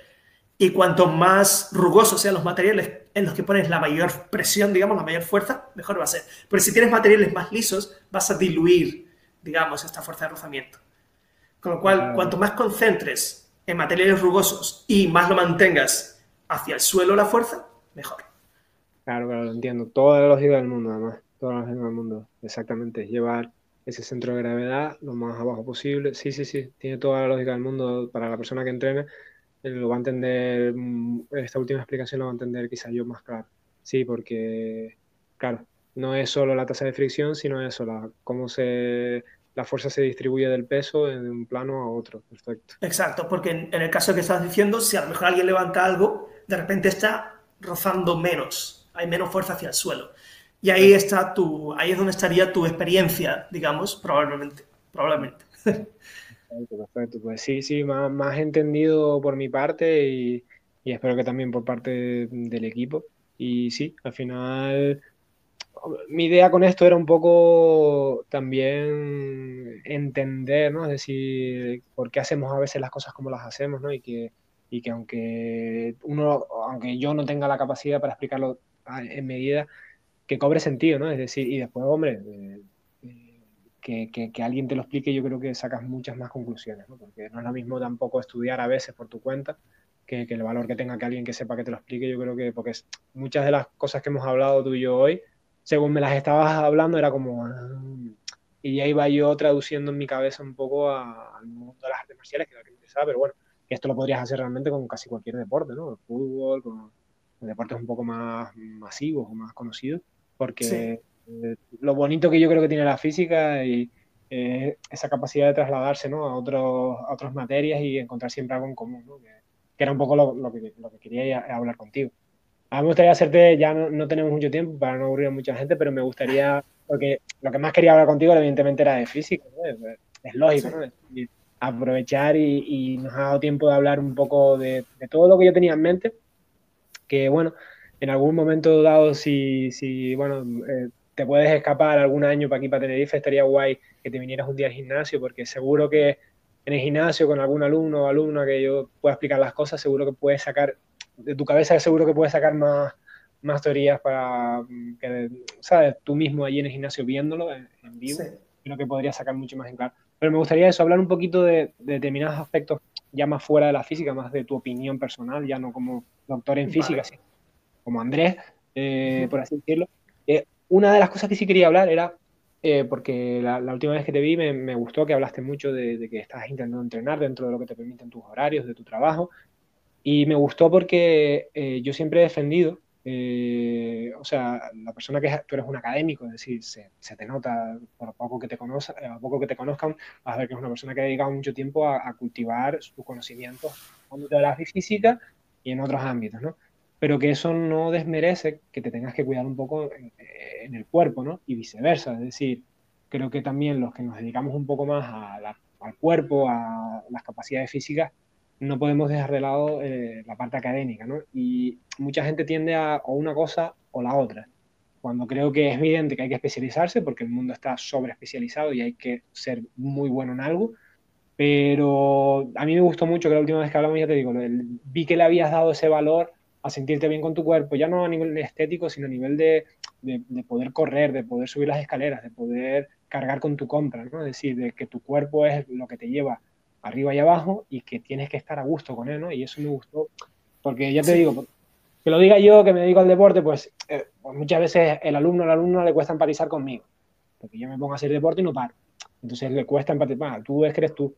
Y cuanto más rugosos sean los materiales en los que pones la mayor presión, digamos, la mayor fuerza, mejor va a ser. Pero si tienes materiales más lisos, vas a diluir, digamos, esta fuerza de rozamiento. Con lo cual, cuanto más concentres en materiales rugosos y más lo mantengas hacia el suelo la fuerza, mejor. Claro, claro, lo entiendo. Toda la lógica del mundo, además. Toda la lógica del mundo. Exactamente. Llevar ese centro de gravedad lo más abajo posible. Sí, sí, sí. Tiene toda la lógica del mundo para la persona que entrene. lo va a entender, mm, esta última explicación lo va a entender quizá yo más claro. Sí, porque, claro, no es solo la tasa de fricción, sino eso, la, cómo se, la fuerza se distribuye del peso de un plano a otro. Perfecto. Exacto, porque en, el caso que estás diciendo, si a lo mejor alguien levanta algo, de repente está rozando menos, hay menos fuerza hacia el suelo. Y ahí está tu, ahí es donde estaría tu experiencia, digamos, probablemente. probablemente. Perfecto, perfecto. Pues sí, sí, más, más entendido por mi parte y, y espero que también por parte del equipo. Y sí, al final mi idea con esto era un poco también entender, ¿no? Es decir, por qué hacemos a veces las cosas como las hacemos, ¿no? Y que, y que aunque uno, aunque yo no tenga la capacidad para explicarlo en medida, que cobre sentido, ¿no? Es decir, y después, hombre, eh, que, que, alguien te lo explique, yo creo que sacas muchas más conclusiones, ¿no? Porque no es lo mismo tampoco estudiar a veces por tu cuenta que, que el valor que tenga que alguien que sepa que te lo explique, yo creo que, porque muchas de las cosas que hemos hablado tú y yo hoy, según me las estabas hablando, era como... Ah", y ya iba yo traduciendo en mi cabeza un poco al mundo de las artes marciales, que era que pero bueno, esto lo podrías hacer realmente con casi cualquier deporte, ¿no? El fútbol, con deportes un poco más masivos o más conocidos, porque eh, lo bonito que yo creo que tiene la física y eh, esa capacidad de trasladarse ¿no? a, otros, a otras materias y encontrar siempre algo en común, ¿no? que, que, era un poco lo, lo, que, lo que quería hablar contigo. A mí me gustaría hacerte, ya no, tenemos mucho tiempo para no aburrir a mucha gente, pero me gustaría, porque lo que más quería hablar contigo evidentemente era de física, es, lógico, ¿no? aprovechar y, nos ha dado tiempo de hablar un poco de, todo lo que yo tenía en mente, que bueno, en algún momento dado, si, si bueno, eh, te puedes escapar algún año para aquí, para Tenerife, estaría guay que te vinieras un día al gimnasio, porque seguro que en el gimnasio con algún alumno o alumna que yo pueda explicar las cosas, seguro que puedes sacar de tu cabeza seguro que puedes sacar más, más teorías para mm, que, ¿sabes? Tú mismo allí en el gimnasio viéndolo en, vivo, creo que podrías sacar mucho más en claro. Pero me gustaría eso, hablar un poquito de, determinados aspectos ya más fuera de la física, más de tu opinión personal, ya no como doctor en física, como Andrés, eh, por así decirlo. Eh, una de las cosas que sí quería hablar era, eh, porque la, última vez que te vi me, me gustó que hablaste mucho de, de, que estás intentando entrenar dentro de lo que te permiten tus horarios, de tu trabajo, y me gustó porque eh, yo siempre he defendido, eh, o sea, la persona que tú eres un académico, es decir, se, se te nota por poco que te conozcan, a poco que te conozcan, vas a ver que es una persona que ha dedicado mucho tiempo a, cultivar sus conocimientos en la física y en otros ámbitos, ¿no? Pero que eso no desmerece que te tengas que cuidar un poco en, en el cuerpo, ¿no? Y viceversa, es decir, creo que también los que nos dedicamos un poco más al cuerpo, a las capacidades físicas, no podemos dejar de lado eh, la parte académica, ¿no? Y mucha gente tiende a o una cosa o la otra. Cuando creo que es evidente que hay que especializarse, porque el mundo está sobre especializado y hay que ser muy bueno en algo, pero a mí me gustó mucho que la última vez que hablamos, ya te digo, vi que le habías dado ese valor a sentirte bien con tu cuerpo, ya no a nivel estético, sino a nivel de, de, de poder correr, de poder subir las escaleras, de poder cargar con tu compra, ¿no? Es decir, de que tu cuerpo es lo que te lleva arriba y abajo y que tienes que estar a gusto con él, ¿no? Y eso me gustó, porque ya te digo, que lo diga yo, que me dedico al deporte, pues, eh, pues, muchas veces el alumno o la alumna le cuesta empatizar conmigo, porque yo me pongo a hacer deporte y no paro. Entonces le cuesta empatizar, tú es que eres tú.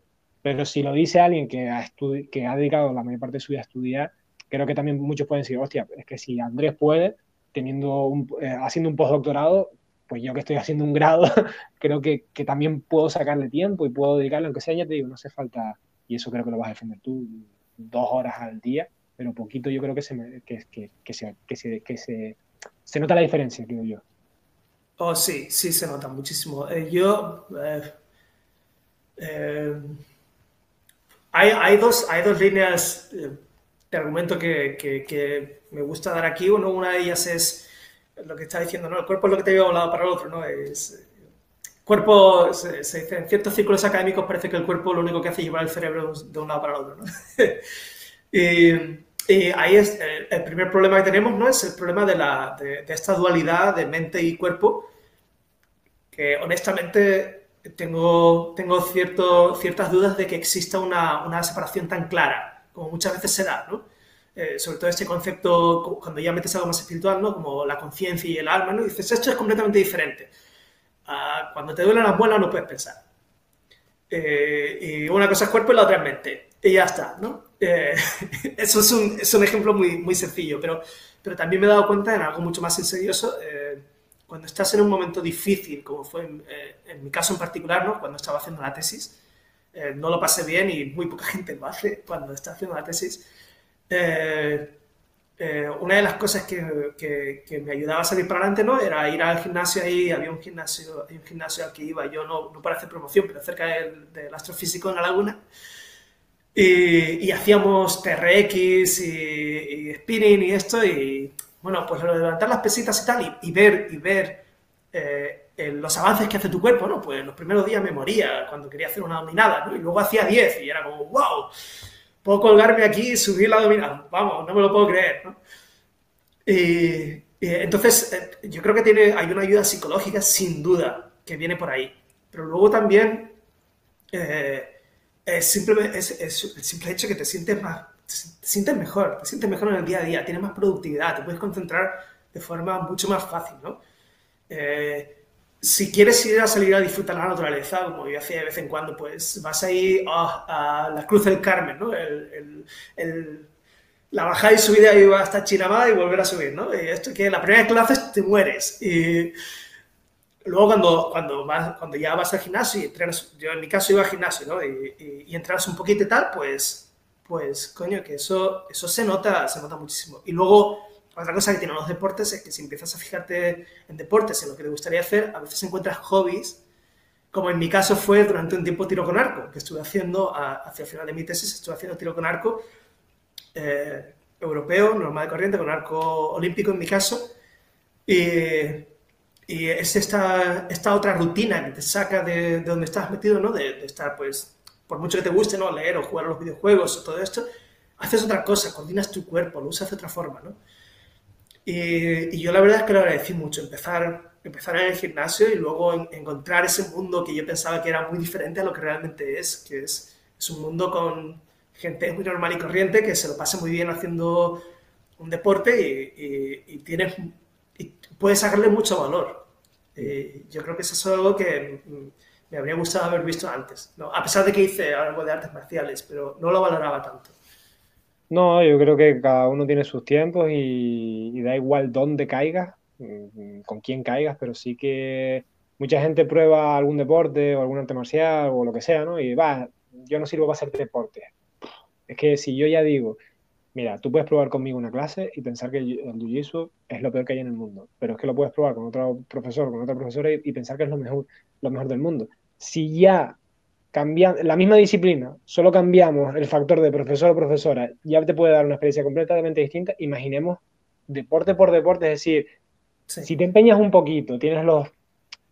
Pero si lo dice alguien que ha, que ha dedicado la mayor parte de su vida a estudiar, creo que también muchos pueden decir, hostia, es que si Andrés puede, eh, haciendo un postdoctorado, pues yo que estoy haciendo un grado, creo que, que, también puedo sacarle tiempo y puedo dedicarle, aunque sea, ya te digo, no hace falta, y eso creo que lo vas a defender tú, dos horas al día, pero poquito yo creo que se, me, que, se, que se, se, nota la diferencia, creo yo. Oh, sí, sí se nota muchísimo. Eh, yo... Eh, eh, hay, dos, hay dos líneas eh, de argumento que, que, me gusta dar aquí. Uno, una de ellas es lo que está diciendo, ¿no? El cuerpo es lo que te lleva de un lado para el otro, ¿no? Es, cuerpo, se, dice, en ciertos círculos académicos parece que el cuerpo lo único que hace es llevar el cerebro de un lado para el otro, y, ahí es el, primer problema que tenemos, ¿no? Es el problema de, la, de, esta dualidad de mente y cuerpo, que honestamente tengo, tengo cierto, ciertas dudas de que exista una, una separación tan clara, como muchas veces se da, ¿no? Eh, sobre todo este concepto, cuando ya metes algo más espiritual, ¿no? Como la conciencia y el alma, ¿no? dices, esto es completamente diferente. Ah, cuando te duelen las muelas no puedes pensar. Eh, y una cosa es cuerpo y la otra es mente. Y ya está, ¿no? Eh, eso es un, es un, ejemplo muy, muy sencillo, pero, pero también me he dado cuenta en algo mucho más serioso. Eh, cuando estás en un momento difícil, como fue en, eh, en, mi caso en particular, ¿no? cuando estaba haciendo la tesis, no lo pasé bien y muy poca gente lo hace cuando está haciendo la tesis. una de las cosas que, que, que, me ayudaba a salir para adelante ¿no? era ir al gimnasio ahí, había un gimnasio, un gimnasio al que iba yo, no, no para hacer promoción, pero cerca del, del astrofísico en la laguna. Y, y, hacíamos TRX y, y, spinning y esto, y bueno, pues lo de levantar las pesitas y tal, y, ver, y ver eh, los avances que hace tu cuerpo, ¿no? Pues los primeros días me moría cuando quería hacer una dominada, ¿no? Y luego hacía 10 y era como, wow, puedo colgarme aquí y subir la dominada, vamos, no me lo puedo creer, ¿no? Y, entonces, eh, yo creo que tiene, hay una ayuda psicológica sin duda que viene por ahí, pero luego también... Eh, es, simple, es, el simple hecho que te sientes más, te sientes mejor, te sientes mejor en el día a día, tienes más productividad, te puedes concentrar de forma mucho más fácil, ¿no? Eh, si quieres ir a salir a disfrutar la naturaleza, como yo hacía de vez en cuando, pues vas a ir oh, a la Cruz del Carmen, ¿no? El, el, el, la bajada y subida iba hasta Chinamá y volver a subir, ¿no? Y esto que la primera clase te mueres. Y, Luego cuando, cuando, vas, cuando ya vas al gimnasio y entrenas, yo en mi caso iba al gimnasio, ¿no? Y, y, y entrenas un poquito y tal, pues, pues, coño, que eso, eso se nota, se nota muchísimo. Y luego, otra cosa que tienen los deportes es que si empiezas a fijarte en deportes, en lo que te gustaría hacer, a veces encuentras hobbies, como en mi caso fue durante un tiempo tiro con arco, que estuve haciendo, hacia el final de mi tesis, estuve haciendo tiro con arco eh, europeo, normal de corriente, con arco olímpico en mi caso, y y es esta, esta otra rutina que te saca de, de donde estás metido, ¿no? De, estar, pues, por mucho que te guste, ¿no? Leer o jugar a los videojuegos o todo esto, haces otra cosa, coordinas tu cuerpo, lo usas de otra forma, ¿no? Y, yo la verdad es que lo agradecí mucho, empezar, empezar en el gimnasio y luego en, encontrar ese mundo que yo pensaba que era muy diferente a lo que realmente es, que es, es un mundo con gente muy normal y corriente que se lo pasa muy bien haciendo un deporte y, y, y tienes puedes sacarle mucho valor. Eh, yo creo que eso es algo que me habría gustado haber visto antes, ¿no? a pesar de que hice algo de artes marciales, pero no lo valoraba tanto. No, yo creo que cada uno tiene sus tiempos y, da igual dónde caigas, mm, con quién caigas, pero sí que mucha gente prueba algún deporte o algún arte marcial o lo que sea, ¿no? Y va, yo no sirvo para hacer deporte. Es que si yo ya digo, Mira, tú puedes probar conmigo una clase y pensar que el Jiu-Jitsu es lo peor que hay en el mundo, pero es que lo puedes probar con otro profesor, con otra profesora y, y pensar que es lo mejor, lo mejor del mundo. Si ya cambian la misma disciplina, solo cambiamos el factor de profesor o profesora, ya te puede dar una experiencia completamente distinta. Imaginemos deporte por deporte, es decir, sí. si te empeñas un poquito, tienes los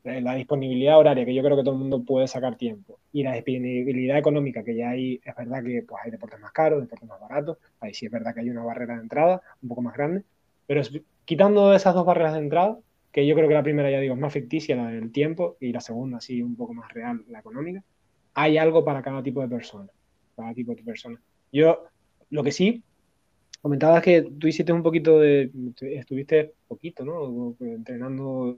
eh, la disponibilidad horaria, que yo creo que todo el mundo puede sacar tiempo, y la disponibilidad económica, que ya hay, es verdad que pues, hay deportes más caros, deportes más baratos, ahí sí es verdad que hay una barrera de entrada un poco más grande, pero es, quitando esas dos barreras de entrada, que yo creo que la primera, ya digo, es más ficticia, la del tiempo, y la segunda, sí, un poco más real, la económica, hay algo para cada tipo de persona, cada tipo de persona. Yo, lo que sí, comentabas que tú hiciste un poquito de, estuviste poquito, ¿no? Entrenando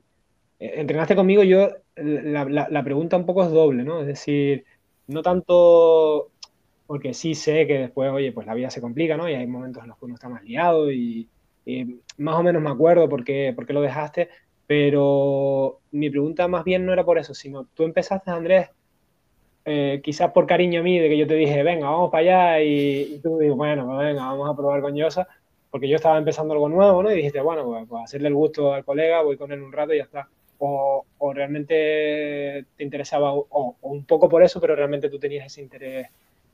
entrenaste conmigo, yo la, la, la, pregunta un poco es doble, ¿no? Es decir, no tanto porque sí sé que después, oye, pues la vida se complica, ¿no? Y hay momentos en los que uno está más liado y, y más o menos me acuerdo por qué, por qué lo dejaste, pero mi pregunta más bien no era por eso, sino tú empezaste, Andrés, eh, quizás por cariño a mí, de que yo te dije, venga, vamos para allá, y, y tú dices, bueno, pues venga, vamos a probar con Yosa, porque yo estaba empezando algo nuevo, ¿no? Y dijiste, bueno, pues, pues hacerle el gusto al colega, voy con él un rato y ya está o, o realmente te interesaba, o, o, un poco por eso, pero realmente tú tenías ese interés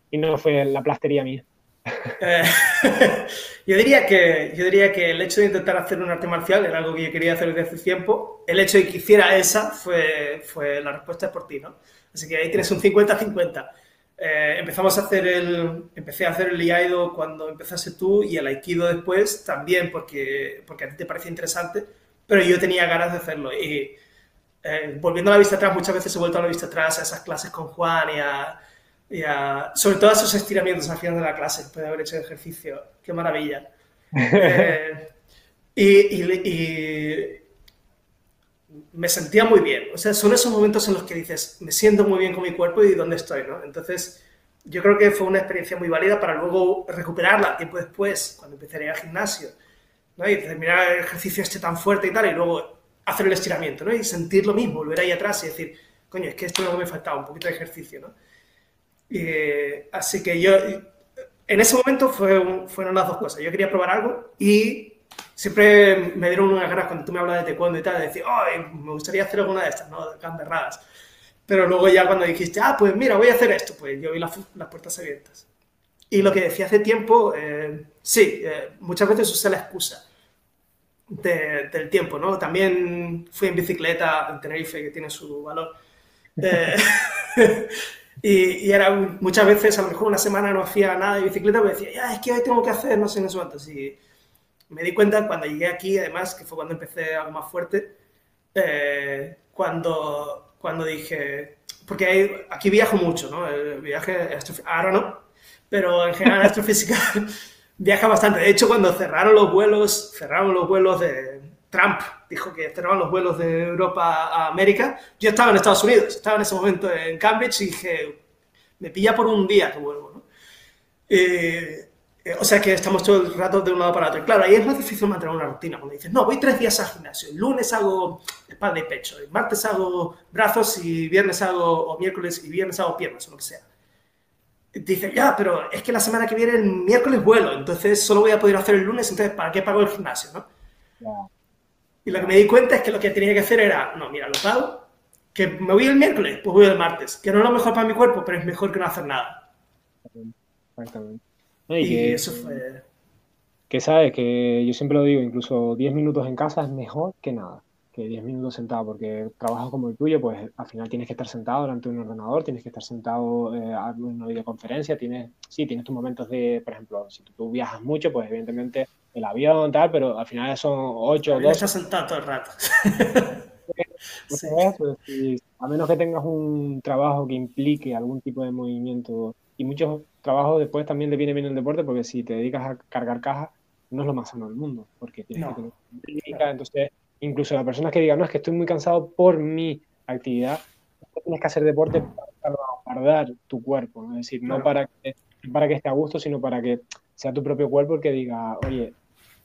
y no fue la plastería mía. Eh, yo, diría que, yo diría que el hecho de intentar hacer un arte marcial era algo que yo quería hacer desde hace tiempo. El hecho de que hiciera esa fue, fue la respuesta por ti, ¿no? Así que ahí tienes un 50-50. Eh, empezamos a hacer el, empecé a hacer el Iaido cuando empezaste tú y el Aikido después también porque, porque a ti te parecía interesante pero yo tenía ganas de hacerlo. Y eh, volviendo a la vista atrás, muchas veces he vuelto a la vista atrás a esas clases con Juan y a, y a sobre todo a esos estiramientos al final de la clase, después de haber hecho ejercicio. ¡Qué maravilla! eh, y, y, y, me sentía muy bien. O sea, son esos momentos en los que dices, me siento muy bien con mi cuerpo y dónde estoy, ¿no? Entonces, yo creo que fue una experiencia muy válida para luego recuperarla tiempo después, cuando empecé a ir al gimnasio, ¿no? Y terminar el ejercicio este tan fuerte y tal, y luego hacer el estiramiento, ¿no? Y sentir lo mismo, volver ahí atrás y decir, coño, es que esto es lo que me faltaba, un poquito de ejercicio, ¿no? Así que yo, en ese momento fue, fueron las dos cosas. Yo quería probar algo y siempre me dieron unas ganas cuando tú me hablas de taekwondo y tal, de decir, oh, me gustaría hacer alguna de estas, ¿no? Gamberradas. Pero luego ya cuando dijiste, ah, pues mira, voy a hacer esto, pues yo vi las, las puertas abiertas. Y lo que decía hace tiempo, eh, sí, eh, muchas veces usé la excusa del tiempo, ¿no? También fui en bicicleta en Tenerife, que tiene su valor. Eh, y, y, era muchas veces, a lo mejor una semana no hacía nada de bicicleta, pero decía, ya, es que hoy tengo que hacer no sé, no sé cuántos. Y me di cuenta cuando llegué aquí, además, que fue cuando empecé algo más fuerte, cuando cuando dije, porque aquí viajo mucho, ¿no? El viaje, ahora no, pero en general astrofísica viaja bastante. De hecho, cuando cerraron los vuelos, cerraron los vuelos de Trump, dijo que cerraban los vuelos de Europa a América, yo estaba en Estados Unidos, estaba en ese momento en Cambridge y dije, me pilla por un día que vuelvo, ¿no? Eh, eh, o sea que estamos todo el rato de un lado para otro. claro, ahí es más difícil mantener una rutina. Cuando dices, no, voy tres días al gimnasio. El lunes hago espalda y pecho. El martes hago brazos y viernes hago, o miércoles y viernes hago piernas o lo que sea. Dices, ya, pero es que la semana que viene el miércoles vuelo, entonces solo voy a poder hacer el lunes, entonces ¿para qué pago el gimnasio? ¿no? Y lo que me di cuenta es que lo que tenía que hacer era, no, mira, lo pago, que me voy el miércoles, pues voy el martes, que no es lo mejor para mi cuerpo, pero es mejor que no hacer nada. Exactamente. Y, que, eso fue... Que sabes, que yo siempre lo digo, incluso 10 minutos en casa es mejor que nada, que 10 minutos sentado, porque trabajo como el tuyo, pues al final tienes que estar sentado delante de un ordenador, tienes que estar sentado eh, en una videoconferencia, tienes, sí, tienes tus momentos de, por ejemplo, si tú, viajas mucho, pues evidentemente el avión, tal, pero al final son 8 o 12. Estás sentado todo el rato. sí. pues, a menos que tengas un trabajo que implique algún tipo de movimiento. Y muchos trabajos después también te viene bien el deporte porque si te dedicas a cargar cajas no es lo más sano del mundo porque tienes que tener técnica, entonces incluso las personas que digan no es que estoy muy cansado por mi actividad tienes que hacer deporte para guardar tu cuerpo es decir no para que para que esté a gusto sino para que sea tu propio cuerpo el que diga oye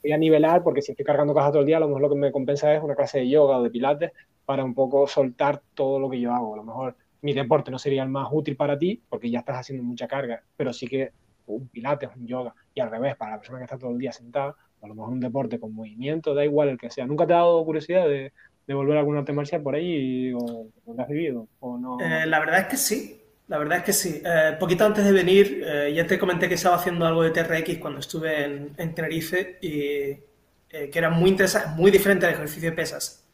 voy a nivelar porque si estoy cargando cajas todo el día a lo mejor lo que me compensa es una clase de yoga o de pilates para un poco soltar todo lo que yo hago a lo mejor mi deporte no sería el más útil para ti porque ya estás haciendo mucha carga, pero sí que un pilates, un yoga, y al revés, para la persona que está todo el día sentada, a lo mejor un deporte con movimiento, da igual el que sea. ¿Nunca te ha dado curiosidad de, volver a algún arte marcial por ahí o, lo has vivido? O no? Eh, la verdad es que sí, la verdad es que sí. Eh, poquito antes de venir, eh, ya te comenté que estaba haciendo algo de TRX cuando estuve en, en Tenerife y que era muy interesante, muy diferente al ejercicio de pesas.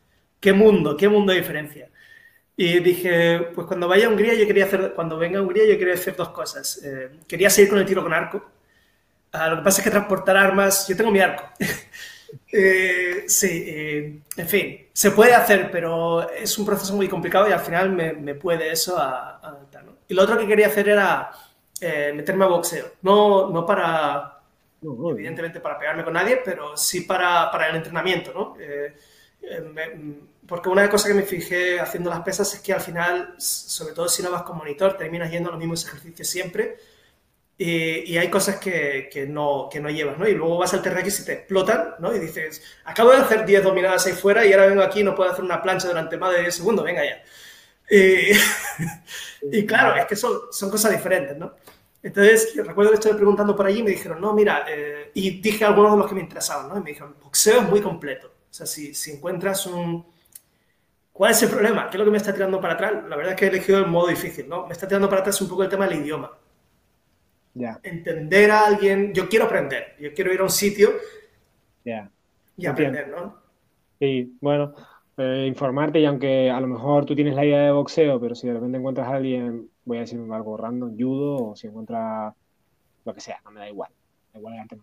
¿Qué mundo, qué mundo de diferencia? Y dije, pues cuando vaya a Hungría yo quería hacer, cuando venga a Hungría yo quería hacer dos cosas. Eh, quería seguir con el tiro con arco. Ah, lo que pasa es que transportar armas, yo tengo mi arco. Eh, sí, eh, en fin, se puede hacer, pero es un proceso muy complicado y al final me, me puede eso a, a ¿no? Y lo otro que quería hacer era meterme a boxeo. No, no para, evidentemente para pegarme con nadie, pero sí para, para el entrenamiento, ¿no? porque una cosa que me fijé haciendo las pesas es que al final, sobre todo si no vas con monitor, terminas yendo a los mismos ejercicios siempre y, hay cosas que, que, no, que no llevas, ¿no? Y luego vas al TRX y te explotan, ¿no? Y dices, acabo de hacer 10 dominadas ahí fuera y ahora vengo aquí y no puedo hacer una plancha durante más de 10 segundos, venga ya. Y, claro, es que son, son cosas diferentes, ¿no? Entonces, recuerdo que estuve preguntando por allí y me dijeron, no, mira, eh", y dije algunos de los que me interesaban, ¿no? Y me dijeron, boxeo es muy completo. O sea, si, si encuentras un, ¿Cuál es el problema? ¿Qué es lo que me está tirando para atrás? La verdad es que he elegido el modo difícil, ¿no? Me está tirando para atrás un poco el tema del idioma. Ya. Entender a alguien, yo quiero aprender, yo quiero ir a un sitio y aprender, ¿no? Sí, bueno, eh, informarte y aunque a lo mejor tú tienes la idea de boxeo, pero si de repente encuentras a alguien, voy a decir algo random, judo, o si encuentras lo que sea, no me da igual, me da igual el arte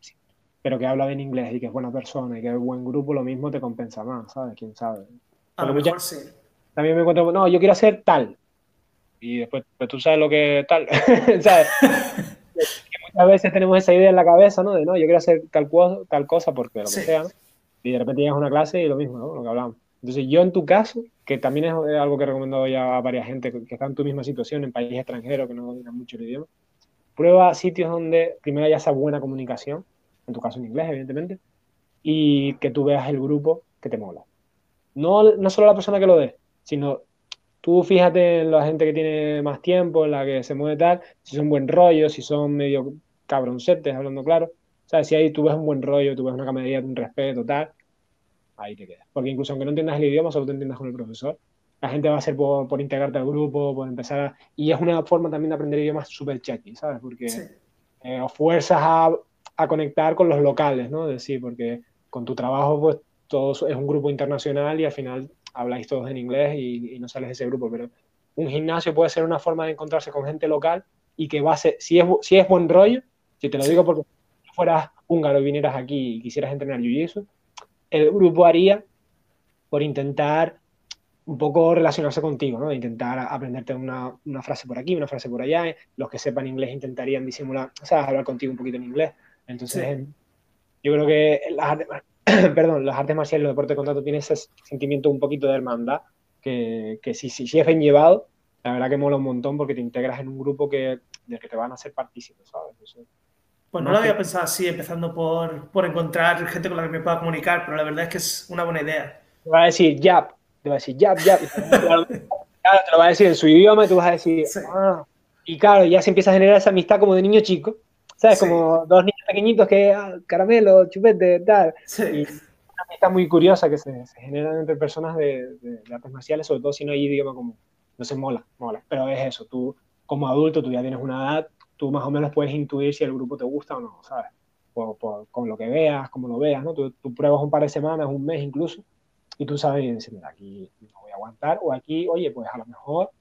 Pero que habla bien inglés y que es buena persona y que es buen grupo, lo mismo te compensa más, ¿sabes? ¿Quién sabe? También me encuentro, no, yo quiero hacer tal. Y después, pues tú sabes lo que tal. ¿Sabes? muchas veces tenemos esa idea en la cabeza, ¿no? De no, yo quiero hacer tal, tal cosa porque lo que sea, Y de repente llegas a una clase y lo mismo, ¿no? Lo que hablamos. Entonces, yo en tu caso, que también es algo que he recomendado ya a varias gente que está en tu misma situación, en países extranjeros, que no dominan mucho el idioma, prueba sitios donde primero haya esa buena comunicación, en tu caso en inglés, evidentemente, y que tú veas el grupo que te mola. No, no solo la persona que lo dé, sino tú fíjate en la gente que tiene más tiempo, en la que se mueve tal, si son buen rollo, si son medio cabroncetes, hablando claro. O sea, si ahí tú ves un buen rollo, tú ves una camaradería, un respeto, tal, ahí te quedas. Porque incluso aunque no entiendas el idioma, solo te entiendas con el profesor, la gente va a ser por, por integrarte al grupo, por empezar a... Y es una forma también de aprender idiomas súper checky, ¿sabes? Porque eh, os fuerzas a, a, conectar con los locales, ¿no? Es decir, porque con tu trabajo, pues, todo es un grupo internacional y al final habláis todos en inglés y, y no sales de ese grupo, pero un gimnasio puede ser una forma de encontrarse con gente local y que va a ser, si es, si es buen rollo, si te lo digo porque si fueras húngaro y vinieras aquí y quisieras entrenar jiu-jitsu, el grupo haría por intentar un poco relacionarse contigo, ¿no? Intentar aprenderte una, una, frase por aquí, una frase por allá. Los que sepan inglés intentarían disimular, o sea, hablar contigo un poquito en inglés. Entonces, yo creo que las artes, perdón, las artes marciales, los deportes de contacto tienen ese sentimiento un poquito de hermandad que, que si, si, si, es bien llevado, la verdad que mola un montón porque te integras en un grupo que, del que te van a hacer partícipes, ¿sabes? Entonces, pues no lo había pensado así, empezando por, por encontrar gente con la que me pueda comunicar, pero la verdad es que es una buena idea. Te va a decir jab, te va a decir jab, jab. claro, te lo va a decir en su idioma y tú vas a decir, sí. ah. Y claro, ya se empieza a generar esa amistad como de niño chico, ¿sabes? Sí. Como dos niños pequeñitos que, ah, caramelo, chupete, tal. Sí. Y una amistad muy curiosa que se, se genera entre personas de, de, de, artes marciales, sobre todo si no hay idioma común. Entonces mola, mola. Pero es eso, tú como adulto, tú ya tienes una edad, tú más o menos puedes intuir si el grupo te gusta o no, ¿sabes? Por, por, con lo que veas, como lo veas, ¿no? Tú, tú, pruebas un par de semanas, un mes incluso, y tú sabes y dices, mira, aquí no voy a aguantar, o aquí, oye, pues a lo mejor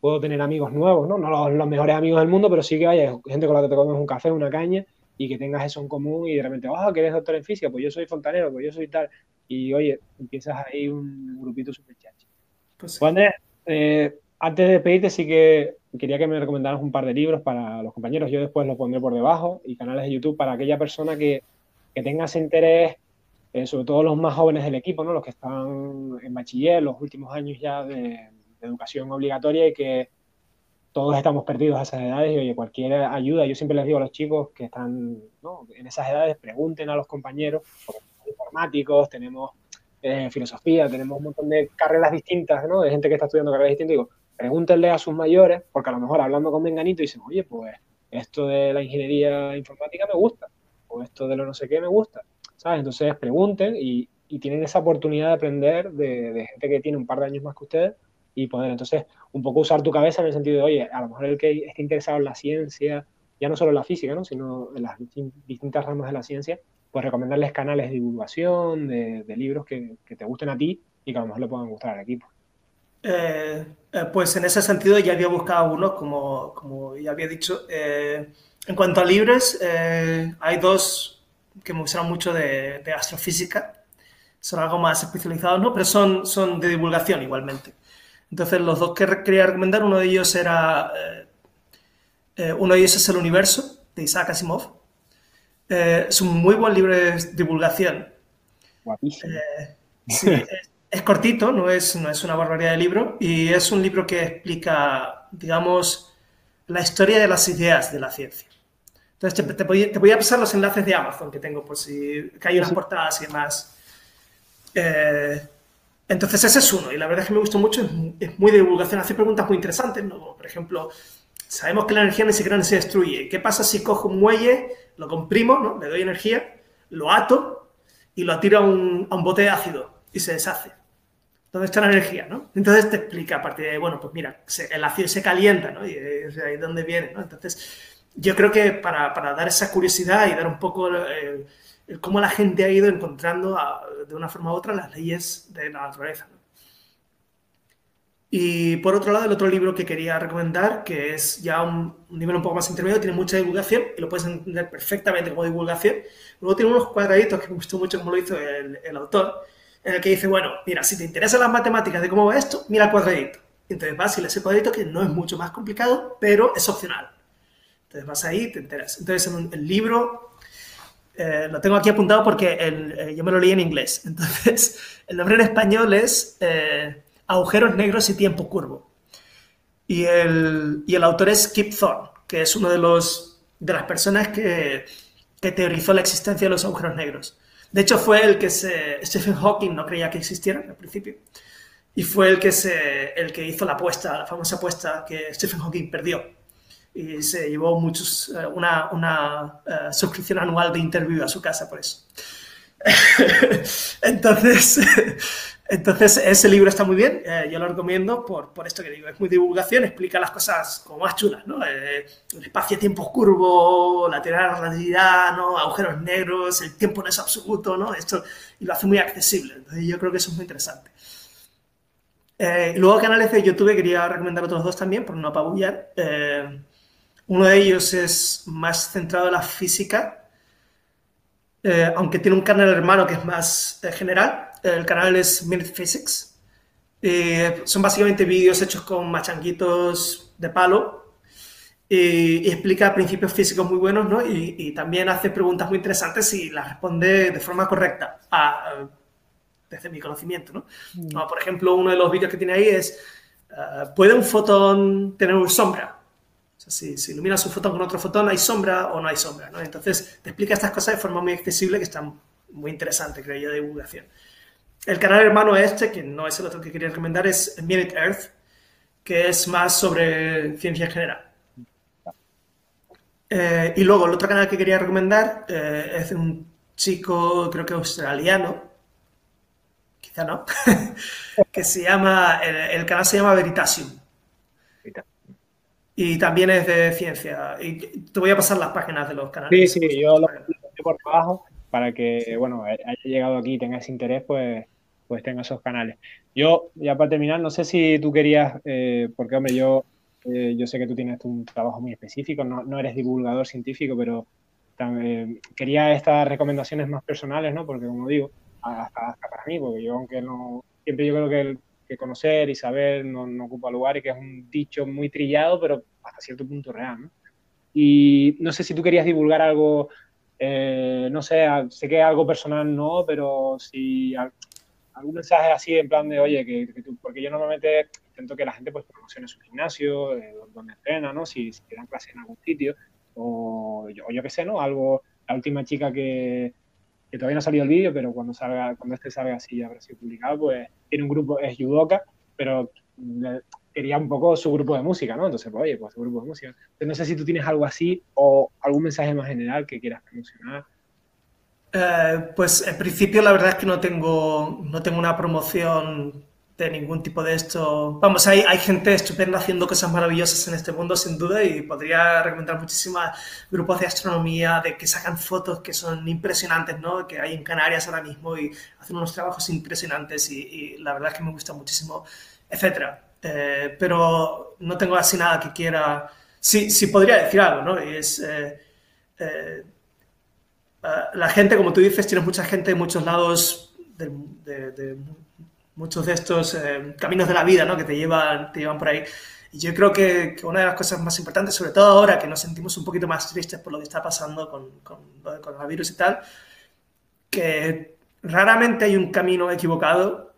puedo tener amigos nuevos, ¿no? No los, los mejores amigos del mundo, pero sí que vaya gente con la que te comes un café, una caña, y que tengas eso en común y de repente, oh, que eres doctor en física, pues yo soy fontanero, pues yo soy tal, y oye, empiezas ahí un grupito súper chachi. Pues, Andrés, eh, antes de pedirte sí que quería que me recomendaras un par de libros para los compañeros. Yo después lo pondré por debajo y canales de YouTube para aquella persona que, que tenga ese interés, eh, sobre todo los más jóvenes del equipo, ¿no? los que están en bachiller, los últimos años ya de, de, educación obligatoria y que todos estamos perdidos a esas edades y oye, cualquier ayuda, yo siempre les digo a los chicos que están ¿no? en esas edades, pregunten a los compañeros, porque somos informáticos, tenemos eh, filosofía, tenemos un montón de carreras distintas, ¿no? de gente que está estudiando carreras distintas, digo, pregúntenle a sus mayores, porque a lo mejor hablando con Menganito dicen, oye, pues esto de la ingeniería informática me gusta, o esto de lo no sé qué me gusta, ¿sabes? Entonces pregunten y, tienen esa oportunidad de aprender de, gente que tiene un par de años más que ustedes y poder entonces un poco usar tu cabeza en el sentido de, oye, a lo mejor el que esté interesado en la ciencia, ya no solo en la física, ¿no? sino en las distintas ramas de la ciencia, pues recomendarles canales de divulgación, de, de libros que, que te gusten a ti y que a lo mejor le puedan gustar al equipo. Eh, eh, pues en ese sentido ya había buscado algunos, como, como ya había dicho. Eh, en cuanto a libros, hay dos que me gustaron mucho de, de, astrofísica. Son algo más especializados, ¿no? Pero son, son de divulgación igualmente. Entonces, los dos que quería recomendar, uno de ellos era... uno de ellos es El Universo, de Isaac Asimov. es un muy buen libro de divulgación. Guapísimo. sí, es, es cortito, no es, no es una barbaridad de libro, y es un libro que explica, digamos, la historia de las ideas de la ciencia. Entonces, te, te, voy, te voy, a pasar los enlaces de Amazon que tengo, por si que hay unas portadas y demás. Eh, entonces, ese es uno, y la verdad es que me gustó mucho, es, es muy de divulgación, hace preguntas muy interesantes, ¿no? por ejemplo, sabemos que la energía ni siquiera se destruye. ¿Qué pasa si cojo un muelle, lo comprimo, ¿no? le doy energía, lo ato y lo tiro a un, a un bote de ácido y se deshace? ¿Dónde está la energía? ¿no? Entonces te explica a partir de, bueno, pues mira, se, el ácido se calienta, ¿no? Y o sea, ¿de dónde viene? ¿no? Entonces, yo creo que para, para, dar esa curiosidad y dar un poco el cómo la gente ha ido encontrando a, de una forma u otra las leyes de la naturaleza. ¿no? Y por otro lado, el otro libro que quería recomendar, que es ya un, un, nivel un poco más intermedio, tiene mucha divulgación y lo puedes entender perfectamente como divulgación. Luego tiene unos cuadraditos que me gustó mucho como lo hizo el, el autor, en el que dice, bueno, mira, si te interesan las matemáticas de cómo va esto, mira el cuadradito. Entonces vas y lees el cuadradito que no es mucho más complicado, pero es opcional. Entonces vas ahí y te enteras. Entonces en el libro eh, lo tengo aquí apuntado porque el, eh, yo me lo leí en inglés. Entonces el nombre en español es eh, Agujeros Negros y Tiempo Curvo. Y el, y el autor es Kip Thorne, que es uno de los de las personas que, que teorizó la existencia de los agujeros negros. De hecho, fue el que se, Stephen Hawking no creía que existieran al principio. Y fue el que, se, el que hizo la apuesta, la famosa apuesta que Stephen Hawking perdió. Y se llevó muchos, eh, una, una uh, suscripción anual de interview a su casa por eso. entonces, entonces, ese libro está muy bien, eh, yo lo recomiendo por, por, esto que digo, es muy divulgación, explica las cosas como más chulas, ¿no? Eh, el espacio-tiempo curvo, la teoría de la relatividad, ¿no? Agujeros negros, el tiempo no es absoluto, ¿no? Esto, y lo hace muy accesible, entonces yo creo que eso es muy interesante. Eh, luego canales de YouTube quería recomendar otros dos también, por no apabullar. Eh, uno de ellos es más centrado en la física, eh, aunque tiene un canal hermano que es más eh, general. El canal es Minute Physics. Eh, son básicamente vídeos hechos con machanguitos de palo y, y explica principios físicos muy buenos, ¿no? Y, y, también hace preguntas muy interesantes y las responde de forma correcta, a, desde mi conocimiento, ¿no? Mm. Como por ejemplo, uno de los vídeos que tiene ahí es, uh, ¿puede un fotón tener sombra? sea, si, si, iluminas un fotón con otro fotón, ¿hay sombra o no hay sombra? ¿no? Entonces, te explica estas cosas de forma muy accesible que están muy interesante, creo yo, de divulgación. El canal hermano este, que no es el otro que quería recomendar, es Minute Earth, que es más sobre ciencia en general. Eh, y luego, el otro canal que quería recomendar eh, es un chico, creo que australiano, quizá no, que se llama, el, canal se llama Veritasium y también es de ciencia. Te voy a pasar las páginas de los canales. Sí, sí, yo lo pongo por abajo para que, bueno, haya llegado aquí y tengas interés, pues, pues tenga esos canales. Yo, ya para terminar, no sé si tú querías, eh, porque, hombre, yo, eh, yo sé que tú tienes un trabajo muy específico, no, no eres divulgador científico, pero también, quería estas recomendaciones más personales, ¿no? Porque, como digo, hasta, hasta para mí, porque yo, aunque no, siempre yo creo que el, que conocer y saber no, no, ocupa lugar y que es un dicho muy trillado, pero hasta cierto punto real. ¿no? Y no sé si tú querías divulgar algo, eh, no sé, sé que algo personal no, pero si algún mensaje así en plan de, oye, que, que porque yo normalmente intento que la gente pues promocione su gimnasio, eh, donde entrena, ¿no? Si, si dan clase en algún sitio, o yo, yo qué sé, ¿no? Algo, la última chica que, que todavía no ha salido el vídeo, pero cuando salga, cuando este salga así ya habrá sido publicado, pues tiene un grupo, es Yudoka, pero quería un poco su grupo de música, ¿no? Entonces, pues, oye, pues su grupo de música. Entonces, no sé si tú tienes algo así o algún mensaje más general que quieras promocionar. Eh, pues en principio la verdad es que no tengo, no tengo una promoción de ningún tipo de esto. Vamos, hay, hay gente estupenda haciendo cosas maravillosas en este mundo, sin duda, y podría recomendar muchísimos grupos de astronomía, de que sacan fotos que son impresionantes, ¿no? Que hay en Canarias ahora mismo y hacen unos trabajos impresionantes y, la verdad es que me gusta muchísimo, etcétera. Eh, pero no tengo así nada que quiera... Sí, sí podría decir algo, ¿no? Es... Eh, eh, la gente, como tú dices, tienes mucha gente de muchos lados de, muchos de estos eh, caminos de la vida ¿no? que te llevan, te llevan por ahí. Y yo creo que, una de las cosas más importantes, sobre todo ahora que nos sentimos un poquito más tristes por lo que está pasando con, con lo del coronavirus y tal, que raramente hay un camino equivocado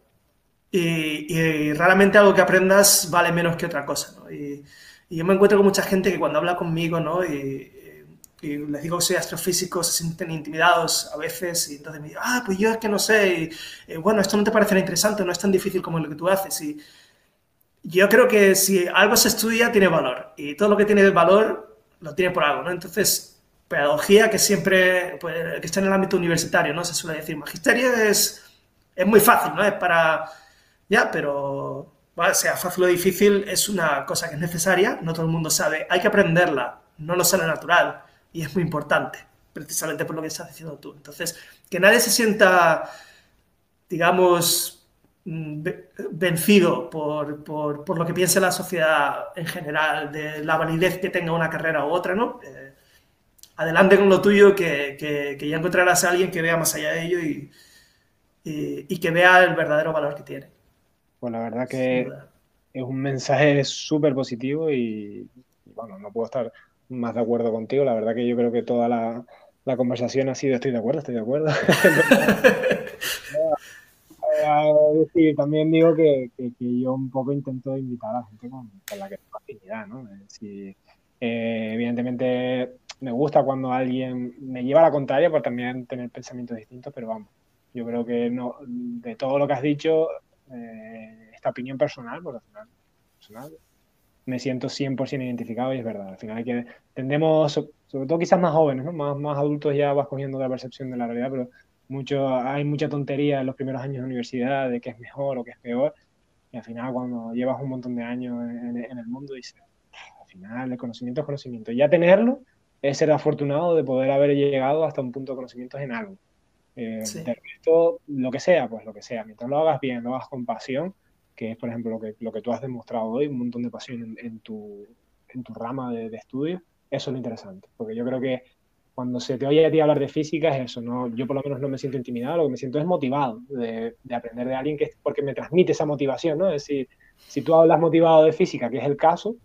y, raramente algo que aprendas vale menos que otra cosa. y, yo me encuentro con mucha gente que cuando habla conmigo ¿no? y, y les digo que soy astrofísico, se sienten intimidados a veces y entonces me dicen, ah, pues yo es que no sé, y, eh, bueno, esto no te parecerá interesante, no es tan difícil como lo que tú haces. Y yo creo que si algo se estudia, tiene valor y todo lo que tiene valor lo tiene por algo, ¿no? Entonces, pedagogía que siempre, pues, que está en el ámbito universitario, ¿no? Se suele decir, magisterio es, es muy fácil, ¿no? Es para, ya, pero, bueno, sea fácil o difícil, es una cosa que es necesaria, no todo el mundo sabe, hay que aprenderla, no nos sale natural y es muy importante, precisamente por lo que estás diciendo tú. Entonces, que nadie se sienta, digamos, mm, vencido por, por, por, lo que piense la sociedad en general, de la validez que tenga una carrera u otra, ¿no? Eh, adelante con lo tuyo, que, que, que, ya encontrarás a alguien que vea más allá de ello y, y, y que vea el verdadero valor que tiene. Pues la verdad que es un mensaje súper positivo y, y, bueno, no puedo estar más de acuerdo contigo. La verdad que yo creo que toda la, la conversación ha sido estoy de acuerdo, estoy de acuerdo. sí, también digo que, que, que, yo un poco intento invitar a la gente con, con la que tengo afinidad, ¿no? Si, eh, evidentemente me gusta cuando alguien me lleva a la contraria por también tener pensamientos distintos, pero vamos, yo creo que no, de todo lo que has dicho, eh, esta opinión personal, porque al final, personal, me siento 100% identificado y es verdad. Al final hay que, tendemos, sobre todo quizás más jóvenes, ¿no? más, más adultos ya vas cogiendo la percepción de la realidad, pero mucho, hay mucha tontería en los primeros años de universidad de qué es mejor o qué es peor. Y al final cuando llevas un montón de años en, en el mundo dices, al final el conocimiento es conocimiento. Y ya tenerlo es ser afortunado de poder haber llegado hasta un punto de conocimiento en algo. Eh, De resto, lo que sea, pues lo que sea. Mientras lo hagas bien, lo hagas con pasión, que es, por ejemplo, lo que, lo que tú has demostrado hoy, un montón de pasión en, tu, en tu rama de, de, estudio, eso es lo interesante. Porque yo creo que cuando se te oye a ti hablar de física es eso, ¿no? Yo por lo menos no me siento intimidado, lo que me siento es motivado de, de aprender de alguien que es porque me transmite esa motivación, ¿no? Es decir, si tú hablas motivado de física, que es el caso,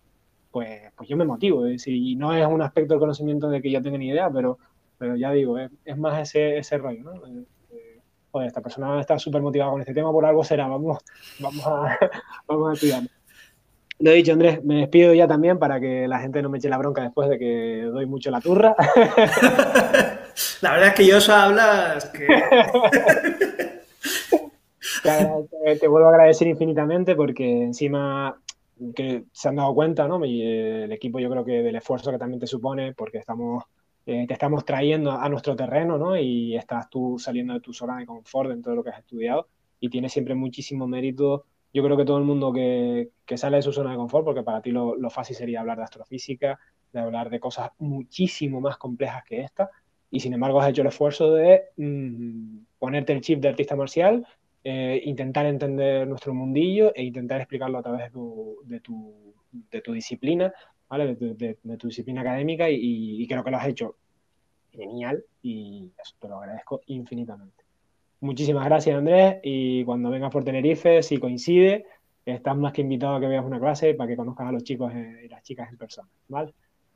pues, pues yo me motivo. Es decir, y no es un aspecto del conocimiento de que yo tenga ni idea, pero, pero ya digo, es, es más ese, ese rollo, ¿no? Joder, esta persona está súper motivada con este tema, por algo será, vamos, vamos, a, vamos a estudiar. Lo he dicho, Andrés, me despido ya también para que la gente no me eche la bronca después de que doy mucho la turra. la verdad es que yo eso hablas que... te, te, vuelvo a agradecer infinitamente porque encima que se han dado cuenta, ¿no? Y el equipo yo creo que del esfuerzo que también te supone, porque estamos eh, te estamos trayendo a nuestro terreno, ¿no? Y estás tú saliendo de tu zona de confort dentro de lo que has estudiado y tiene siempre muchísimo mérito. Yo creo que todo el mundo que, que sale de su zona de confort, porque para ti lo, lo, fácil sería hablar de astrofísica, de hablar de cosas muchísimo más complejas que esta, y sin embargo has hecho el esfuerzo de mmm, ponerte el chip de artista marcial, eh, intentar entender nuestro mundillo e intentar explicarlo a través de tu, de tu, de tu disciplina ¿vale? De, de, de, tu disciplina académica y, y, creo que lo has hecho genial y eso te lo agradezco infinitamente. Muchísimas gracias Andrés y cuando vengas por Tenerife, si coincide, estás más que invitado a que veas una clase para que conozcas a los chicos y las chicas en persona, ¿vale?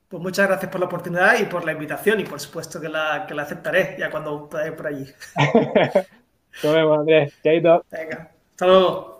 Pues muchas gracias por la oportunidad y por la invitación y por supuesto que la, que la aceptaré ya cuando pueda ir por allí. Nos vemos Andrés, chaito. Venga, hasta luego.